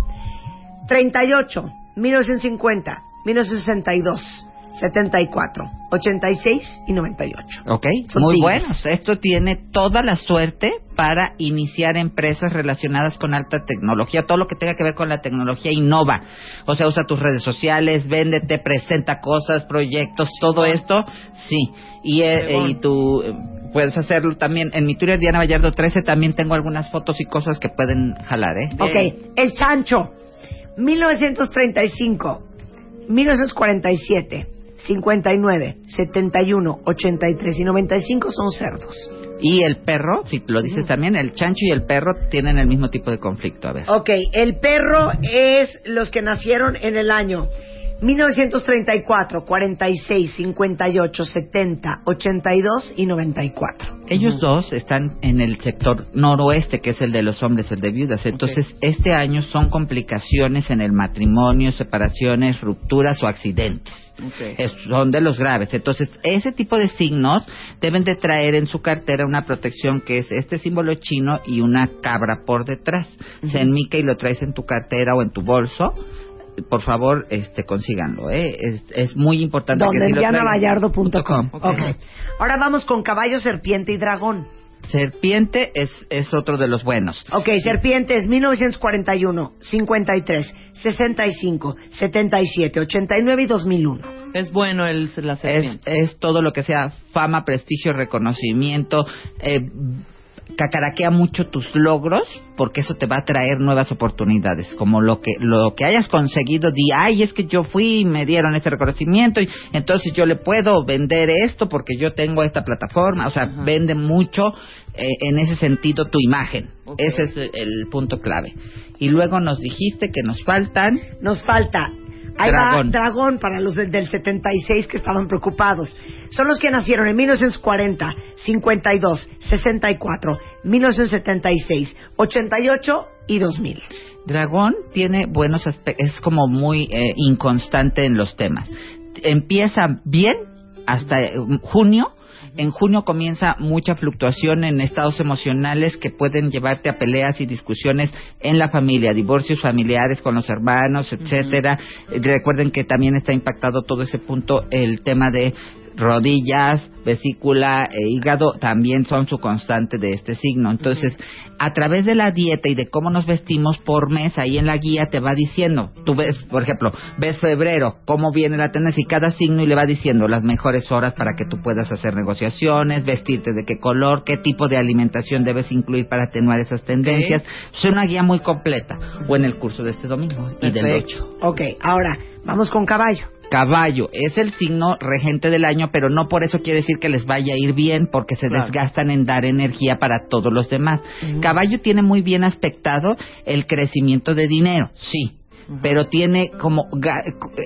38, 1950, 1962, 74, 86 y 98. ¿Ok? Son Muy tigres. buenos. Esto tiene toda la suerte para iniciar empresas relacionadas con alta tecnología. Todo lo que tenga que ver con la tecnología innova. O sea, usa tus redes sociales, véndete, presenta cosas, proyectos, todo esto. Sí. Y, eh, y tú eh, puedes hacerlo también. En mi Twitter, Diana Vallardo 13, también tengo algunas fotos y cosas que pueden jalar, ¿eh? Ok, el chancho, 1935, 1947, 59, 71, 83 y 95 son cerdos. Y el perro, si lo dices también, el chancho y el perro tienen el mismo tipo de conflicto. A ver. Ok, el perro es los que nacieron en el año 1934, 46, 58, 70, 82 y 94. Ellos dos están en el sector noroeste, que es el de los hombres, el de viudas. Entonces, este año son complicaciones en el matrimonio, separaciones, rupturas o accidentes. Es- son de los graves. Entonces, ese tipo de signos deben de traer en su cartera una protección que es este símbolo chino y una cabra por detrás. Se enmica y lo traes en tu cartera o en tu bolso. Por favor, este, consíganlo, ¿eh? Es, es muy importante que Donde sí en lo traigan. dianavallardo.com. Ok. Ok. Ahora vamos con caballo, serpiente y dragón. Serpiente es, es otro de los buenos. Ok, serpiente es 1941, 53, 65, 77, 89 y 2001. Es bueno el, la Es, serpiente. es todo lo que sea fama, prestigio, reconocimiento. Eh, cacaraquea mucho tus logros porque eso te va a traer nuevas oportunidades como lo que lo que hayas conseguido di ay es que yo fui y me dieron este reconocimiento y entonces yo le puedo vender esto porque yo tengo esta plataforma o sea vende mucho eh, en ese sentido tu imagen. Ese es el punto clave. Y luego nos dijiste que nos faltan Nos falta. Ahí Dragón. va dragón para los de- del 76 que estaban preocupados. Son los que nacieron en 1940, 52, 64, 1976, 88 y 2000. Dragón tiene buenos aspectos, es como muy eh, inconstante en los temas. Empieza bien hasta eh, junio. En junio comienza mucha fluctuación en estados emocionales que pueden llevarte a peleas y discusiones en la familia, divorcios familiares con los hermanos, etcétera. Eh, Recuerden que también está impactado todo ese punto el tema de rodillas, vesícula e hígado también son su constante de este signo. Entonces, a través de la dieta y de cómo nos vestimos por mes, ahí en la guía te va diciendo, tú ves, por ejemplo, ves febrero, cómo viene la tendencia y cada signo y le va diciendo las mejores horas para que tú puedas hacer negociaciones, vestirte de qué color, qué tipo de alimentación debes incluir para atenuar esas tendencias. Es una guía muy completa. O en el curso de este domingo y del Perfecto. 8. Ok, ahora vamos con caballo. Caballo es el signo regente del año, pero no por eso quiere decir que les vaya a ir bien, porque se Claro. desgastan en dar energía para todos los demás. Caballo tiene muy bien aspectado el crecimiento de dinero, sí. Pero tiene como.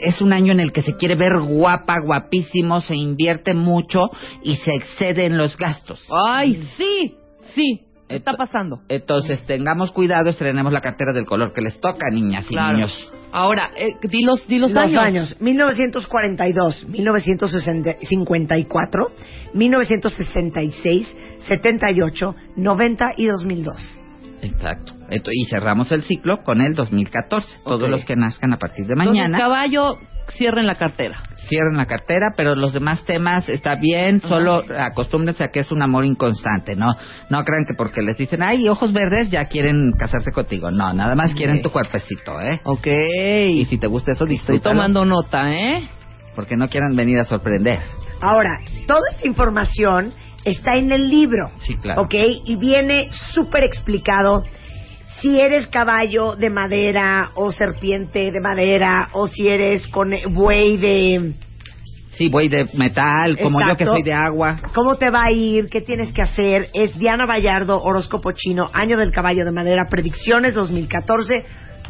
Es un año en el que se quiere ver guapa, guapísimo, se invierte mucho y se excede en los gastos. Ay, sí, sí, está pasando. Entonces, tengamos cuidado, estrenemos la cartera del color que les toca, niñas y Claro. niños. Ahora, eh, di los, di los, años. 1942, 1954, 1966, 78, 90 y 2002. Exacto. Esto- y cerramos el ciclo con el 2014. Todos Ok. los que nazcan a partir de Entonces, mañana caballo, cierren la cartera. Cierren la cartera, pero los demás temas está bien, solo acostúmbrense a que es un amor inconstante, ¿no? No crean que porque les dicen, ay, ojos verdes, ya quieren casarse contigo. No, nada más quieren tu cuerpecito, ¿eh? Ok. Y si te gusta eso, Estoy disfrútalo. tomando nota, ¿eh? Porque no quieran venir a sorprender. Ahora, toda esta información está en el libro. Sí, claro. ¿Ok? Y viene súper explicado si eres caballo de madera o serpiente de madera o si eres con buey de... Sí, voy de metal, como yo que soy de agua. ¿Cómo te va a ir? ¿Qué tienes que hacer? Es Diana Vallardo, horóscopo chino, año del caballo de madera, predicciones 2014,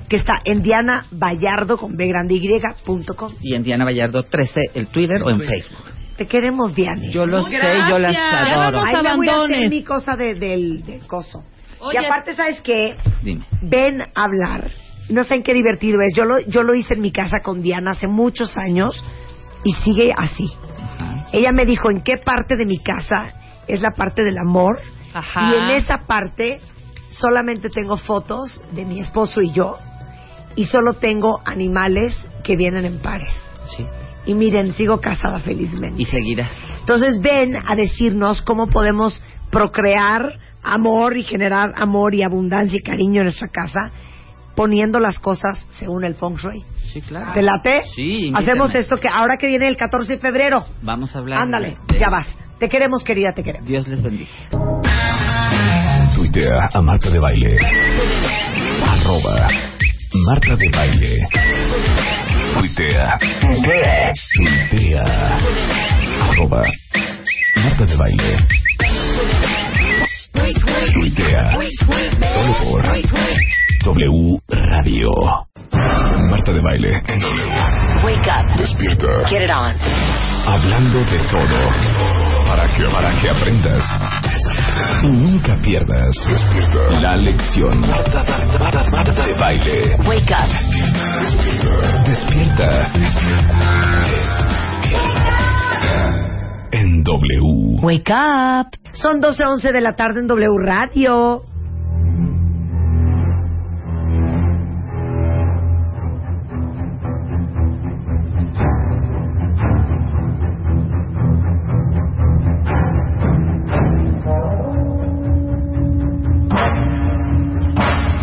que está en Diana Vallardo con B grande Y punto com. Y en Diana Vallardo 13, el Twitter o en Facebook. Te queremos, Diana. Yo lo sé, yo las adoro. Ahí me voy a hacer mi cosa de- del, del coso. Oye. Y aparte, ¿sabes qué? Dime. Ven a hablar. No saben qué divertido es. Yo lo, yo lo hice en mi casa con Diana hace muchos años y sigue así. Ella me dijo en qué parte de mi casa es la parte del amor Ajá. y en esa parte solamente tengo fotos de mi esposo y yo y solo tengo animales que vienen en pares. Sí. Y miren, sigo casada felizmente. Y seguirás. Entonces ven a decirnos cómo podemos procrear amor y generar amor y abundancia y cariño en nuestra casa poniendo las cosas según el feng shui. Sí, claro. ¿Te late? Sí, invítame. Hacemos esto que ahora que viene el 14 de febrero. Vamos a hablar. Ándale, de- ya vas. Te queremos, querida, te queremos. Dios les bendiga. Tuitea a Marta de Baile. Arroba Marta de Baile. Tuitea. Tuitea. Arroba Marta de Baile. Tuitea. Solo por W Radio. Marta de Baile en W. Wake up. Despierta. Get it on. Hablando de todo. Para que, para que aprendas. Y nunca pierdas. Despierta. La lección. Marta, Marta, Marta, Marta de baile. Wake up. Despierta. En W. Wake up. Son 12.11 de la tarde en W Radio.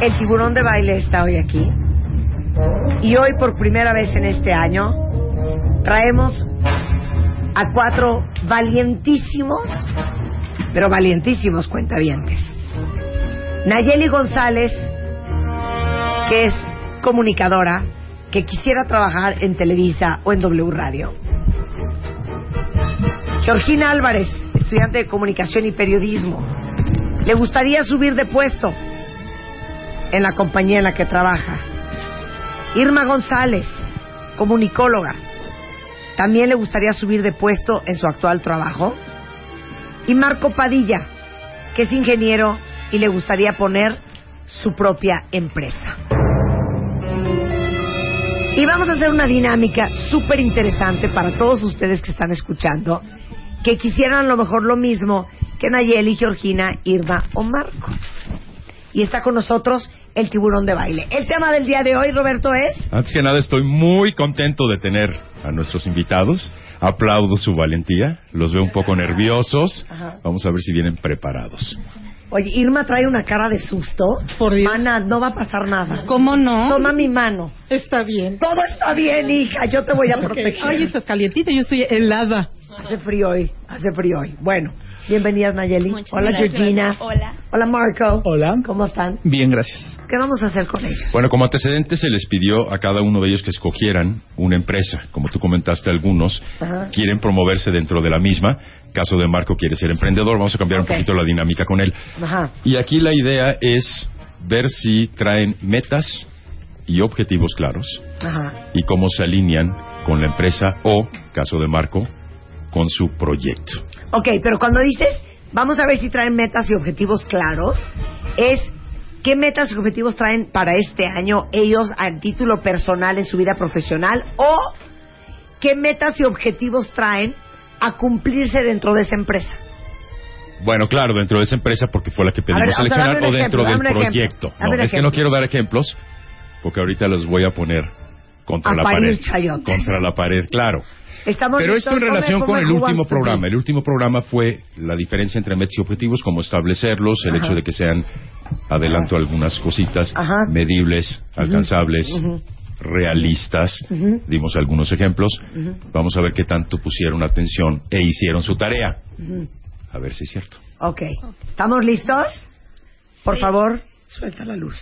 El tiburón de baile está hoy aquí. Y hoy por primera vez en este año traemos a cuatro valientísimos, pero valientísimos cuentavientes. Nayeli González, que es comunicadora, que quisiera trabajar en Televisa o en W Radio. Georgina Álvarez, estudiante de comunicación y periodismo. Le gustaría subir de puesto en la compañía en la que trabaja. Irma González, comunicóloga. También le gustaría subir de puesto en su actual trabajo. Y Marco Padilla, que es ingeniero y le gustaría poner su propia empresa. Y vamos a hacer una dinámica súper interesante para todos ustedes que están escuchando, que quisieran a lo mejor lo mismo que Nayeli, Georgina, Irma o Marco. Y está con nosotros el tiburón de baile. El tema del día de hoy, Roberto, es... Antes que nada, estoy muy contento de tener a nuestros invitados. Aplaudo su valentía. Los veo un poco nerviosos. Ajá. Vamos a ver si vienen preparados. Oye, Irma trae una cara de susto. Por Dios. Mana, no va a pasar nada. ¿Cómo no? Toma mi mano. Está bien. Todo está bien, hija. Yo te voy a proteger. Ay, estás calientita, yo soy helada. Hace frío hoy, hace frío hoy. Bueno, bienvenidas Nayeli. Muchas Hola gracias. Georgina. Hola. Hola Marco. Hola. ¿Cómo están? Bien, gracias. ¿Qué vamos a hacer con ellos? Bueno, como antecedente se les pidió a cada uno de ellos que escogieran una empresa. Como tú comentaste, algunos Ajá. quieren promoverse dentro de la misma. Caso de Marco quiere ser emprendedor. Vamos a cambiar un poquito la dinámica con él. Ajá. Y aquí la idea es ver si traen metas y objetivos claros Ajá. y cómo se alinean con la empresa o, caso de Marco, con su proyecto. Ok, pero cuando dices, vamos a ver si traen metas y objetivos claros, es qué metas y objetivos traen para este año ellos a título personal en su vida profesional o qué metas y objetivos traen a cumplirse dentro de esa empresa. Bueno, claro, dentro de esa empresa porque fue la que pedimos ver, o sea, seleccionar o dentro del proyecto. No, es que no quiero dar ejemplos porque ahorita los voy a poner contra A la pared. chayotes. Contra la pared, claro. Estamos Pero esto en relación con el último programa. El último programa fue la diferencia entre metas y objetivos, cómo establecerlos, el Ajá. hecho de que sean, adelanto algunas cositas, Ajá. medibles, alcanzables, realistas. Dimos algunos ejemplos. Vamos a ver qué tanto pusieron atención e hicieron su tarea. A ver si es cierto. Ok. ¿Estamos listos? Por Sí. favor, suelta la luz.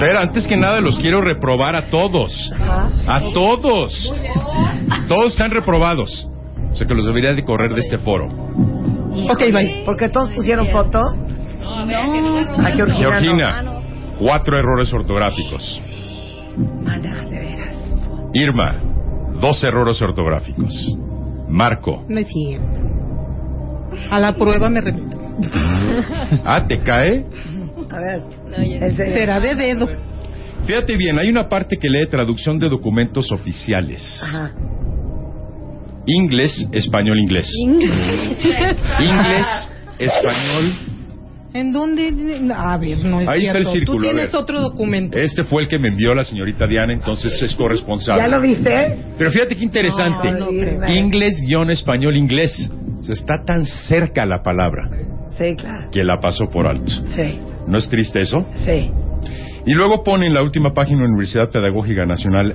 Espera, antes que nada los quiero reprobar a todos. A todos. Todos están reprobados. O sea que los debería de correr de este foro. Ok, bye. Porque todos pusieron foto. A Georgina. Georgina, cuatro errores ortográficos. no. Mana, de veras. Irma, dos errores ortográficos. Marco, No es cierto. A la prueba me remito. ah, te cae. A ver. No, ya. Será de dedo. Fíjate bien, hay una parte que lee traducción de documentos oficiales. Ajá. Inglés, español, inglés. Inglés, español. ¿En dónde? A ver, no es Ahí está el cierto. círculo, Tú tienes otro documento. Este fue el que me envió la señorita Diana, entonces es corresponsable. ¿Ya lo viste? Pero fíjate qué interesante. No, no creo. inglés guion español inglés. O sea, está tan cerca la palabra Sí, claro. que la pasó por alto. Sí, ¿No es triste eso? sí. Y luego pone en la última página de la Universidad Pedagógica Nacional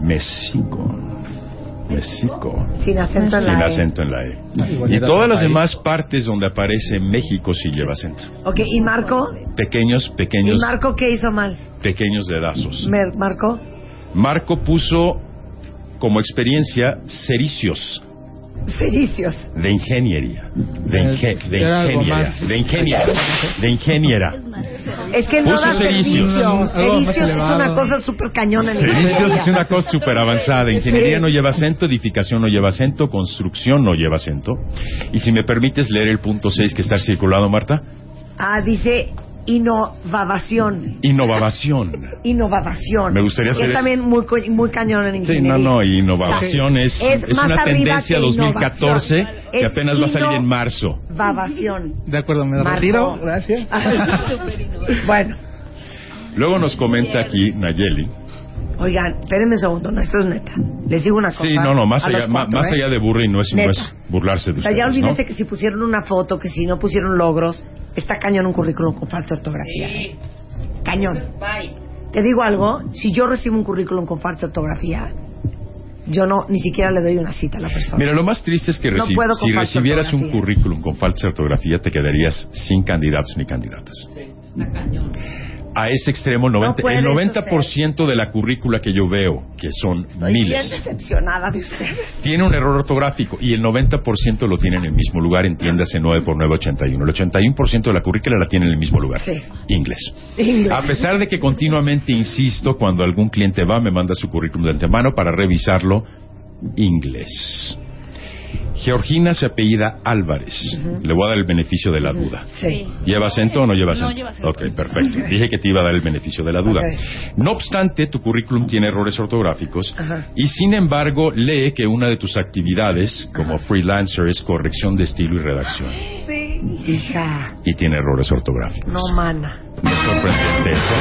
México. México. Sin acento en Sin la E. acento en la E. igual Y todas las demás partes donde aparece México sí lleva acento. Ok, ¿y Marco? Pequeños, ¿Y pequeños, Marco qué hizo mal? pequeños dedazos. Mer- ¿Marco? Marco puso como experiencia cericios Servicios. de ingeniería. De, inge- de ingeniera. De ingeniera. De ingeniera. Es que no Puso da servicios. servicios. Servicios es una cosa súper cañona en Cericios ingeniería. es una cosa súper avanzada. Ingeniería Sí. no lleva acento, edificación no lleva acento, construcción no lleva acento. Y si me permites leer el punto 6 que está circulado, Marta. Ah, dice innovación. Innovación. Innovación. Me gustaría hacer Es también muy, muy cañón en Sí, ingeniería. no, no, innovación es, Es es una tendencia que 2014 innovación. que Es apenas va a salir en marzo. Innovación. De acuerdo, me Marco. retiro. Gracias. bueno, Luego nos comenta aquí Nayeli. Oigan, espérenme un segundo, no, esto es neta. Les digo una cosa. Sí, no, no, más allá, cuatro, más ¿eh? allá de burla y no es, no es burlarse de O sea, ya ustedes, ¿no? olvídense que si pusieron una foto, que si no pusieron logros, está cañón un currículum con falsa ortografía. ¿eh? Cañón. Te digo algo, si yo recibo un currículum con falsa ortografía, yo no, ni siquiera le doy una cita a la persona. Mira, lo más triste es que No reci- puedo con si recibieras un currículum con falsa ortografía, te quedarías sin candidatos ni candidatas. A ese extremo, 90, puede el eso 90% de la currícula que yo veo, que son Estoy bien miles, decepcionada de ustedes. tiene un error ortográfico y el 90% lo tiene en el mismo lugar, entiéndase 9 por 9, 81. El 81% de la currícula la tiene en el mismo lugar. Sí. Inglés. Inglés. A pesar de que continuamente insisto, cuando algún cliente va, me manda su currículum de antemano para revisarlo inglés. Georgina se apellida Álvarez. Le voy a dar el beneficio de la duda. Sí. ¿Lleva acento o no lleva No acento? lleva acento. Ok, perfecto. Dije que te iba a dar el beneficio de la duda. No obstante, tu currículum tiene errores ortográficos Ajá. y sin embargo lee que una de tus actividades como freelancer es corrección de estilo y redacción. Sí. Hija, Y tiene errores ortográficos. no mana. ¿No es sorprendente eso?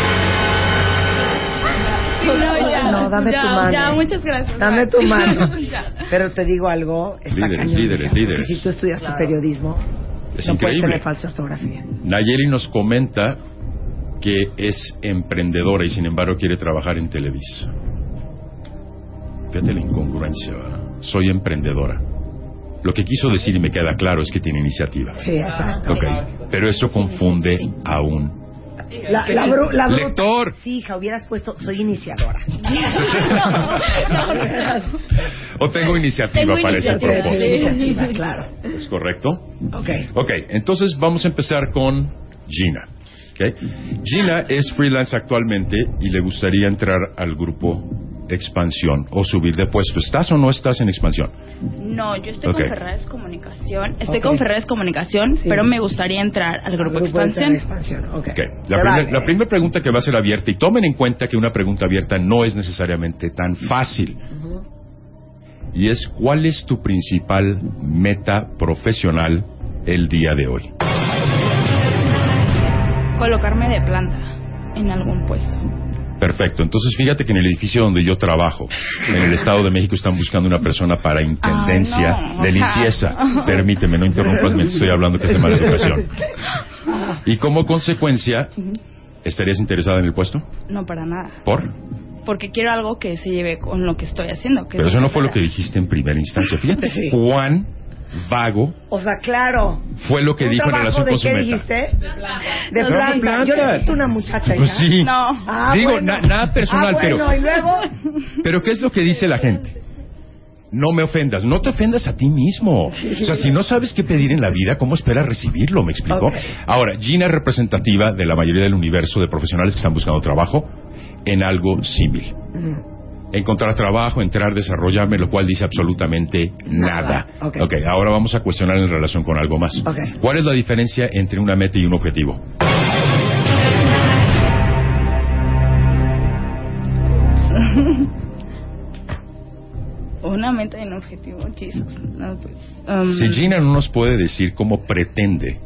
No, ya. No, dame ya, tu mano. Ya, muchas gracias. Dame tu mano. Pero te digo algo, está Líderes, cañón, líderes, líderes. Si tú estudiaste periodismo, Es no puedes increíble. tener falsa ortografía. Nayeli nos comenta que es emprendedora y sin embargo quiere trabajar en Televisa. Fíjate la incongruencia, ¿verdad? Soy emprendedora. Lo que quiso decir y me queda claro es que tiene iniciativa. Sí, exacto. Ok, pero eso confunde aún. La, la, bru- la bruta- Lector. Sí, hija, hubieras puesto, soy iniciadora. O tengo iniciativa Tengo para ese iniciativa. propósito. Iniciativa, claro. ¿Es correcto? Ok. Ok, entonces vamos a empezar con Gina. ¿ok? Gina es freelance actualmente y le gustaría entrar al grupo Expansión o subir de puesto. ¿Estás o no estás en Expansión? No, yo estoy con Ferrares Comunicación. Estoy con Ferrares Comunicación, Sí. pero me gustaría entrar al grupo Grupo Expansión. expansión. ok. Ok, Se La, primer- vale. la primera pregunta que va a ser abierta, y tomen en cuenta que una pregunta abierta no es necesariamente tan fácil, y es ¿cuál es tu principal meta profesional el día de hoy? Colocarme de planta en algún puesto. Perfecto. Entonces, fíjate que en el edificio donde yo trabajo, en el Estado de México, están buscando una persona para intendencia no. de limpieza. Permíteme, no interrumpas, me estoy hablando que es de mala educación. Y como consecuencia, ¿estarías interesada en el puesto? No para nada. ¿Por? Porque quiero algo que se lleve con lo que estoy haciendo. Que Pero es eso no fue lo que dijiste en primera instancia. Fíjate. Juan Vago O sea, claro. fue lo que ¿Un dijo en relación de con su qué meta. dijiste? De planta. en planta. Yo necesito una muchacha Pues sí. No. Ah, Digo, bueno. na- nada personal, ah, bueno, pero- y luego... Pero ¿qué es lo que dice la gente? No me ofendas, no te ofendas a ti mismo. O sea, si no sabes qué pedir en la vida, ¿cómo esperas recibirlo? ¿Me explico? Ok. Ahora, Gina es representativa de la mayoría del universo de profesionales que están buscando trabajo en algo símil. Encontrar trabajo, entrar, desarrollarme, lo cual dice absolutamente nada. Ok. ok, ahora vamos a cuestionar en relación con algo más. Ok. ¿Cuál es la diferencia entre una meta y un objetivo? Una meta y un objetivo, Jesus. No, pues, um, Si Gina no nos puede decir cómo pretende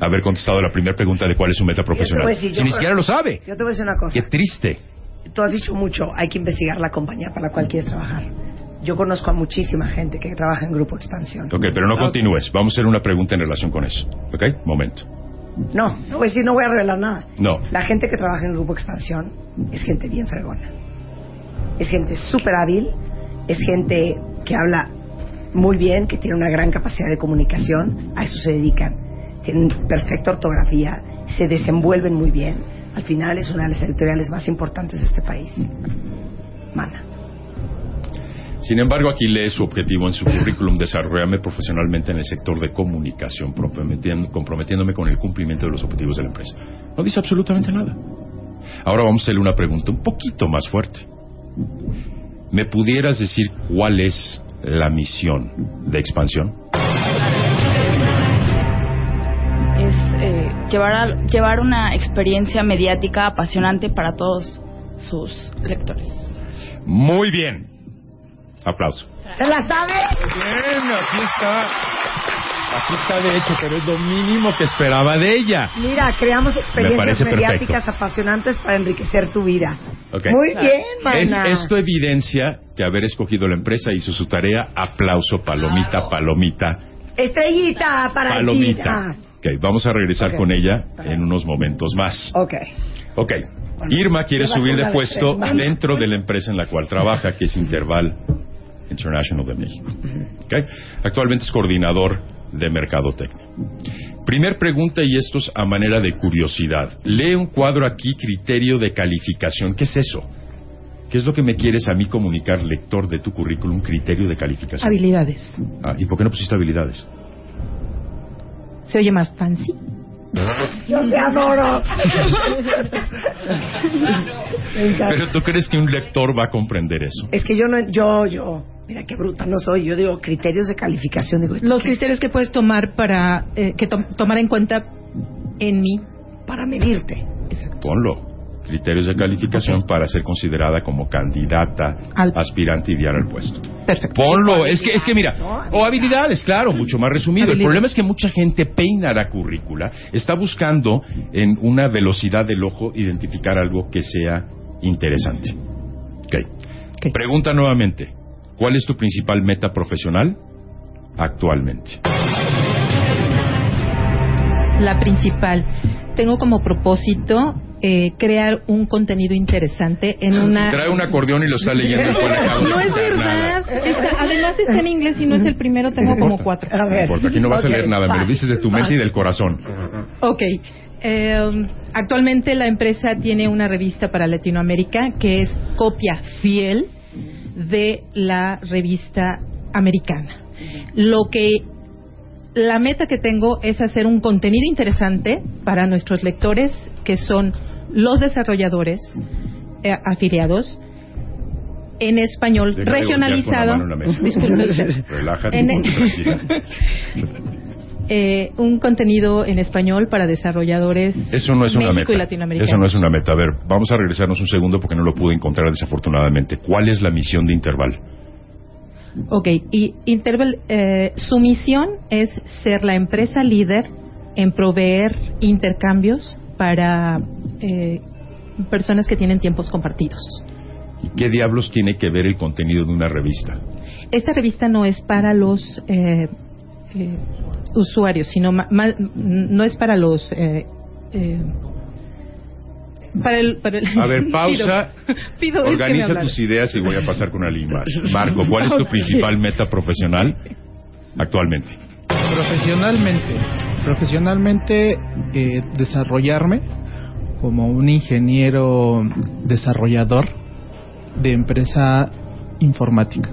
haber contestado la primera pregunta de cuál es su meta profesional, decir, si yo ni creo- siquiera lo sabe, Yo te voy a decir una cosa. qué triste. Tú has dicho mucho, hay que investigar la compañía para la cual quieres trabajar. Yo conozco a muchísima gente que trabaja en Grupo Expansión. Ok, pero no continúes. Vamos a hacer una pregunta en relación con eso. Ok, momento. No, no voy a decir, no voy a revelar nada. No. La gente que trabaja en Grupo Expansión es gente bien fregona. Es gente súper hábil, es gente que habla muy bien, que tiene una gran capacidad de comunicación, a eso se dedican. Tienen perfecta ortografía, se desenvuelven muy bien. Al final es una de las editoriales más importantes de este país. Mana. Sin embargo, aquí lee su objetivo en su currículum, desarrollarme profesionalmente en el sector de comunicación, comprometiéndome con el cumplimiento de los objetivos de la empresa. No dice absolutamente nada. Ahora vamos a hacerle una pregunta un poquito más fuerte. ¿Me pudieras decir cuál es la misión de expansión? Llevar, a- llevar una experiencia mediática apasionante para todos sus lectores. Muy bien. Aplauso. ¿Se la sabe? Bien, aquí está. Aquí está de hecho, pero es lo mínimo que esperaba de ella. Mira, creamos experiencias perfecto. mediáticas apasionantes para enriquecer tu vida. Muy bien, Es, esto evidencia que haber escogido la empresa hizo su tarea. Aplauso, palomita, palomita, Estrellita para palomita. Gina. Ok, vamos a regresar con ella en unos momentos más. Ok. Ok. Irma quiere subir de puesto dentro de la empresa en la cual trabaja, que es Interval International de México. Ok. Actualmente es coordinador de Mercadotecnia. Primer pregunta, y esto es a manera de curiosidad. Lee un cuadro aquí, criterio de calificación. ¿Qué es eso? ¿Qué es lo que me quieres a mí comunicar, lector de tu currículum, criterio de calificación? Habilidades. Ah, ¿Y por qué no pusiste habilidades? ¿Se oye más fancy? Yo te adoro. Pero tú crees que un lector va a comprender eso. Es que yo no, yo, yo, Mira qué bruta no soy. Yo digo criterios de calificación. Digo, ¿esto Los es? criterios que puedes tomar para eh, que tom- tomar en cuenta en mí. Para medirte. Ponlo. Criterios de calificación para ser considerada como candidata, Al- aspirante ideal al puesto. Perfecto. Ponlo, es que, es que mira, o habilidades, claro, mucho más resumido. El problema es que mucha gente peina la currícula, está buscando en una velocidad del ojo identificar algo que sea interesante. Ok. Pregunta nuevamente, ¿cuál es tu principal meta profesional actualmente? La principal. Tengo como propósito eh, crear un contenido interesante en una... Trae un acordeón y lo está leyendo. No es verdad. Está- además está en inglés y no es el primero, tengo como cuatro. No importa, aquí no vas a leer nada, me lo dices de tu mente y del corazón. Ok. Eh, actualmente la empresa tiene una revista para Latinoamérica que es copia fiel de la revista americana. Lo que la meta que tengo es hacer un contenido interesante para nuestros lectores que son los desarrolladores eh, afiliados en español Deja regionalizado. en. Relájate, En- eh, un contenido en español para desarrolladores Eso no es una México y meta. Latinoamérica. Eso no es una meta. A ver, vamos a regresarnos un segundo porque no lo pude encontrar desafortunadamente. ¿Cuál es la misión de Interval? Ok, y Interval, eh, su misión es ser la empresa líder en proveer intercambios para eh, personas que tienen tiempos compartidos. ¿Y qué diablos tiene que ver el contenido de una revista? Esta revista no es para los eh, eh, usuarios, sino ma- ma- no es para los... eh, eh, para el, para el- A ver, pausa. Pido, Organiza tus ideas y voy a pasar con más. Marco, ¿cuál es tu principal meta profesional actualmente? Profesionalmente, profesionalmente eh, desarrollarme como un ingeniero desarrollador de empresa informática.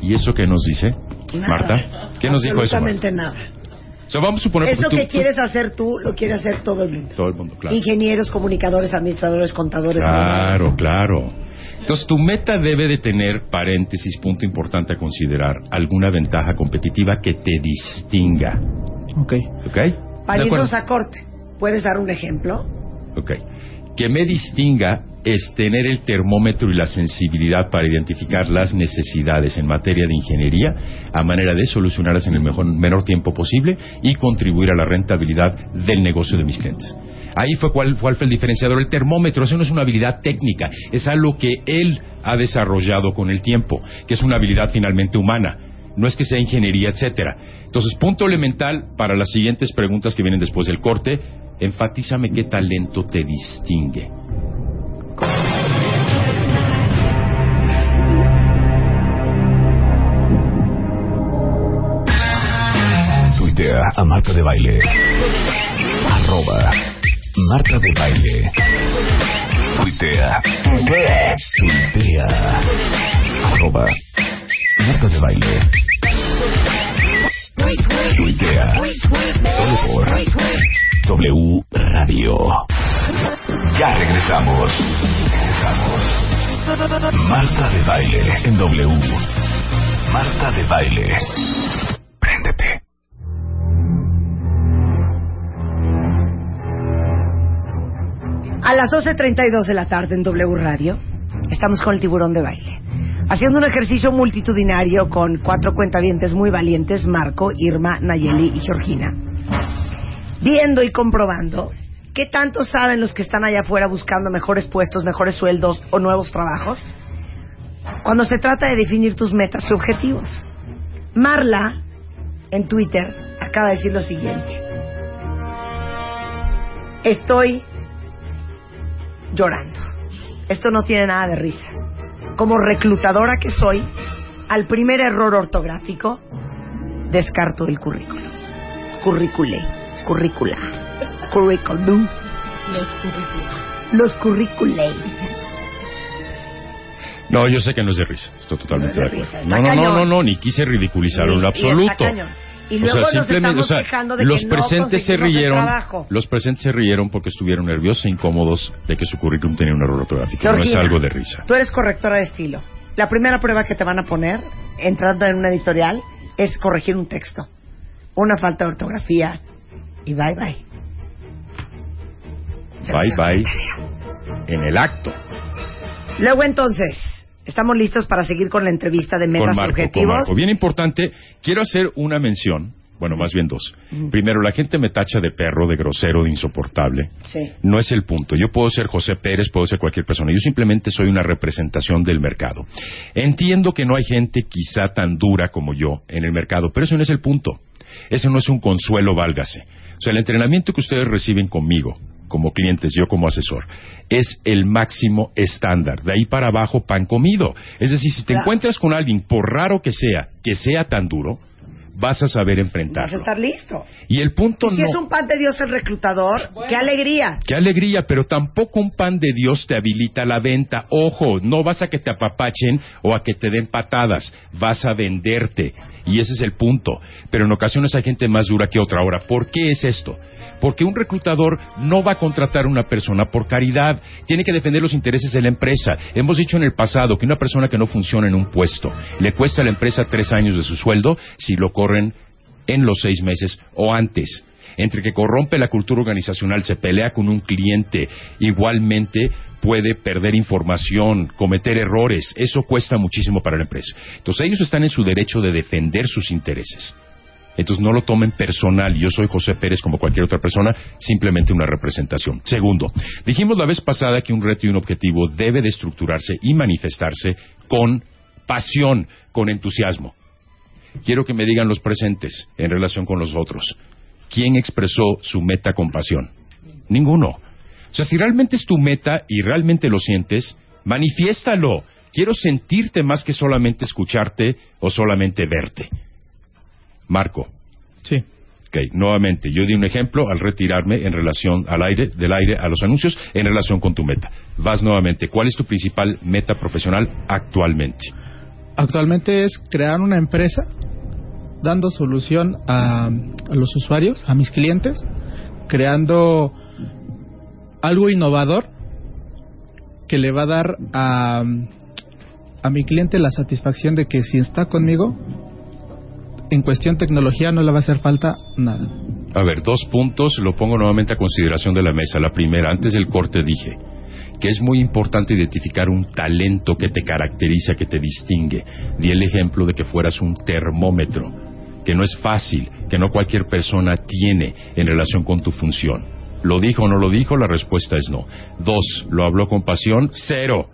¿Y eso qué nos dice? Nada. Marta, ¿qué nos dijo eso? Absolutamente nada. O sea, vamos a suponer Eso tú- que tú- quieres hacer tú, lo quiere hacer todo el mundo. Todo el mundo, claro. Ingenieros, comunicadores, administradores, contadores. Claro, claro. Entonces, tu meta debe de tener, paréntesis, punto importante a considerar, alguna ventaja competitiva que te distinga. Ok. ¿Ok? Para irnos a corte, ¿puedes dar un ejemplo? Ok. Que me distinga es tener el termómetro y la sensibilidad para identificar las necesidades en materia de ingeniería a manera de solucionarlas en el mejor, menor tiempo posible y contribuir a la rentabilidad del negocio de mis clientes. Ahí fue cuál, cuál fue el diferenciador. El termómetro, eso no es una habilidad técnica, es algo que él ha desarrollado con el tiempo, que es una habilidad finalmente humana. No es que sea ingeniería, etcétera. Entonces, punto elemental para las siguientes preguntas que vienen después del corte, enfatízame qué talento te distingue. Tuitea a Marta de Baile. Arroba Marta de Baile. Tuitea. Tuitea. Arroba Marta de Baile. Tuitea. Solo por W Radio. Ya regresamos. Regresamos. Marta de Baile en W. Marta de Baile. Préndete. A las 12.32 de la tarde en W Radio, estamos con el tiburón de baile. Haciendo un ejercicio multitudinario con cuatro cuentavientes muy valientes, Marco, Irma, Nayeli y Georgina. Viendo y comprobando qué tanto saben los que están allá afuera buscando mejores puestos, mejores sueldos o nuevos trabajos cuando se trata de definir tus metas y objetivos. Marla, en Twitter, acaba de decir lo siguiente. Estoy llorando. Esto no tiene nada de risa. Como reclutadora que soy, al primer error ortográfico, descarto el currículo. Curricule, currícula, curriculum, Los currículos. los. No, yo sé que no es de risa, estoy totalmente No es de de acuerdo. risa, No, no, no, no, no, ni quise ridiculizarlo en lo y absoluto. Y O luego sea, nos simplemente, estamos o sea, de los que no presentes se rieron, trabajo. los presentes se rieron porque estuvieron nerviosos e incómodos de que su currículum tenía un error ortográfico. No es Georgina, algo de risa. Tú eres correctora de estilo. La primera prueba que te van a poner, entrando en una editorial, es corregir un texto. Una falta de ortografía. Y bye bye. Bye bye. En el acto. Luego entonces, estamos listos para seguir con la entrevista de Con metas y Marco, con objetivos. Marco. Bien importante, quiero hacer una mención. Bueno, más bien dos. Primero, la gente me tacha de perro, de grosero, de insoportable. Sí. No es el punto. Yo puedo ser José Pérez, puedo ser cualquier persona. Yo simplemente soy una representación del mercado. Entiendo que no hay gente quizá tan dura como yo en el mercado, pero eso no es el punto. Eso no es un consuelo, válgase. O sea, el entrenamiento que ustedes reciben conmigo, como clientes, yo como asesor, es el máximo estándar. De ahí para abajo, pan comido. Es decir, si te Claro. encuentras con alguien, por raro que sea, que sea tan duro, vas a saber Vas a enfrentarlo. estar listo. Y el punto Y si no. es un pan de Dios el reclutador, qué alegría. Qué alegría, pero tampoco un pan de Dios te habilita la venta. Ojo, no vas a que te apapachen o a que te den patadas, vas a venderte. Y ese es el punto. Pero en ocasiones hay gente más dura que otra. Ahora, ¿por qué es esto? Porque un reclutador no va a contratar a una persona por caridad. Tiene que defender los intereses de la empresa. Hemos dicho en el pasado que una persona que no funciona en un puesto le cuesta a la empresa tres años de su sueldo si lo corren en los seis meses o antes. Entre que corrompe la cultura organizacional, se pelea con un cliente, igualmente puede perder información, cometer errores. Eso cuesta muchísimo para la empresa. Entonces ellos están en su derecho de defender sus intereses. Entonces no lo tomen personal. Yo soy José Pérez como cualquier otra persona, simplemente una representación. Segundo, dijimos la vez pasada que un reto y un objetivo debe de estructurarse y manifestarse con pasión, con entusiasmo. Quiero que me digan los presentes en relación con los otros. ¿Quién expresó su meta con pasión? Ninguno. O sea, si realmente es tu meta y realmente lo sientes, manifiéstalo. Quiero sentirte más que solamente escucharte o solamente verte. Marco. Sí. Ok, nuevamente, yo di un ejemplo al retirarme en relación al aire, del aire a los anuncios, en relación con tu meta. Vas nuevamente, ¿cuál es tu principal meta profesional actualmente? Actualmente es crear una empresa dando solución a, a los usuarios, a mis clientes, creando algo innovador que le va a dar a, a mi cliente la satisfacción de que si está conmigo, en cuestión tecnología no le va a hacer falta nada. A ver, dos puntos, lo pongo nuevamente a consideración de la mesa. La primera, antes del corte dije que es muy importante identificar un talento que te caracteriza, que te distingue. Di el ejemplo de que fueras un termómetro, que no es fácil, que no cualquier persona tiene en relación con tu función. ¿Lo dijo o no lo dijo? La respuesta es no. Dos, ¿lo habló con pasión? Cero.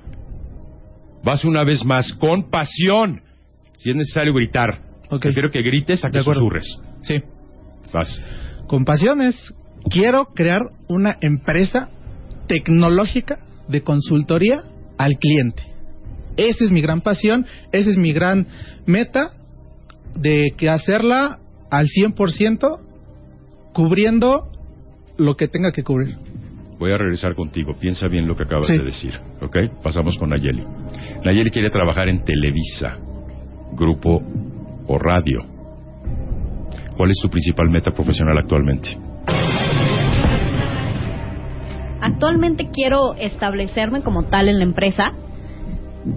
Vas una vez más, con pasión. Si es necesario gritar, prefiero que grites a que susurres. Sí. Vas. Con pasiones, quiero crear una empresa tecnológica de consultoría al cliente. Esa es mi gran pasión, esa es mi gran meta de que hacerla al 100% cubriendo lo que tenga que cubrir. Voy a regresar contigo. Piensa bien lo que acabas Sí. de decir. ¿Ok? Pasamos con Nayeli. Nayeli quiere trabajar en Televisa, grupo o radio. ¿Cuál es tu principal meta profesional actualmente? Actualmente quiero establecerme como tal en la empresa,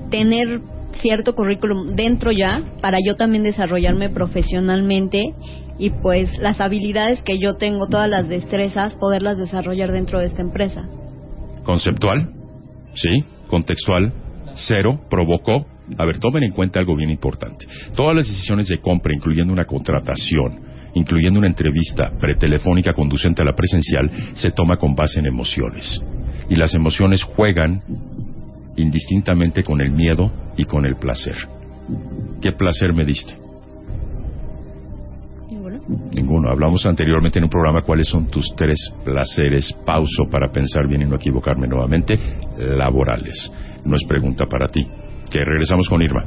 tener cierto currículum dentro ya para yo también desarrollarme profesionalmente y pues las habilidades que yo tengo, todas las destrezas, poderlas desarrollar dentro de esta empresa. ¿Conceptual? ¿Sí? ¿Contextual? ¿Cero? ¿Provocó? A ver, tomen en cuenta algo bien importante. Todas las decisiones de compra, incluyendo una contratación, incluyendo una entrevista pretelefónica conducente a la presencial, se toma con base en emociones. Y las emociones juegan indistintamente con el miedo y con el placer. ¿Qué placer me diste? Ninguno. Hablamos anteriormente en un programa cuáles son tus tres placeres, pauso para pensar bien y no equivocarme nuevamente, laborales. No es pregunta para ti. Que regresamos con Irma.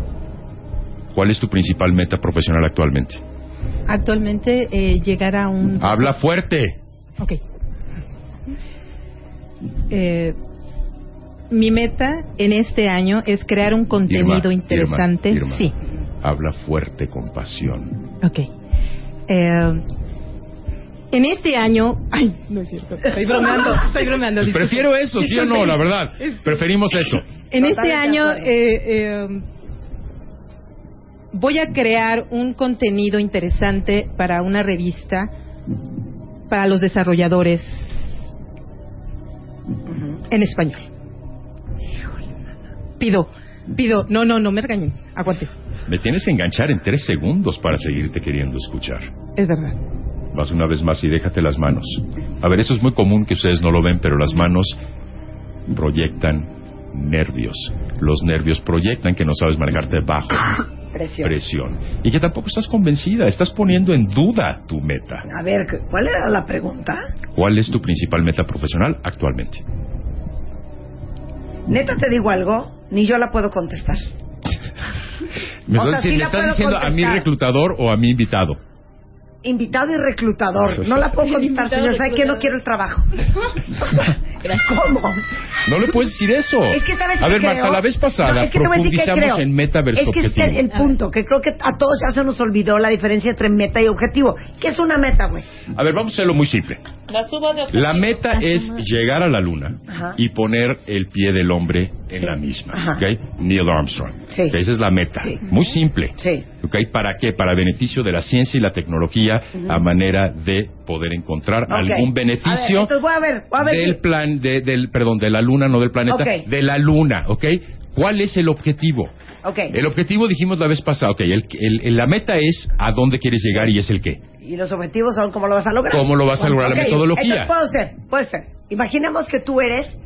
¿Cuál es tu principal meta profesional actualmente? Actualmente eh, llegar a un... Habla fuerte. Ok. Eh, mi meta en este año es crear un contenido Irma, interesante. Irma, Irma. Sí. Habla fuerte con pasión. Ok. Eh, en este año... Ay, no es cierto. Estoy bromeando. Estoy bromeando. disculpe. Prefiero eso, ¿sí o no? La verdad. Preferimos eso. En este año eh, eh, voy a crear un contenido interesante para una revista para los desarrolladores en español. Pido, pido, no, no, no me regañen, aguante, Me tienes que enganchar en tres segundos para seguirte queriendo escuchar. es verdad. Vas una vez más y déjate las manos. A ver, eso es muy común que ustedes no lo ven, pero las manos proyectan nervios. Los nervios proyectan que no sabes manejarte bajo Presión. presión. Y que tampoco estás convencida, estás poniendo en duda tu meta. A ver, ¿cuál era la pregunta? ¿Cuál es tu principal meta profesional actualmente? Neta te digo algo, ni yo la puedo contestar. ¿Me O estás, sea, sí ¿le la estás diciendo a mi contestar. reclutador o a mi invitado? Invitado y reclutador. No la puedo contestar, señor. ¿Sabe que no quiero el trabajo? ¿Cómo? No le puedes decir eso. Es que sabes a ver, creo? Marta, la vez pasada No, es que te voy a decir qué profundizamos creo. en meta versus Es que ese objetivo. es el punto, que creo que a todos ya se nos olvidó la diferencia entre meta y objetivo. ¿Qué es una meta, güey? A ver, vamos a hacerlo muy simple. La suba de La meta es llegar a la luna Ajá. y poner el pie del hombre en la misma. Ajá. ¿ok? Neil Armstrong. Sí. Esa es la meta. Muy simple. ¿Para qué? Para beneficio de la ciencia y la tecnología a manera de poder encontrar algún A ver, beneficio entonces voy a ver, voy a ver. del plan, de- del, perdón, de la luna, no del planeta, de la luna, ¿ok? ¿Cuál es el objetivo? El objetivo dijimos la vez pasada, ok, el- el- la meta es a dónde quieres llegar y es el qué. Y los objetivos son cómo lo vas a lograr. ¿Cómo lo vas a lograr? La metodología. Entonces puedo ser, puede ser. Imaginemos que tú eres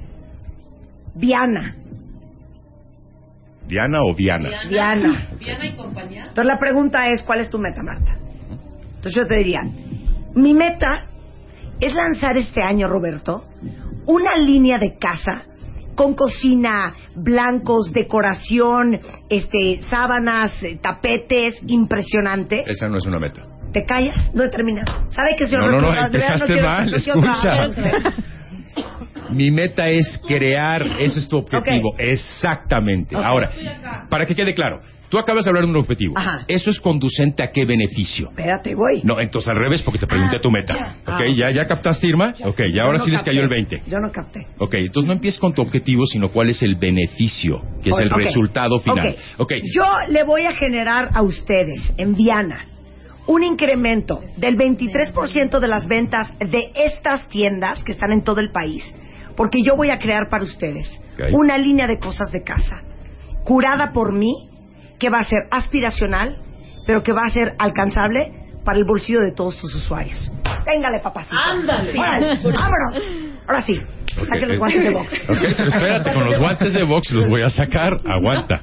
Diana. ¿Diana o Diana? Diana. Diana y compañía. Entonces la pregunta es, ¿cuál es tu meta, Marta? Entonces yo te diría, mi meta es lanzar este año, Roberto, una línea de casa con cocina, blancos, decoración, este, sábanas, eh, tapetes, impresionante. Esa no es una meta. ¿Te callas? No he terminado. ¿Sabe que señor No, no, no, verdad empezaste mal, no escucha. Mi meta es crear, ese es tu objetivo, exactamente. Ahora, para que quede claro, tú acabas de hablar de un objetivo. Ajá. ¿Eso es conducente a qué beneficio? Espérate, voy. No, entonces al revés, porque te pregunté tu meta. Ah. ¿Ok? ¿Ya, ya captaste, Irma? Ok, ya ahora no sí les cayó el capté. 20. Yo no capté. Ok, entonces no empieces con tu objetivo, sino cuál es el beneficio, que es el resultado final. Ok. Ok, Yo le voy a generar a ustedes en Viana un incremento del 23% de las ventas de estas tiendas que están en todo el país, porque yo voy a crear para ustedes una línea de cosas de casa, curada por mí, que va a ser aspiracional, pero que va a ser alcanzable para el bolsillo de todos tus usuarios. Véngale, papacito. Ándale. Órale, vámonos. Ahora sí, Ok, saque los guantes de box. Ok, pero espérate, con los guantes de box los voy a sacar. Aguanta.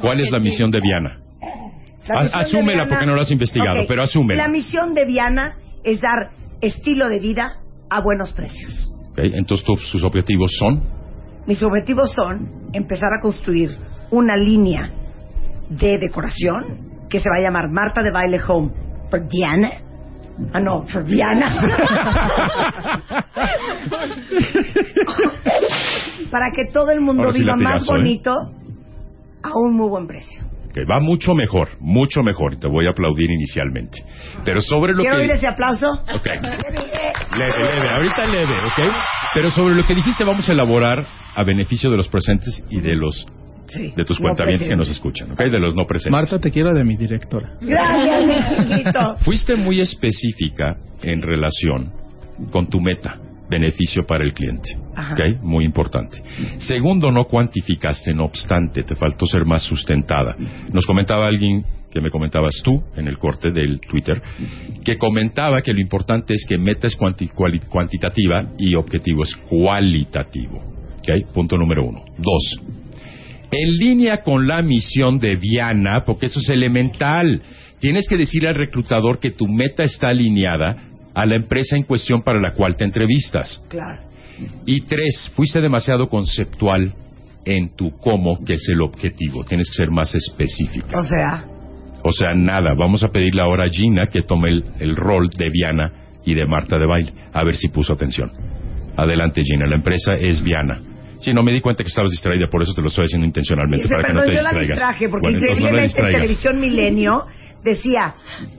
¿Cuál es la misión de Viana? La A- misión de asúmela porque no lo has investigado, pero asúmela. La misión de Diana es dar estilo de vida a buenos precios. Entonces sus objetivos son Mis objetivos son empezar a construir una línea de decoración que se va a llamar Marta de Baile Home for Diana. Ah, no, for Diana. Para que todo el mundo sí viva más ¿eh? bonito a un muy buen precio. Va mucho mejor, mucho mejor. y Te voy a aplaudir inicialmente. Pero sobre lo ¿Quiero que oír ese aplauso? Ok. Leve, leve, ahorita leve, ¿ok? Pero sobre lo que dijiste vamos a elaborar a beneficio de los presentes y de los de tus no cuentavientes que nos escuchan, ¿ok? De los no presentes. Marta, te quiero de mi directora. Gracias, mi chiquito. Fuiste muy específica en relación con tu meta, beneficio para el cliente. Muy importante. Segundo, no cuantificaste, no obstante, te faltó ser más sustentada. Nos comentaba alguien que me comentabas tú en el corte del Twitter, que comentaba que lo importante es que meta es cuanti- cuantitativa y objetivo es cualitativo. ¿ok? Punto número uno. Dos, en línea con la misión de Viana, porque eso es elemental. Tienes que decirle al reclutador que tu meta está alineada a la empresa en cuestión para la cual te entrevistas. Claro. Y tres, fuiste demasiado conceptual en tu cómo, que es el objetivo. Tienes que ser más específica. O sea, O sea, nada, vamos a pedirle ahora a Gina que tome el, el rol de Viana y de Marta de baile. A ver si puso atención. Adelante, Gina. La empresa es Viana. Sí, no me di cuenta que estabas distraída, por eso te lo estoy haciendo intencionalmente, Dice, para que no perdón, te yo la distraigas. distraje porque Bueno, entonces no la increíblemente en televisión Milenio decía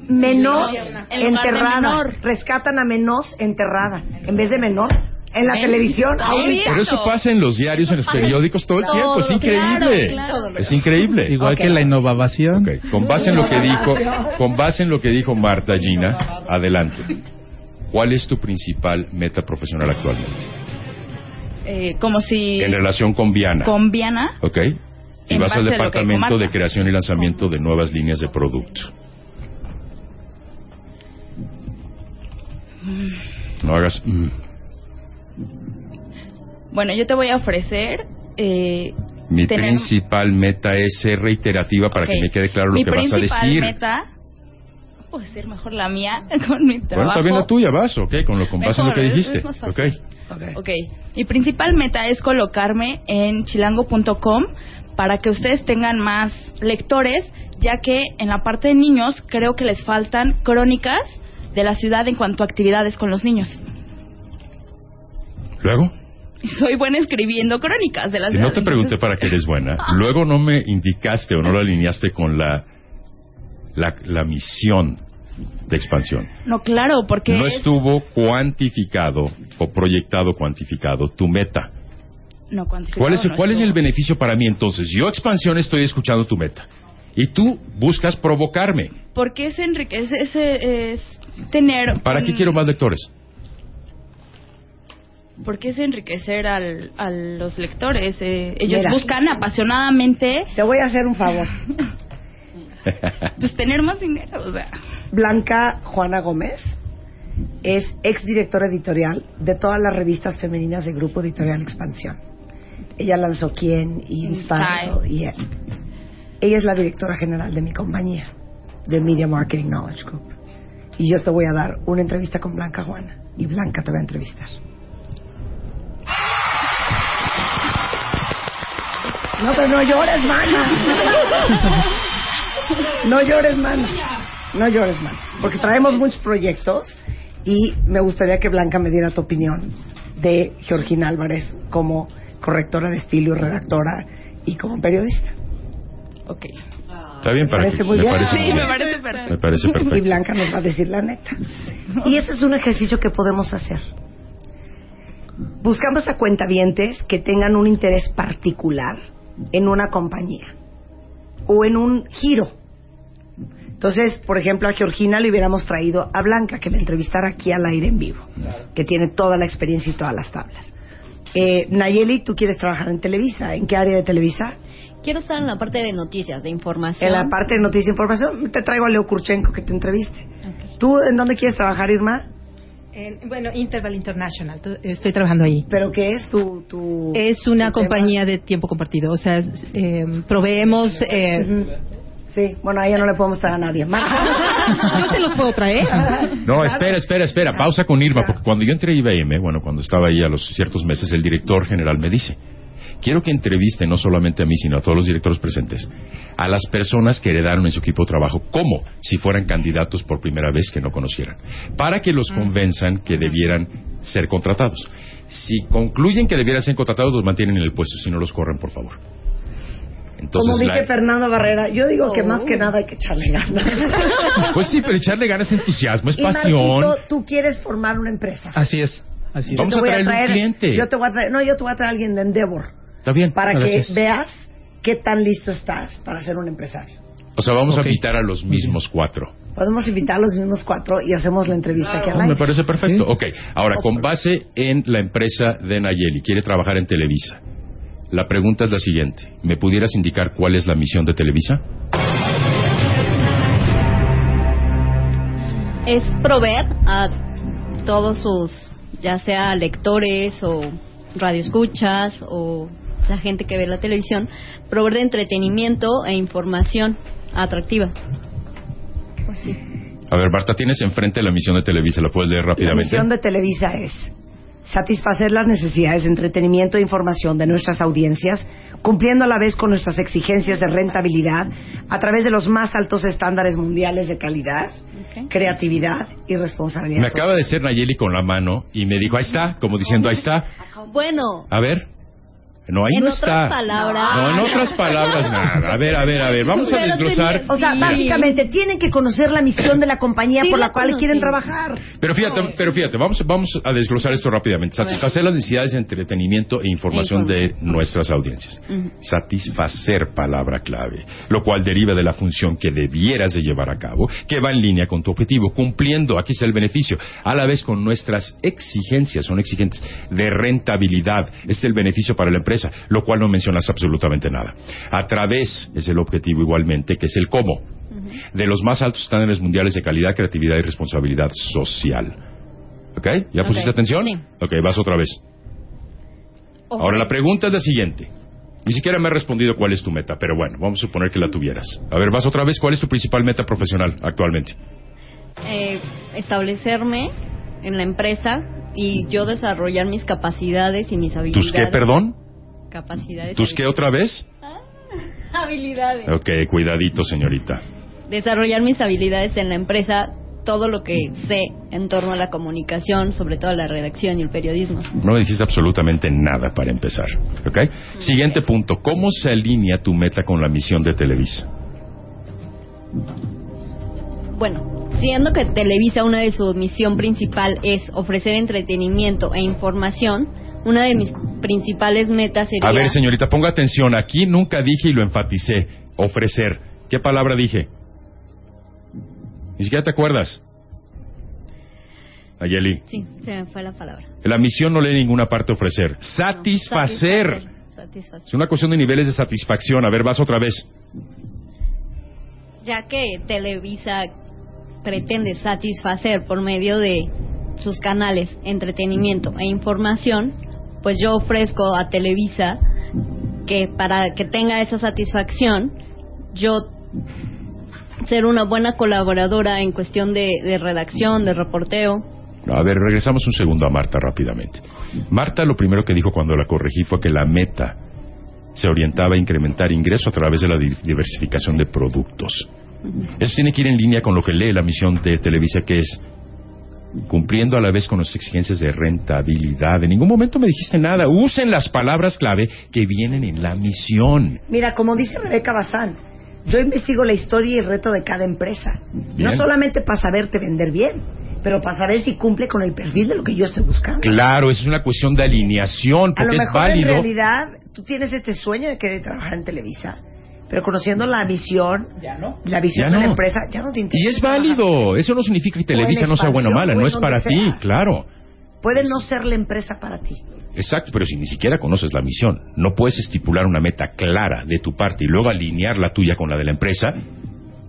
menos enterrada. menor. Rescatan a menos enterrada. En vez de menor, En la televisión, ahorita. Pero eso pasa en los diarios, en los periódicos todo el Todo, tiempo. Es increíble. claro. Es increíble. Igual que la innovación. Ok, Con base en lo que dijo, con base en lo que dijo Marta Gina, adelante. ¿Cuál es tu principal meta profesional actualmente? Eh, como si En relación con Viana. con Viana, ¿Ok? Y vas al departamento de creación y lanzamiento de nuevas líneas de producto. No hagas. mm. bueno, yo te voy a ofrecer eh, Mi tener- principal meta es ser reiterativa para que me quede claro lo mi que vas a principal decir. meta puede ser mejor la mía con mi Bueno, trabajo. también la tuya, vas, ¿ok? Con, lo, con base en lo que dijiste. es más ¿Ok? Ok. Mi principal meta es colocarme en chilango.com para que ustedes tengan más lectores, ya que en la parte de niños creo que les faltan crónicas de la ciudad en cuanto a actividades con los niños. Luego, soy buena escribiendo crónicas de la y ciudad. no te pregunté para qué eres buena. Luego no me indicaste o no lo alineaste con la, la, la misión de expansión. No, claro, porque no es- estuvo cuantificado o proyectado cuantificado tu meta. No, cuantificado ¿Cuál es, el, no ¿Cuál es estuvo. el beneficio para mí entonces? Yo, expansión, estoy escuchando tu meta. Y tú buscas provocarme. Porque es, enrique es, es, es tener... ¿Para qué quiero más lectores? Porque es enriquecer al, a los lectores. eh, ellos Mira. buscan apasionadamente... Te voy a hacer un favor. Pues tener más dinero, o sea... Blanca Juana Gómez es exdirectora editorial de todas las revistas femeninas del Grupo Editorial Expansión. Ella lanzó Quién y InStyle y él. Ella es la directora general de mi compañía, de Media Marketing Knowledge Group. Y yo te voy a dar una entrevista con Blanca Juana. Y Blanca te va a entrevistar. No, pero no llores, mana. No llores, mana. No llores, mana. Porque traemos muchos proyectos y me gustaría que Blanca me diera tu opinión de Georgina Álvarez como correctora de estilo y redactora y como periodista. Ok. Está bien para Parece que muy me bien. parece muy Sí, me bien. parece perfecto. Me parece Y perfecto. Blanca nos va a decir la neta. Y ese es un ejercicio que podemos hacer. Buscamos a cuentavientes que tengan un interés particular en una compañía o en un giro. Entonces, por ejemplo, a Georgina le hubiéramos traído a Blanca que la entrevistara aquí al aire en vivo, que tiene toda la experiencia y todas las tablas. Eh, Nayeli, tú quieres trabajar en Televisa. ¿En qué área de Televisa? Quiero estar en la parte de noticias, de información. En la parte de noticias e información. Te traigo a Leo Kurchenko que te entreviste. ¿Tú en dónde quieres trabajar, Irma? En- bueno, Interval International, to- estoy trabajando ahí. ¿Pero qué es tu...? tu es una tu tema? compañía de tiempo compartido, o sea, eh, proveemos... eh, Sí, bueno, a ella no le podemos traer a nadie más. Yo se los puedo traer. No, espera, espera, espera. Pausa con Irma, porque cuando yo entré a IBM, bueno, cuando estaba ahí a los ciertos meses, el director general me dice, quiero que entreviste no solamente a mí, sino a todos los directores presentes, a las personas que heredaron en su equipo de trabajo, como si fueran candidatos por primera vez que no conocieran, para que los convenzan que debieran ser contratados. Si concluyen que debieran ser contratados, los mantienen en el puesto, si no los corren, por favor. Entonces, Como dice la- Fernando Barrera, yo digo que más que nada hay que echarle ganas. pues sí, pero echarle ganas es entusiasmo, es y pasión. Marquito, tú quieres formar una empresa. Así es. Así es. Vamos a voy traerle un traer- cliente. Yo te voy a traer, no, yo te voy a traer a alguien de Endeavor Está bien. para Gracias. que veas qué tan listo estás para ser un empresario. O sea, vamos a invitar a los mismos cuatro. Podemos invitar a los mismos cuatro y hacemos la entrevista aquí al Oh, aire. me parece perfecto. Ok, ahora, con base en la empresa de Nayeli, quiere trabajar en Televisa. La pregunta es la siguiente. ¿Me pudieras indicar cuál es la misión de Televisa? es proveer a todos sus, ya sea lectores o radioescuchas o la gente que ve la televisión, proveer de entretenimiento e información atractiva. A ver, Marta, tienes enfrente la misión de Televisa. ¿La puedes leer La rápidamente? misión de Televisa es satisfacer las necesidades de entretenimiento e información de nuestras audiencias, cumpliendo a la vez con nuestras exigencias de rentabilidad a través de los más altos estándares mundiales de calidad, creatividad y responsabilidad. Me acaba de ser Nayeli con la mano y me dijo, ahí está, como diciendo, ahí está. Bueno, A ver, No, ahí en no otras está. palabras. No, en otras palabras, nada. A ver, a ver, a ver. Vamos a desglosar. O sea, básicamente tienen que conocer la misión de la compañía Sí, por la cual quieren trabajar. Pero fíjate, pero fíjate, vamos, vamos a desglosar esto rápidamente. Satisfacer las necesidades de entretenimiento e información de nuestras audiencias. Satisfacer, palabra clave, lo cual deriva de la función que debieras de llevar a cabo, que va en línea con tu objetivo, cumpliendo, aquí está el beneficio, a la vez con nuestras exigencias, son exigentes, de rentabilidad, es el beneficio para la empresa, lo cual no mencionas absolutamente nada. A través, es el objetivo igualmente, que es el cómo, de los más altos estándares mundiales de calidad, creatividad y responsabilidad social. ¿Ok? ¿Ya pusiste atención? sí. Ok, vas otra vez. Ahora la pregunta es la siguiente. Ni siquiera me has respondido cuál es tu meta, pero bueno, vamos a suponer que la tuvieras. A ver, vas otra vez. ¿Cuál es tu principal meta profesional actualmente? eh, establecerme en la empresa y yo desarrollar mis capacidades y mis habilidades. ¿Tus qué, perdón? Capacidades. ¿Tus qué otra vez? Habilidades. Ok, cuidadito, señorita. Desarrollar mis habilidades en la empresa, todo lo que sé en torno a la comunicación, sobre todo la redacción y el periodismo. No me dijiste absolutamente nada para empezar. ¿Ok? Siguiente punto. ¿Cómo se alinea tu meta con la misión de Televisa? Bueno, siendo que Televisa una de su misión principal es ofrecer entretenimiento e información, una de mis principales metas sería A ver, señorita, ponga atención. Aquí nunca dije y lo enfaticé. Ofrecer. ¿Qué palabra dije? Ni siquiera te acuerdas. Ayeli. Sí, se me fue la palabra. La misión no lee ninguna parte ofrecer. Satisfacer. Satisfacer. Es una cuestión de niveles de satisfacción. A ver, vas otra vez. Ya que Televisa pretende satisfacer por medio de sus canales entretenimiento e información, pues yo ofrezco a Televisa que para que tenga esa satisfacción, yo ser una buena colaboradora en cuestión de, redacción, de reporteo. A ver, regresamos un segundo a Marta rápidamente. Marta lo primero que dijo cuando la corregí fue que la meta se orientaba a incrementar ingreso a través de la di- diversificación de productos. Eso tiene que ir en línea con lo que lee la misión de Televisa, que es cumpliendo a la vez con las exigencias de rentabilidad. En ningún momento me dijiste nada. Usen las palabras clave que vienen en la misión. Mira, como dice Rebeca Bazán, yo investigo la historia y el reto de cada empresa. No solamente para saberte vender bien, pero para saber si cumple con el perfil de lo que yo estoy buscando. Claro, eso es una cuestión de alineación, A lo porque es mejor válido. en realidad tú tienes este sueño de querer trabajar en Televisa, pero conociendo la visión, la visión Ya de la empresa, ya no te Y interesa. es válido. Eso no significa que Televisa no sea buena o mala. No es para ti, claro. Puede no ser la empresa para ti. Exacto, pero si ni siquiera conoces la misión, no puedes estipular una meta clara de tu parte y luego alinear la tuya con la de la empresa,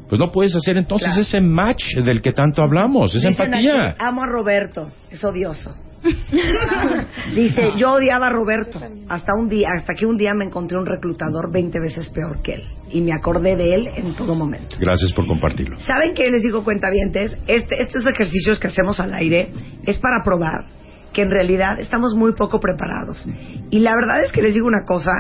pues no puedes hacer entonces Claro. ese match del que tanto hablamos, esa Dicen empatía. aquí, amo a Roberto, es odioso. Dice, yo odiaba a Roberto hasta un día, hasta que un día me encontré un reclutador 20 veces peor que él y me acordé de él en todo momento. Gracias por compartirlo. ¿Saben qué les digo cuentavientes? Este, estos ejercicios que hacemos al aire es para probar que en realidad estamos muy poco preparados. Y la verdad es que les digo una cosa,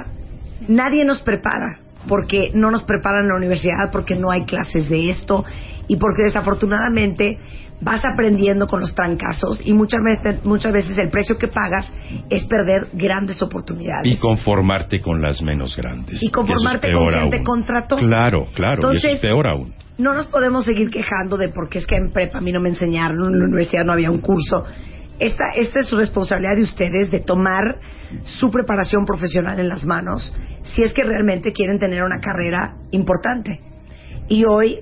nadie nos prepara porque no nos preparan en la universidad, porque no hay clases de esto y porque desafortunadamente vas aprendiendo con los trancazos y muchas veces, muchas veces el precio que pagas es perder grandes oportunidades. Y conformarte con las menos grandes. Y conformarte con quien te contrató. Claro, claro, y eso Entonces, es peor aún. no nos podemos seguir quejando de porque es que en prepa a mí no me enseñaron, en la universidad no había un curso. Esta, esta es su responsabilidad de ustedes de tomar su preparación profesional en las manos si es que realmente quieren tener una carrera importante. Y hoy,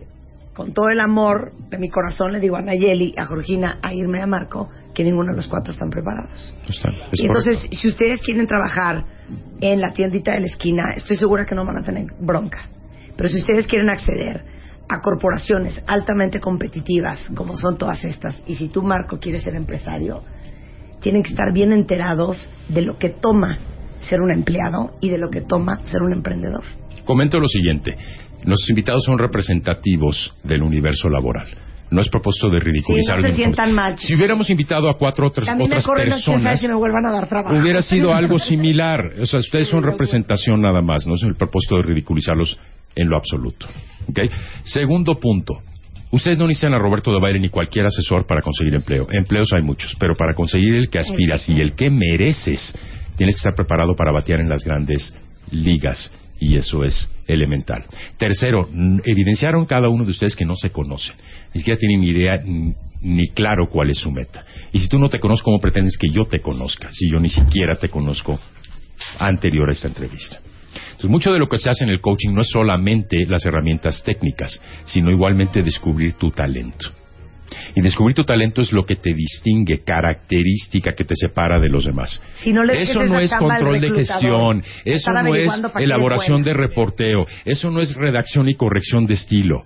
con todo el amor de mi corazón, le digo a Nayeli, a Georgina, a Irme a Marco, que ninguno de los cuatro están preparados. Está- es Y entonces, correcto. si ustedes quieren trabajar en la tiendita de la esquina, estoy segura que no van a tener bronca. Pero si ustedes quieren acceder a corporaciones altamente competitivas, como son todas estas, y si tú, Marco, quieres ser empresario, tienen que estar bien enterados de lo que toma ser un empleado y de lo que toma ser un emprendedor. Comento lo siguiente. Nuestros invitados son representativos del universo laboral. No es propósito de Sí, ridiculizar. no se sientan mal. Si hubiéramos invitado a cuatro otras, También otras personas, y me vuelvan a dar trabajo. hubiera sido algo similar. O sea, ustedes son representación nada más, no es el propósito de ridiculizarlos en lo absoluto. ¿Ok? Segundo punto. Ustedes no necesitan a Roberto de Baile ni cualquier asesor para conseguir empleo. Empleos hay muchos, pero para conseguir el que aspiras y el que mereces, tienes que estar preparado para batear en las grandes ligas y eso es elemental. Tercero, evidenciaron cada uno de ustedes que no se conocen, ni siquiera tienen ni idea ni claro cuál es su meta. Y si tú no te conoces, ¿cómo pretendes que yo te conozca? Si yo ni siquiera te conozco anterior a esta entrevista. Entonces, mucho de lo que se hace en el coaching no es solamente las herramientas técnicas, sino igualmente descubrir tu talento. Y descubrir tu talento es lo que te distingue, característica que te separa de los demás. Si no eso no es control de gestión, eso no es elaboración de reporteo, eso no es redacción y corrección de estilo.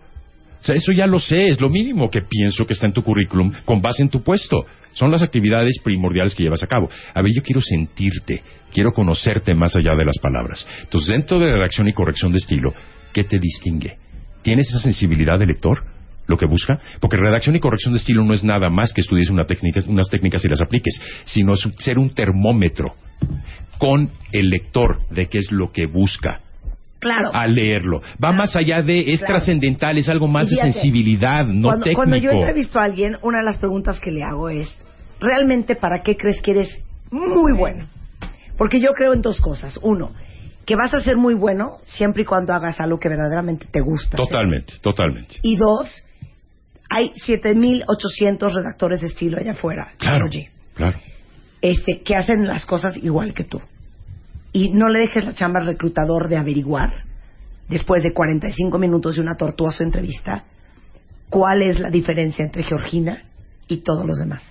O sea, eso ya lo sé, es lo mínimo que pienso que está en tu currículum con base en tu puesto. Son las actividades primordiales que llevas a cabo. A ver, yo quiero sentirte, quiero conocerte más allá de las palabras. Entonces, dentro de redacción y corrección de estilo, ¿qué te distingue? ¿Tienes esa sensibilidad de lector? Lo que busca, porque redacción y corrección de estilo no es nada más que estudies una técnica, unas técnicas y las apliques, sino ser un termómetro con el lector de qué es lo que busca Claro. al leerlo. Va más allá de, es Claro. trascendental, es algo más de sensibilidad, no cuando, técnico. cuando yo entrevisto a alguien, una de las preguntas que le hago es, ¿realmente para qué crees que eres muy bueno? Porque yo creo en dos cosas. Uno, que vas a ser muy bueno siempre y cuando hagas algo que verdaderamente te gusta. hacer. Totalmente, totalmente. Y dos, hay 7.800 redactores de estilo allá afuera. Claro, este, que hacen las cosas igual que tú. Y no le dejes la chamba al reclutador de averiguar, después de 45 minutos de una tortuosa entrevista, cuál es la diferencia entre Georgina y todos los demás.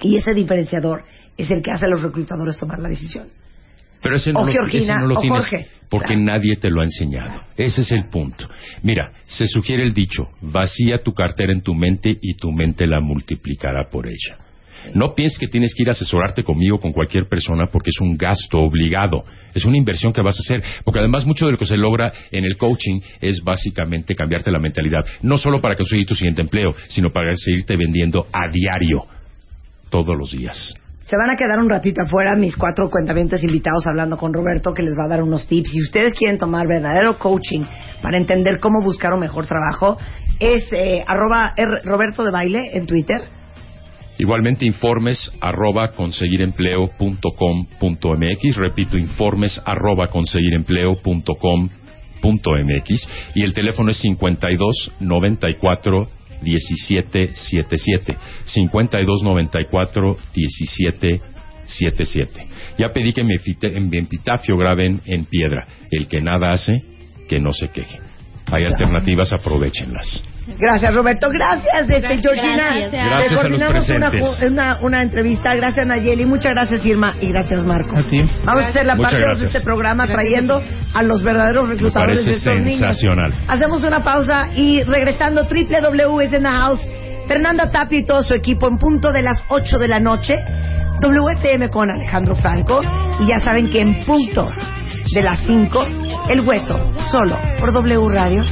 Y ese diferenciador es el que hace a los reclutadores tomar la decisión. Pero ese no, O lo, Georgina, ese no lo o tienes Jorge. porque nadie te lo ha enseñado. Ese es el punto. Mira, se sugiere el dicho, vacía tu cartera en tu mente y tu mente la multiplicará por ella. No pienses que tienes que ir a asesorarte conmigo o con cualquier persona porque es un gasto obligado. Es una inversión que vas a hacer. Porque además mucho de lo que se logra en el coaching es básicamente cambiarte la mentalidad. No solo para conseguir tu siguiente empleo, sino para seguirte vendiendo a diario, todos los días. Se van a quedar un ratito afuera mis cuatro cuentavientes invitados hablando con Roberto que les va a dar unos tips. Si ustedes quieren tomar verdadero coaching para entender cómo buscar un mejor trabajo, es eh, arroba R- Roberto de Baile en Twitter. Igualmente informes arroba conseguirempleo.com.mx, repito, informes arroba conseguirempleo.com.mx y el teléfono es 52 94 17 77 52 94 17 77 ya pedí que mi epitafio graben en piedra. El que nada hace que no se queje hay alternativas aprovechenlas Gracias, Roberto. Gracias, este, Gracias. Georgina. Gracias. Te Gracias a los coordinamos una, presentes. ju- una, una entrevista. Gracias, Nayeli. Muchas gracias, Irma. Y gracias, Marco. A ti. Vamos a hacer la parte de gracias. este programa trayendo a los verdaderos reclutadores de estos niños. sensacional. Hacemos una pausa y regresando, www es in the house. Fernanda Tapia y todo su equipo en punto de las 8 de la noche. WFM con Alejandro Franco. Y ya saben que en punto de las 5, El Hueso, solo por W Radio.